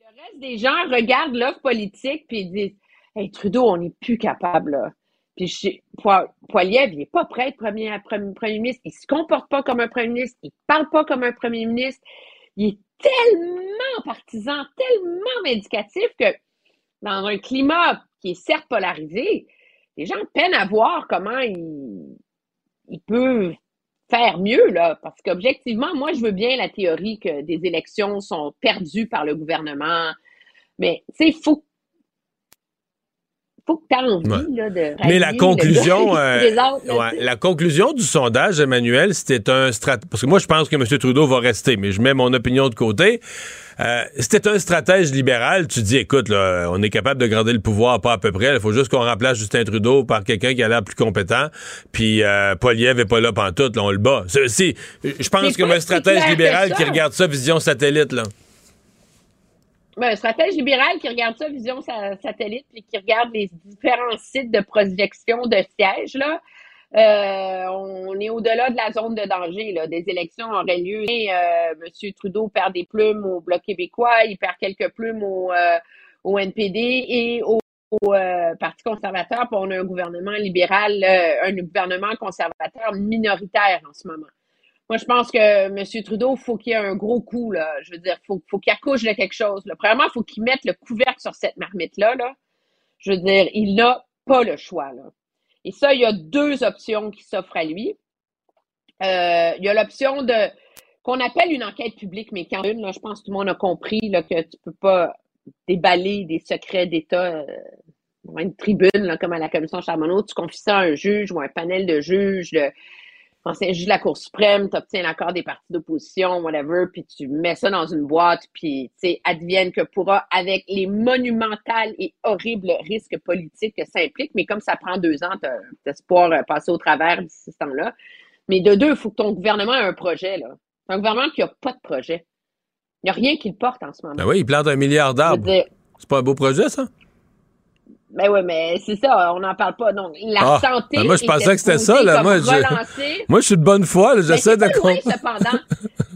Le reste des gens regardent l'offre politique puis disent Hey, Trudeau, on n'est plus capable. Puis je- Po- Poilievre, il n'est pas prêt à être premier ministre. Il ne se comporte pas comme un premier ministre. Il ne parle pas comme un premier ministre. Il est tellement partisan, tellement vindicatif que dans un climat qui est certes polarisé, les gens peinent à voir comment il, il peut faire mieux, là. Parce qu'objectivement, moi, je veux bien la théorie que des élections sont perdues par le gouvernement. Mais, il faut, faut que tu aies envie, Ouais. là, de Mais la conclusion, euh, ouais, la conclusion du sondage, Emmanuel, c'était un strat. Parce que moi, je pense que M. Trudeau va rester, mais je mets mon opinion de côté. Euh, c'était un stratège libéral. Tu dis, écoute, là, on est capable de garder le pouvoir, pas à peu près. Il faut juste qu'on remplace Justin Trudeau par quelqu'un qui a l'air plus compétent. Puis euh, Poliev est pas là pantoute, là, on le bat. Je pense que un stratège libéral qui regarde ça vision satellite, là. Ben, un stratège libéral qui regarde ça, vision sa- satellite, puis qui regarde les différents sites de projection de sièges, là. Euh, on est au-delà de la zone de danger. Là. Des élections auraient lieu. Euh, M. Trudeau perd des plumes au Bloc québécois, il perd quelques plumes au, euh, au NPD et au, euh, Parti conservateur. Puis on a un gouvernement libéral, un gouvernement conservateur minoritaire en ce moment. Moi, je pense que M. Trudeau, faut qu'il y ait un gros coup. Là. Je veux dire, faut, faut qu'il accouche de quelque chose. Là. Premièrement, faut qu'il mette le couvercle sur cette marmite-là. Là. Je veux dire, il n'a pas le choix. Et ça, il y a deux options qui s'offrent à lui. Euh, il y a l'option de qu'on appelle une enquête publique, mais quand une, je pense que tout le monde a compris là, que tu peux pas déballer des secrets d'État euh, dans une tribune, là, comme à la commission Charbonneau. Tu confies ça à un juge ou à un panel de juges, ancien juge de la Cour suprême, tu obtiens l'accord des partis d'opposition, whatever, puis tu mets ça dans une boîte, puis, tu sais, advienne que pourra, avec les monumentales et horribles risques politiques que ça implique, mais comme ça prend deux ans, t'as espoir euh, passer au travers d'ici ce temps-là. Mais de deux, il faut que ton gouvernement ait un projet, là. C'est un gouvernement qui n'a pas de projet. Il n'y a rien qui le porte en ce moment. Ben oui, il plante un milliard d'arbres. C'est pas un beau projet, ça? Ben oui, mais c'est ça, on n'en parle pas. Donc, la Ah, santé. ben moi, je pensais que c'était ça, là. Moi, je, relancer. moi, je suis de bonne foi, là. Ben, J'essaie de comprendre. cependant.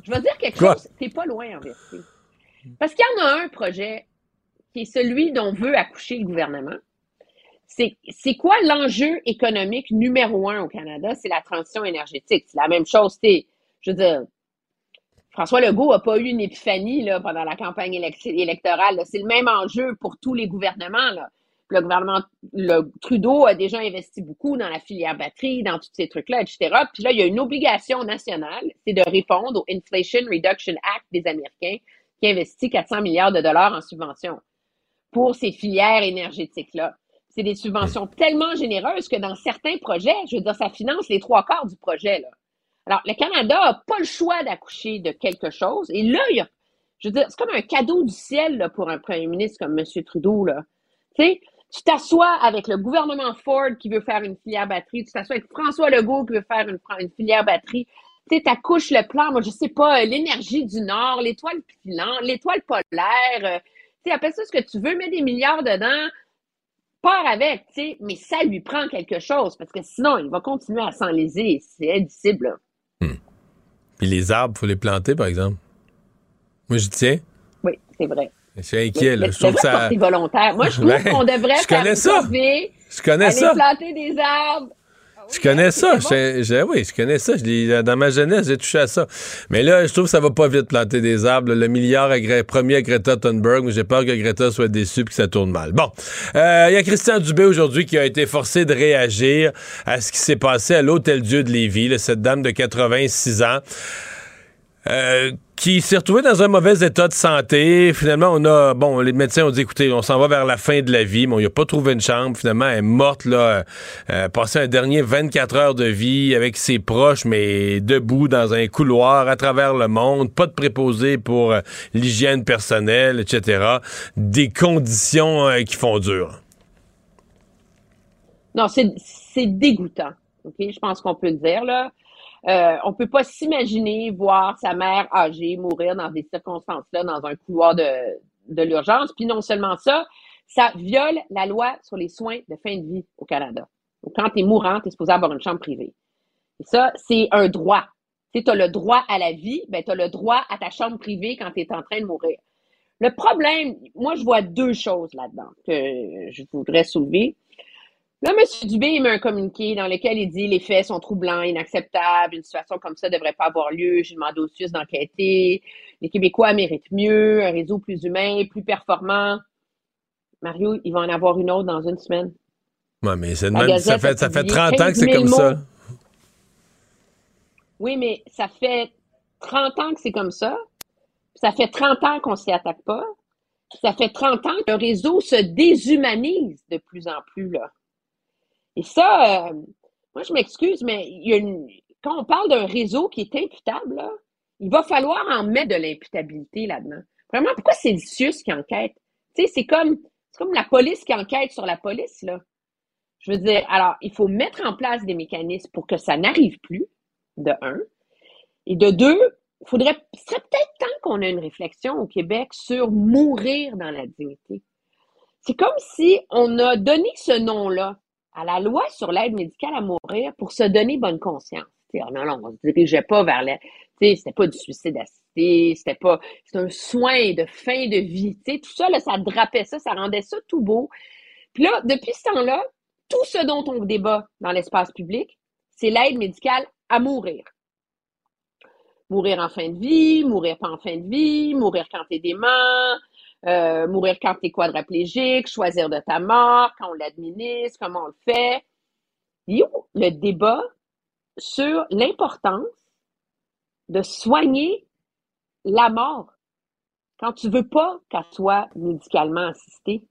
Je vais dire quelque Quoi? chose. T'es pas loin, en vérité. Parce qu'il y en a un projet qui est celui dont veut accoucher le gouvernement. C'est quoi l'enjeu économique numéro un au Canada? C'est la transition énergétique. C'est la même chose. Je veux dire, François Legault n'a pas eu une épiphanie là, pendant la campagne élec- électorale. C'est le même enjeu pour tous les gouvernements. Là. Le gouvernement le Trudeau a déjà investi beaucoup dans la filière batterie, dans tous ces trucs-là, etc. Puis là, il y a une obligation nationale, c'est de répondre au Inflation Reduction Act des Américains qui investit 400 milliards de dollars en subventions pour ces filières énergétiques-là. C'est des subventions tellement généreuses que dans certains projets, je veux dire, ça finance les trois quarts du projet. Là. Alors, le Canada n'a pas le choix d'accoucher de quelque chose. Et là, il y a, je veux dire, c'est comme un cadeau du ciel là, pour un premier ministre comme M. Trudeau. Là. Tu sais, tu t'assois avec le gouvernement Ford qui veut faire une filière batterie, tu t'assois avec François Legault qui veut faire une, une filière batterie. Tu sais, t'accouches le plan, moi, je sais pas, euh, l'énergie du Nord, l'étoile filante, l'étoile polaire, euh, tu sais, appelle ça ce que tu veux, mets des milliards dedans, pars avec, tu sais, mais ça lui prend quelque chose, parce que sinon, il va continuer à s'enliser, c'est indicible, là. Puis les arbres, faut les planter, par exemple. Moi, je tiens. Oui, c'est vrai. Je suis inquiet, là. Mais Je trouve que c'est ça. porter volontaire. Moi, je trouve Ben, qu'on devrait je faire connais ça. Je connais aller ça. planter des arbres. Je connais ça. Je- je- oui, je connais ça. Je dans ma jeunesse, j'ai touché à ça. Mais là, je trouve que ça va pas vite planter des arbres. Le milliard à Gre- premier à Greta Thunberg, mais j'ai peur que Greta soit déçue et que ça tourne mal. Bon, Euh, il y a Christian Dubé aujourd'hui qui a été forcé de réagir à ce qui s'est passé à l'Hôtel Dieu de Lévis, là, cette dame de 86 ans. euh, qui s'est retrouvée dans un mauvais état de santé. Finalement, on a, bon, les médecins ont dit, écoutez, on s'en va vers la fin de la vie, mais on n'a pas trouvé une chambre. Finalement, elle est morte, là, euh, passé un dernier 24 heures de vie avec ses proches, mais debout dans un couloir à travers le monde, pas de préposé pour euh, l'hygiène personnelle, etc. Des conditions euh, qui font dur. Non, c'est c'est dégoûtant. OK? Je pense qu'on peut le dire, là. Euh, on peut pas s'imaginer voir sa mère âgée mourir dans des circonstances-là, dans un couloir de, de l'urgence. Puis non seulement ça, ça viole la loi sur les soins de fin de vie au Canada. Donc, quand tu es mourant, tu es supposé avoir une chambre privée. Et ça, c'est un droit. Tu as le droit à la vie, ben, tu as le droit à ta chambre privée quand tu es en train de mourir. Le problème, moi, je vois deux choses là-dedans que je voudrais soulever. Là, M. Dubé il met un communiqué dans lequel il dit les faits sont troublants, inacceptables, une situation comme ça ne devrait pas avoir lieu. J'ai demandé aux Suisses d'enquêter. Les Québécois méritent mieux, un réseau plus humain, plus performant. Mario, il va en avoir une autre dans une semaine. Mais c'est même- ça fait, ça fait publié 30 ans que c'est 15 000 comme ça. Oui, mais ça fait 30 ans que c'est comme ça. Ça fait 30 ans qu'on s'y attaque pas. Ça fait 30 ans que le réseau se déshumanise de plus en plus, là. Et ça, euh, moi, je m'excuse, mais il y a une- quand on parle d'un réseau qui est imputable, là, il va falloir en mettre de l'imputabilité là-dedans. Vraiment, pourquoi c'est le CIUS qui enquête? Tu sais, c'est comme, comme la police qui enquête sur la police, là. Je veux dire, alors, il faut mettre en place des mécanismes pour que ça n'arrive plus, de un. Et de deux, faudrait, ce serait peut-être temps qu'on ait une réflexion au Québec sur mourir dans la dignité. C'est comme si on a donné ce nom-là à la loi sur l'aide médicale à mourir pour se donner bonne conscience. Oh non, non, on ne se dirigeait pas vers la. C'était pas du suicide assisté, c'était pas. C'est un soin de fin de vie. sais, tout ça, là, ça drapait ça, ça rendait ça tout beau. Puis là, depuis ce temps-là, tout ce dont on débat dans l'espace public, c'est l'aide médicale à mourir. Mourir en fin de vie, mourir pas en fin de vie, mourir quand t'es dément, euh, mourir quand t'es quadraplégique, choisir de ta mort, quand on l'administre, comment on le fait. Yo, le débat sur l'importance de soigner la mort quand tu veux pas qu'elle soit médicalement assistée.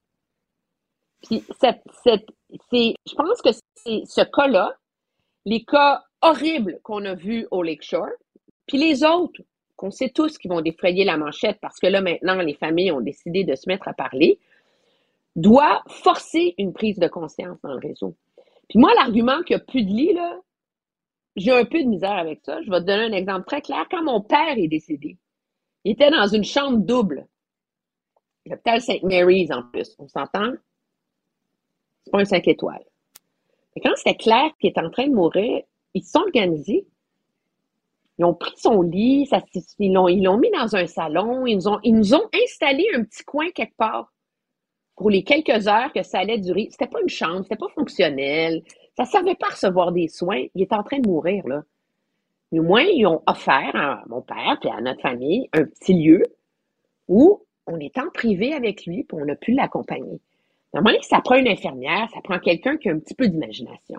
Puis cette, cette, je pense que c'est ce cas-là, les cas horribles qu'on a vus au Lakeshore, puis les autres qu'on sait tous qui vont défrayer la manchette parce que là maintenant les familles ont décidé de se mettre à parler, doit forcer une prise de conscience dans le réseau. Puis moi, l'argument qu'il n'y a plus de lit, là, j'ai un peu de misère avec ça. Je vais te donner un exemple très clair. Quand mon père est décédé, il était dans une chambre double. L'hôpital St. Mary's en plus. On s'entend? C'est pas un 5 étoiles. Et quand c'était clair qu'il était en train de mourir, ils se sont organisés. Ils ont pris son lit, ils l'ont mis dans un salon, ils nous, ont, installé un petit coin quelque part pour les quelques heures que ça allait durer. C'était pas une chambre, c'était pas fonctionnel. Ça ne servait pas recevoir des soins. Il était en train de mourir, là. Mais au moins, ils ont offert à mon père et à notre famille un petit lieu où on est en privé avec lui et on a pu l'accompagner. Normalement, ça prend une infirmière, ça prend quelqu'un qui a un petit peu d'imagination.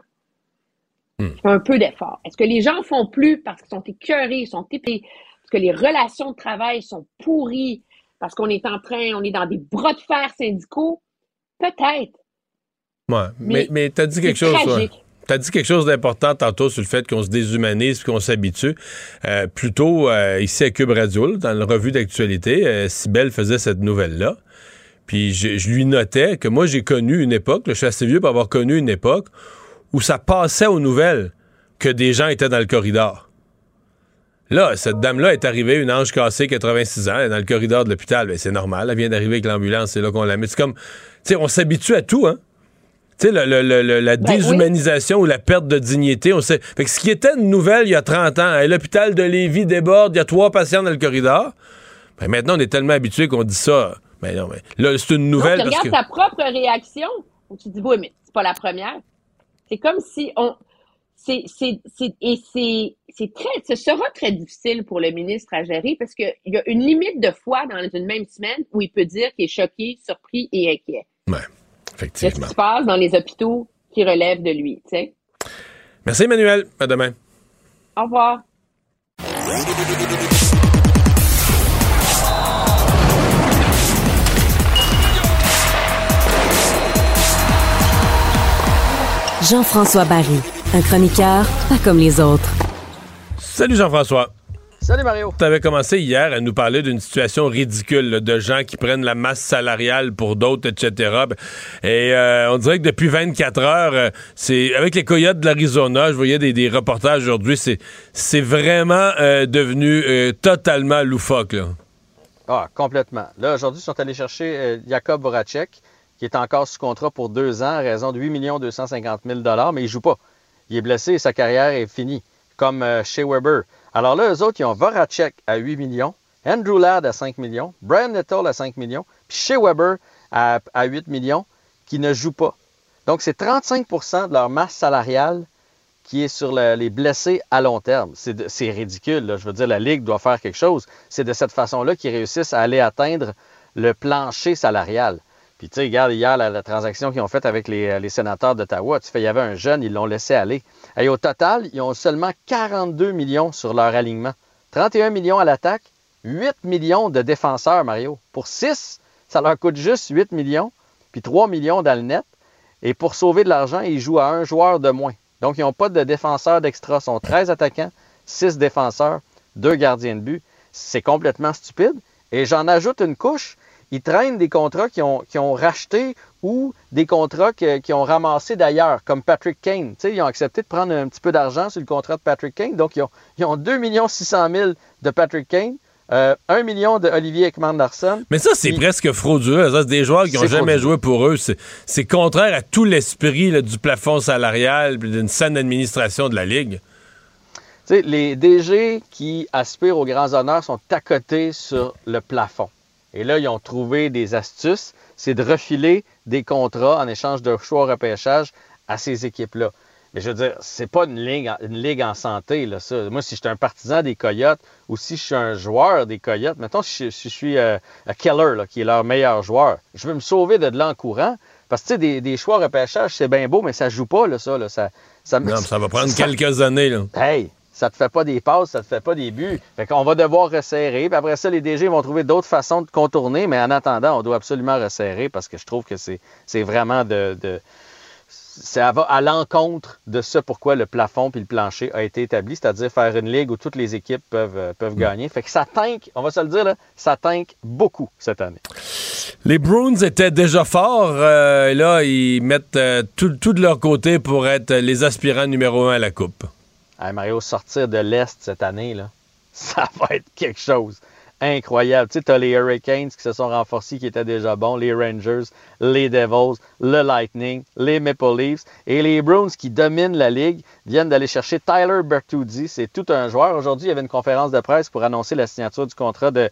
Hmm. Un peu d'effort. Est-ce que les gens font plus parce qu'ils sont écœurés, ils sont épais, parce que les relations de travail sont pourries, parce qu'on est en train, on est dans des bras de fer syndicaux? Peut-être. Ouais, mais, mais, tu as dit quelque chose. Tu as dit quelque chose d'important tantôt sur le fait qu'on se déshumanise qu'on s'habitue. Euh, plutôt euh, ici à Cube Radio, dans la revue d'actualité, euh, Sibelle faisait cette nouvelle-là. Puis je, lui notais que moi, j'ai connu une époque, je suis assez vieux pour avoir connu une époque où ça passait aux nouvelles que des gens étaient dans le corridor. Là, cette dame-là est arrivée, une ange cassée, 86 ans, elle est dans le corridor de l'hôpital. Ben, c'est normal, elle vient d'arriver avec l'ambulance, c'est là qu'on la met. C'est comme, tu sais, on s'habitue à tout, hein? Tu sais, la ben déshumanisation ou la perte de dignité, on sait. Fait que ce qui était une nouvelle il y a 30 ans, l'hôpital de Lévis déborde, il y a trois patients dans le corridor. Ben maintenant, on est tellement habitué qu'on dit ça. Mais ben non, mais là, c'est une nouvelle. tu regardes ta propre réaction. Tu dis, oui, mais c'est pas la première. C'est comme si on. C'est, c'est, c'est, et c'est, c'est très, ce sera très difficile pour le ministre à gérer parce qu'il y a une limite de fois dans une même semaine où il peut dire qu'il est choqué, surpris et inquiet. Ouais. Effectivement. Qu'est-ce qui se passe dans les hôpitaux qui relèvent de lui, tu sais? Merci, Emmanuel. À demain. Au revoir. Jean-François Barry, un chroniqueur pas comme les autres. Salut Jean-François. Salut Mario. Tu avais commencé hier à nous parler d'une situation ridicule de gens qui prennent la masse salariale pour d'autres, etc. Et euh, on dirait que depuis 24 heures, euh, c'est avec les coyotes de l'Arizona, je voyais des, reportages aujourd'hui, c'est c'est vraiment euh, devenu totalement loufoque. Là. Ah, complètement. Là, aujourd'hui, ils sont allés chercher Jacob Voracek, qui est encore sous contrat pour deux ans à raison de 8 250 000 mais il joue pas. Il est blessé et sa carrière est finie, comme chez Weber. Alors là, eux autres, ils ont Voracek à 8 millions, Andrew Ladd à 5 millions, Brian Nettle à 5 millions, puis Shea Weber à, 8 millions, qui ne jouent pas. Donc, c'est 35% de leur masse salariale qui est sur les blessés à long terme. C'est ridicule. Je veux dire, la Ligue doit faire quelque chose. C'est de cette façon-là qu'ils réussissent à aller atteindre le plancher salarial. Puis tu sais, regarde hier la, transaction qu'ils ont faite avec les, les sénateurs d'Ottawa. Tu fais, il y avait un jeune, ils l'ont laissé aller. Et au total, ils ont seulement 42 millions sur leur alignement. 31 millions à l'attaque, 8 millions de défenseurs, Mario. Pour 6, ça leur coûte juste 8 millions, puis 3 millions dans le net. Et pour sauver de l'argent, ils jouent à un joueur de moins. Donc, ils n'ont pas de défenseurs d'extra. Ils sont 13 attaquants, 6 défenseurs, 2 gardiens de but. C'est complètement stupide. Et j'en ajoute une couche ils traînent des contrats qui ont, qui ont racheté ou des contrats que- qui ont ramassés d'ailleurs, comme Patrick Kane. Ils ont accepté de prendre un petit peu d'argent sur le contrat de Patrick Kane. Donc, ils ont, ils ont 2 600 000 de Patrick Kane, euh, 1 million de Olivier Ekman-Larson. Mais ça, c'est presque frauduleux. Ça, c'est des joueurs qui n'ont jamais joué pour eux. C'est- C'est contraire à tout l'esprit là, du plafond salarial d'une saine administration de la Ligue. Les DG qui aspirent aux grands honneurs sont à côté sur le plafond. Et là, ils ont trouvé des astuces, c'est de refiler des contrats en échange de choix repêchage à ces équipes-là. Mais je veux dire, c'est pas une ligue, en- une ligue en santé, là, ça. Moi, si je suis un partisan des Coyotes ou si je suis un joueur des Coyotes, mettons, si je, si je suis euh, Keller, là, qui est leur meilleur joueur, je veux me sauver de là en courant. Parce que, tu sais, des, des choix repêchage, c'est bien beau, mais ça joue pas, là, ça. Là, ça, ça, Non, mais ça va prendre ça- quelques années. Là. Hey, ça te fait pas des passes, ça te fait pas des buts. Fait qu'on va devoir resserrer. Puis après ça, les DG vont trouver d'autres façons de contourner. Mais en attendant, on doit absolument resserrer parce que je trouve que c'est, vraiment de, de- Ça va à l'encontre de ce pourquoi le plafond puis le plancher a été établi, c'est-à-dire faire une ligue où toutes les équipes peuvent, euh, gagner. Fait que ça tanque, on va se le dire, là, ça tanque beaucoup cette année. Les Bruins étaient déjà forts. euh, là, ils mettent euh, tout de leur côté pour être les aspirants numéro un à la Coupe. Hey, Mario, sortir de l'Est cette année, là, ça va être quelque chose. Incroyable. Tu sais, t'as les Hurricanes qui se sont renforcés, qui étaient déjà bons, les Rangers, les Devils, le Lightning, les Maple Leafs et les Bruins qui dominent la ligue viennent d'aller chercher Tyler Bertuzzi. C'est tout un joueur. Aujourd'hui, il y avait une conférence de presse pour annoncer la signature du contrat de-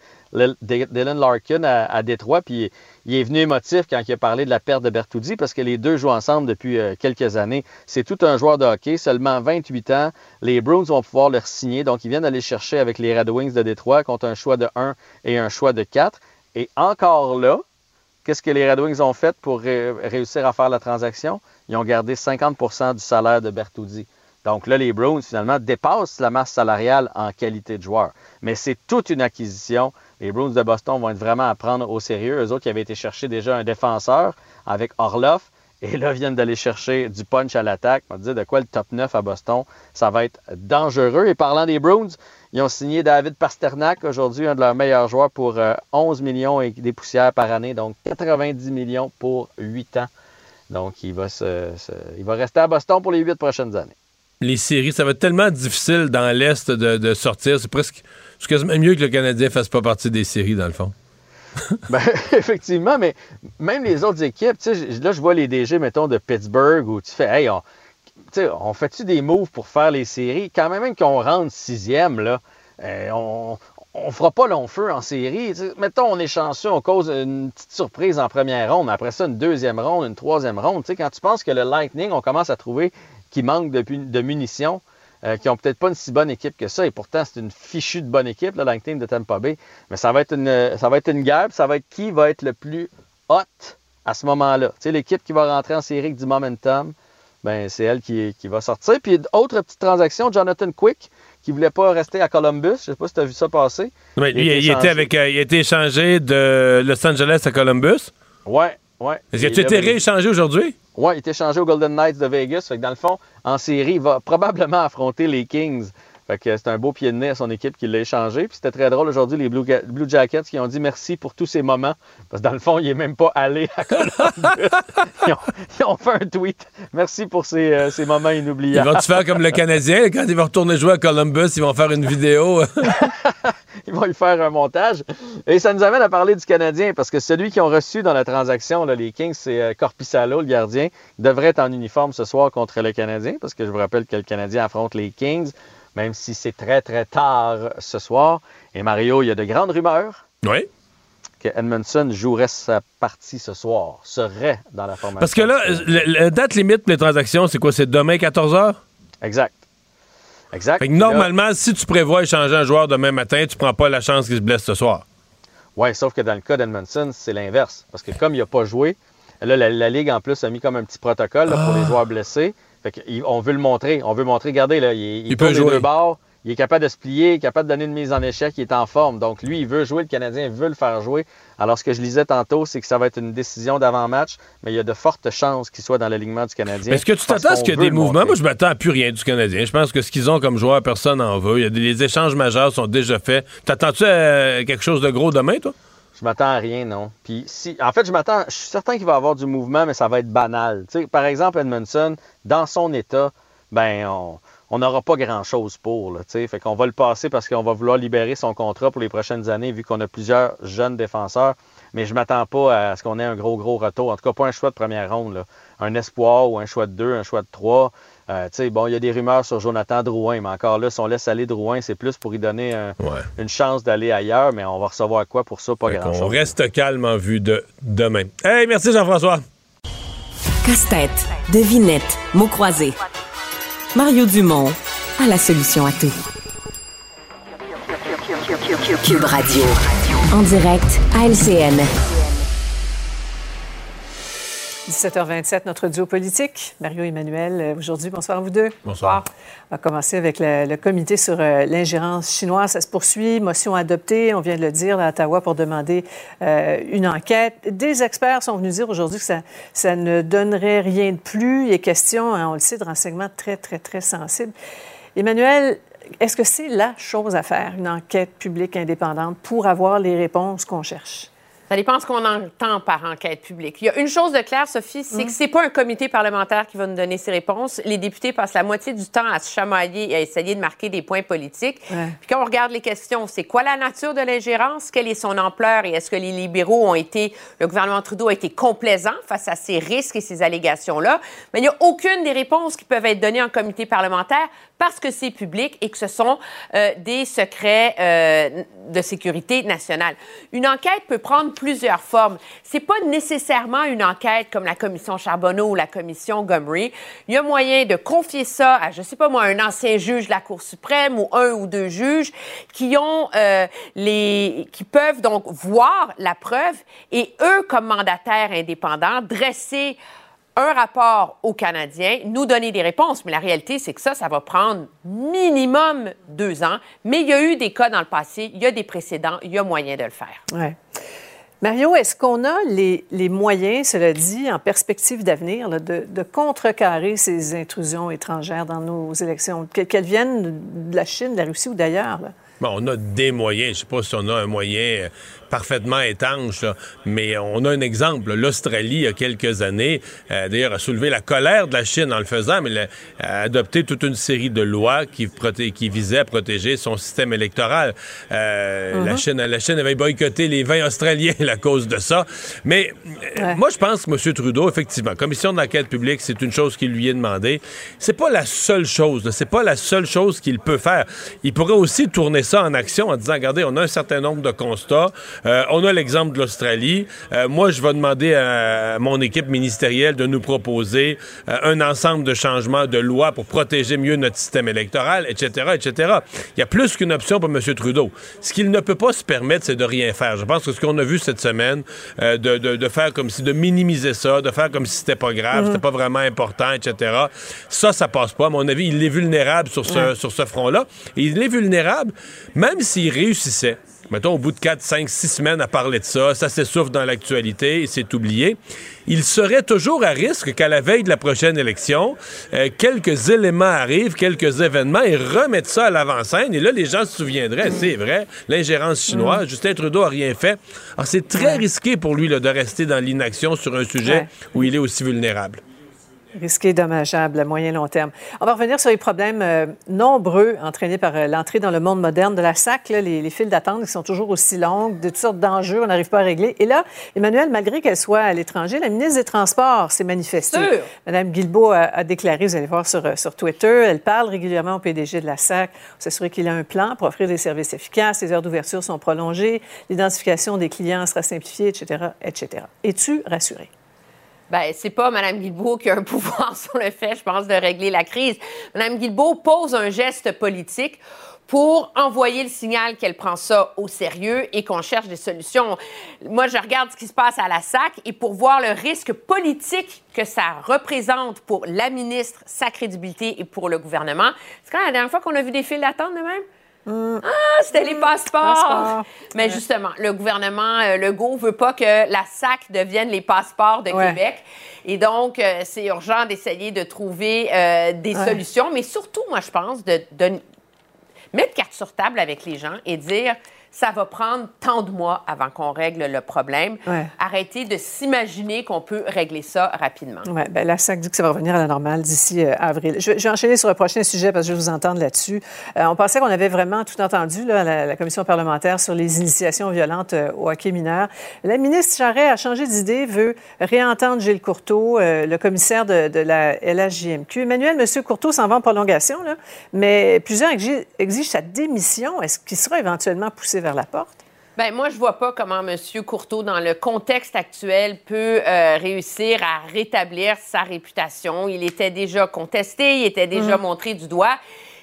Dylan Larkin à, à Détroit. Puis il est venu émotif quand il a parlé de la perte de Bertuzzi parce que les deux jouent ensemble depuis euh, quelques années. C'est tout un joueur de hockey, seulement 28 ans. Les Bruins vont pouvoir le signer. Donc, ils viennent aller chercher avec les Red Wings de Détroit contre un choix de 1 et un choix de 4. Et encore là, qu'est-ce que les Red Wings ont fait pour ré- réussir à faire la transaction? Ils ont gardé 50% du salaire de Bertuzzi. Donc là, les Browns, finalement, dépassent la masse salariale en qualité de joueur. Mais c'est toute une acquisition. Les Browns de Boston vont être vraiment à prendre au sérieux. Eux autres qui avaient été chercher déjà un défenseur avec Orloff. Et là, viennent d'aller chercher du punch à l'attaque. On va dire de quoi le top 9 à Boston, ça va être dangereux. Et parlant des Browns, ils ont signé David Pasternak, aujourd'hui un de leurs meilleurs joueurs, pour euh, 11 millions et des poussières par année, donc 90 millions pour 8 ans. Donc, il va, se- il va rester à Boston pour les 8 prochaines années. Les séries, ça va être tellement difficile dans l'Est de sortir. C'est presque c'est quasiment mieux que le Canadien fasse pas partie des séries, dans le fond. Ben, effectivement, mais même les autres équipes, là, je vois les DG, mettons, de Pittsburgh, où tu fais, hey, on, on fait-tu des moves pour faire les séries? Quand même, même qu'on rentre sixième, là, euh, on, on fera pas long feu en série. Mettons, on est chanceux, on cause une petite surprise en première ronde, après ça, une deuxième ronde, une troisième ronde. Quand tu penses que le Lightning, on commence à trouver qu'il manque de munitions, euh, qui ont peut-être pas une si bonne équipe que ça, et pourtant, c'est une fichue de bonne équipe, le Lightning de Tampa Bay. Mais ça va être une, ça va être une guerre, puis ça va être qui va être le plus hot à ce moment-là. Tu sais, l'équipe qui va rentrer en série avec du momentum, ben, c'est elle qui, qui va sortir. Puis, autre petite transaction, Jonathan Quick, qui voulait pas rester à Columbus. Je sais pas si tu as vu ça passer. Ouais, Il a il, était échangé. avec, euh, il a été échangé de Los Angeles à Columbus. Ouais, ouais. Est-ce que tu été rééchangé aujourd'hui? Ouais, il est échangé aux Golden Knights de Vegas. Fait que dans le fond, en série, il va probablement affronter les Kings. Fait que c'est un beau pied de nez à son équipe qui l'a échangé. Puis c'était très drôle aujourd'hui, les Blue, Jackets qui ont dit merci pour tous ces moments. Parce que dans le fond, il n'est même pas allé à Columbus. ils, ont, ils ont fait un tweet. Merci pour ces, euh, ces moments Ils inoubliables. vont-tu faire comme le Canadien? Quand ils vont retourner jouer à Columbus, ils vont faire une vidéo. Ils vont lui faire un montage. Et ça nous amène à parler du Canadien, parce que celui qui ont reçu dans la transaction, là, les Kings, c'est euh, Corpissalo, le gardien, Il devrait être en uniforme ce soir contre le Canadien, parce que je vous rappelle que le Canadien affronte les Kings, même si c'est très, très tard ce soir. Et Mario, il y a de grandes rumeurs oui. que Edmondson jouerait sa partie ce soir, serait dans la formation. Parce que là, la date limite pour les transactions, c'est quoi? C'est demain 14h? Exact. Exact. Fait que là- normalement, si tu prévois échanger un joueur demain matin, tu prends pas la chance qu'il se blesse ce soir. Oui, sauf que dans le cas d'Edmondson, c'est l'inverse. Parce que comme il n'a pas joué, là, la, la Ligue, en plus, a mis comme un petit protocole là, pour Ah. les joueurs blessés. Fait il- on veut le montrer. On veut montrer, regardez, là, il, il, Il peut les jouer. deux bords, il est capable de se plier, il est capable de donner une mise en échec, il est en forme. Donc, lui, il veut jouer, le Canadien veut le faire jouer. Alors, ce que je lisais tantôt, c'est que ça va être une décision d'avant-match, mais il y a de fortes chances qu'il soit dans l'alignement du Canadien. Est-ce que tu t'attends à ce qu'il y ait des mouvements? Moi, je m'attends à plus rien du Canadien. Je pense que ce qu'ils ont comme joueur, personne n'en veut. Il y a des, les échanges majeurs sont déjà faits. T'attends-tu à quelque chose de gros demain, toi? Je m'attends à rien, non. Puis si, en fait, je m'attends, je suis certain qu'il va y avoir du mouvement, mais ça va être banal. Par exemple, Edmondson, dans son état, ben on n'aura pas grand-chose pour. Là, fait qu'on va le passer parce qu'on va vouloir libérer son contrat pour les prochaines années, vu qu'on a plusieurs jeunes défenseurs. Mais je m'attends pas à ce qu'on ait un gros, gros retour. En tout cas, pas un choix de première ronde. Un espoir ou un choix de deux, un choix de trois. Euh, tu sais, bon, il y a des rumeurs sur Jonathan Drouin, mais encore là, si on laisse aller Drouin, c'est plus pour y donner un- une chance d'aller ailleurs, mais on va recevoir quoi pour ça? Pas On grand-chose. reste calme en vue de demain. Hey, merci Jean-François. Casse-tête, devinette, mots croisés. Mario Dumont a la solution à tout. Cube Radio. En direct à LCN. 17h27, notre duo politique. Mario Emmanuel, euh, aujourd'hui, bonsoir à vous deux. Bonsoir. On va commencer avec le, le comité sur euh, l'ingérence chinoise. Ça se poursuit. Motion adoptée, on vient de le dire, à Ottawa pour demander euh, une enquête. Des experts sont venus dire aujourd'hui que ça, ça ne donnerait rien de plus. Il est question, hein, on le sait, de renseignements très, très, très sensibles. Emmanuel, est-ce que c'est la chose à faire, une enquête publique indépendante, pour avoir les réponses qu'on cherche? Ça dépend ce qu'on entend par enquête publique. Il y a une chose de claire, Sophie, c'est Mm. que c'est pas un comité parlementaire qui va nous donner ces réponses. Les députés passent la moitié du temps à se chamailler et à essayer de marquer des points politiques. Ouais. Puis quand on regarde les questions, c'est quoi la nature de l'ingérence? Quelle est son ampleur? Et est-ce que les libéraux ont été, le gouvernement Trudeau a été complaisant face à ces risques et ces allégations-là? Mais il n'y a aucune des réponses qui peuvent être données en comité parlementaire parce que c'est public et que ce sont euh, des secrets euh, de sécurité nationale. Une enquête peut prendre plusieurs formes. C'est pas nécessairement une enquête comme la commission Charbonneau ou la commission Gomery. Il y a moyen de confier ça à, je sais pas moi, un ancien juge de la Cour suprême ou un ou deux juges qui ont euh, les, qui peuvent donc voir la preuve et eux, comme mandataires indépendants, dresser un rapport aux Canadiens, nous donner des réponses. Mais la réalité, c'est que ça, ça va prendre minimum deux ans. Mais il y a eu des cas dans le passé, il y a des précédents, il y a moyen de le faire. Ouais. Mario, est-ce qu'on a les, les moyens, cela dit, en perspective d'avenir, de, de contrecarrer ces intrusions étrangères dans nos élections, que- qu'elles viennent de la Chine, de la Russie ou d'ailleurs? Bon, on a des moyens. Je sais pas si on a un moyen euh, parfaitement étanche, là, mais on a un exemple. L'Australie, il y a quelques années, euh, d'ailleurs, a soulevé la colère de la Chine en le faisant, mais elle a adopté toute une série de lois qui, proté- qui visaient à protéger son système électoral. Euh, la, Chine, la Chine avait boycotté les vins australiens à cause de ça. Mais euh, moi, je pense que M. Trudeau, effectivement, commission d'enquête publique, c'est une chose qui lui est demandée. C'est pas la seule chose. C'est pas la seule chose qu'il peut faire. Il pourrait aussi tourner ça en action en disant, regardez, on a un certain nombre de constats. Euh, on a l'exemple de l'Australie. Euh, moi, je vais demander à mon équipe ministérielle de nous proposer euh, un ensemble de changements de loi pour protéger mieux notre système électoral, etc., etc. Il y a plus qu'une option pour M. Trudeau. Ce qu'il ne peut pas se permettre, c'est de rien faire. Je pense que ce qu'on a vu cette semaine, euh, de, de- de faire comme si, de minimiser ça, de faire comme si c'était pas grave, Mhm. c'était pas vraiment important, etc. Ça, ça passe pas. À mon avis, il est vulnérable sur ce, sur ce front-là. Et il est vulnérable, même s'il réussissait. Mettons, au bout de 4, 5, 6 semaines à parler de ça, ça s'essouffle dans l'actualité et c'est oublié. Il serait toujours à risque qu'à la veille de la prochaine élection, euh, quelques éléments arrivent, quelques événements et remettent ça à l'avant-scène. Et là, les gens se souviendraient, c'est vrai, l'ingérence chinoise. Justin Trudeau a rien fait. Alors, c'est très risqué pour lui là, de rester dans l'inaction sur un sujet Ouais. où il est aussi vulnérable. Risqué, dommageable à moyen long terme. On va revenir sur les problèmes euh, nombreux entraînés par euh, l'entrée dans le monde moderne de la SAC, là, les, les files d'attente qui sont toujours aussi longues, de toutes sortes d'enjeux, on n'arrive pas à régler. Et là, Emmanuel, malgré qu'elle soit à l'étranger, la ministre des Transports s'est manifestée. Sûr. Madame Guilbeault a, a déclaré, vous allez voir sur, euh, sur Twitter, elle parle régulièrement au PDG de la SAC, s'assurer qu'il a un plan pour offrir des services efficaces, les heures d'ouverture sont prolongées, l'identification des clients sera simplifiée, etc., etc. Es-tu rassuré? Ben, c'est pas Mme Guilbeault qui a un pouvoir sur le fait, je pense, de régler la crise. Mme Guilbeault pose un geste politique pour envoyer le signal qu'elle prend ça au sérieux et qu'on cherche des solutions. Moi, je regarde ce qui se passe à la SAC et pour voir le risque politique que ça représente pour la ministre, sa crédibilité et pour le gouvernement. C'est quand la dernière fois qu'on a vu des files d'attente de même? Ah, c'était les passeports. Mais justement, le gouvernement euh, Legault veut pas que la SAC devienne les passeports de Ouais. Québec. Et donc, euh, c'est urgent d'essayer de trouver euh, des Ouais. solutions. Mais surtout, moi, je pense, de, de mettre carte sur table avec les gens et dire ça va prendre tant de mois avant qu'on règle le problème. Arrêtez de s'imaginer qu'on peut régler ça rapidement. Oui, bien, la SAC dit que ça va revenir à la normale d'ici euh, avril. Je, vais enchaîner sur le prochain sujet parce que je vais vous entendre là-dessus. Euh, on pensait qu'on avait vraiment tout entendu, là, la, la, commission parlementaire, sur les initiations violentes euh, au hockey mineur. La ministre Charret a changé d'idée, veut réentendre Gilles Courteau, le commissaire de, de, la LHJMQ. Emmanuel, M. Courteau s'en va en prolongation, là, mais plusieurs exigent sa démission. Est-ce qu'il sera éventuellement poussé vers la porte? Ben moi, je vois pas comment M. Courteau, dans le contexte actuel, peut euh, réussir à rétablir sa réputation. Il était déjà contesté, il était déjà mhm. montré du doigt.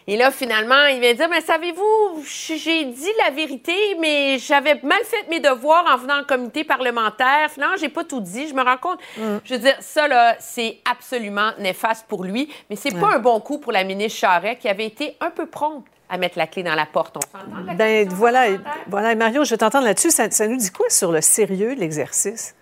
Et là, finalement, il vient dire, mais savez-vous, j'ai dit la vérité, mais j'avais mal fait mes devoirs en venant en comité parlementaire. Finalement, j'ai pas tout dit. Je me rends compte. Mhm. Je veux dire, ça, là, c'est absolument néfaste pour lui, mais c'est pas un bon coup pour la ministre Charret, qui avait été un peu prompte à mettre la clé dans la porte. On ben, voilà, voilà, Mario, je vais t'entendre là-dessus. Ça, ça, nous dit quoi sur le sérieux de l'exercice?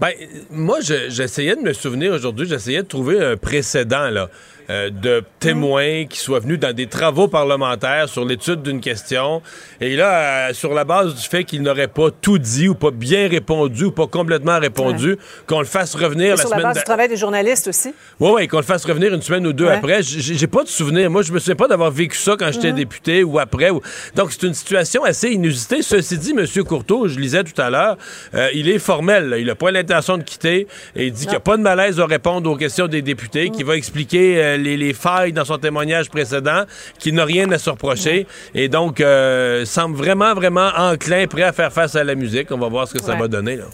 Ben, moi, j'essayais de me souvenir aujourd'hui, j'essayais de trouver un précédent, là. Euh, de témoins qui soient venus dans des travaux parlementaires sur l'étude d'une question. Et là, euh, sur la base du fait qu'il n'aurait pas tout dit ou pas bien répondu ou pas complètement répondu, qu'on le fasse revenir la sur la base du travail des journalistes aussi? Oui, oui, qu'on le fasse revenir une semaine ou deux après. J'ai pas de souvenir. Moi, je me souviens pas d'avoir vécu ça quand j'étais mm-hmm. député ou après. Donc, c'est une situation assez inusitée. Ceci dit, M. Courteau, je lisais tout à l'heure, euh, il est formel. Il n'a pas l'intention de quitter et il dit qu'il n'y a pas de malaise à répondre aux questions des députés, mm. qu'il va expliquer les, failles dans son témoignage précédent, qui n'a rien à se reprocher. Et donc, euh, semble vraiment, vraiment enclin, prêt à faire face à la musique. On va voir ce que ça va donner. Là.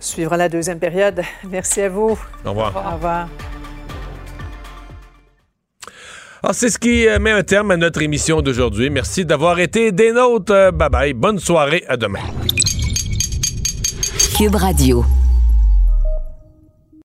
Suivra la deuxième période. Merci à vous. Au revoir. Au revoir. Alors, c'est ce qui euh, met un terme à notre émission d'aujourd'hui. Merci d'avoir été des nôtres. Bye bye. Bonne soirée. À demain. Cube Radio.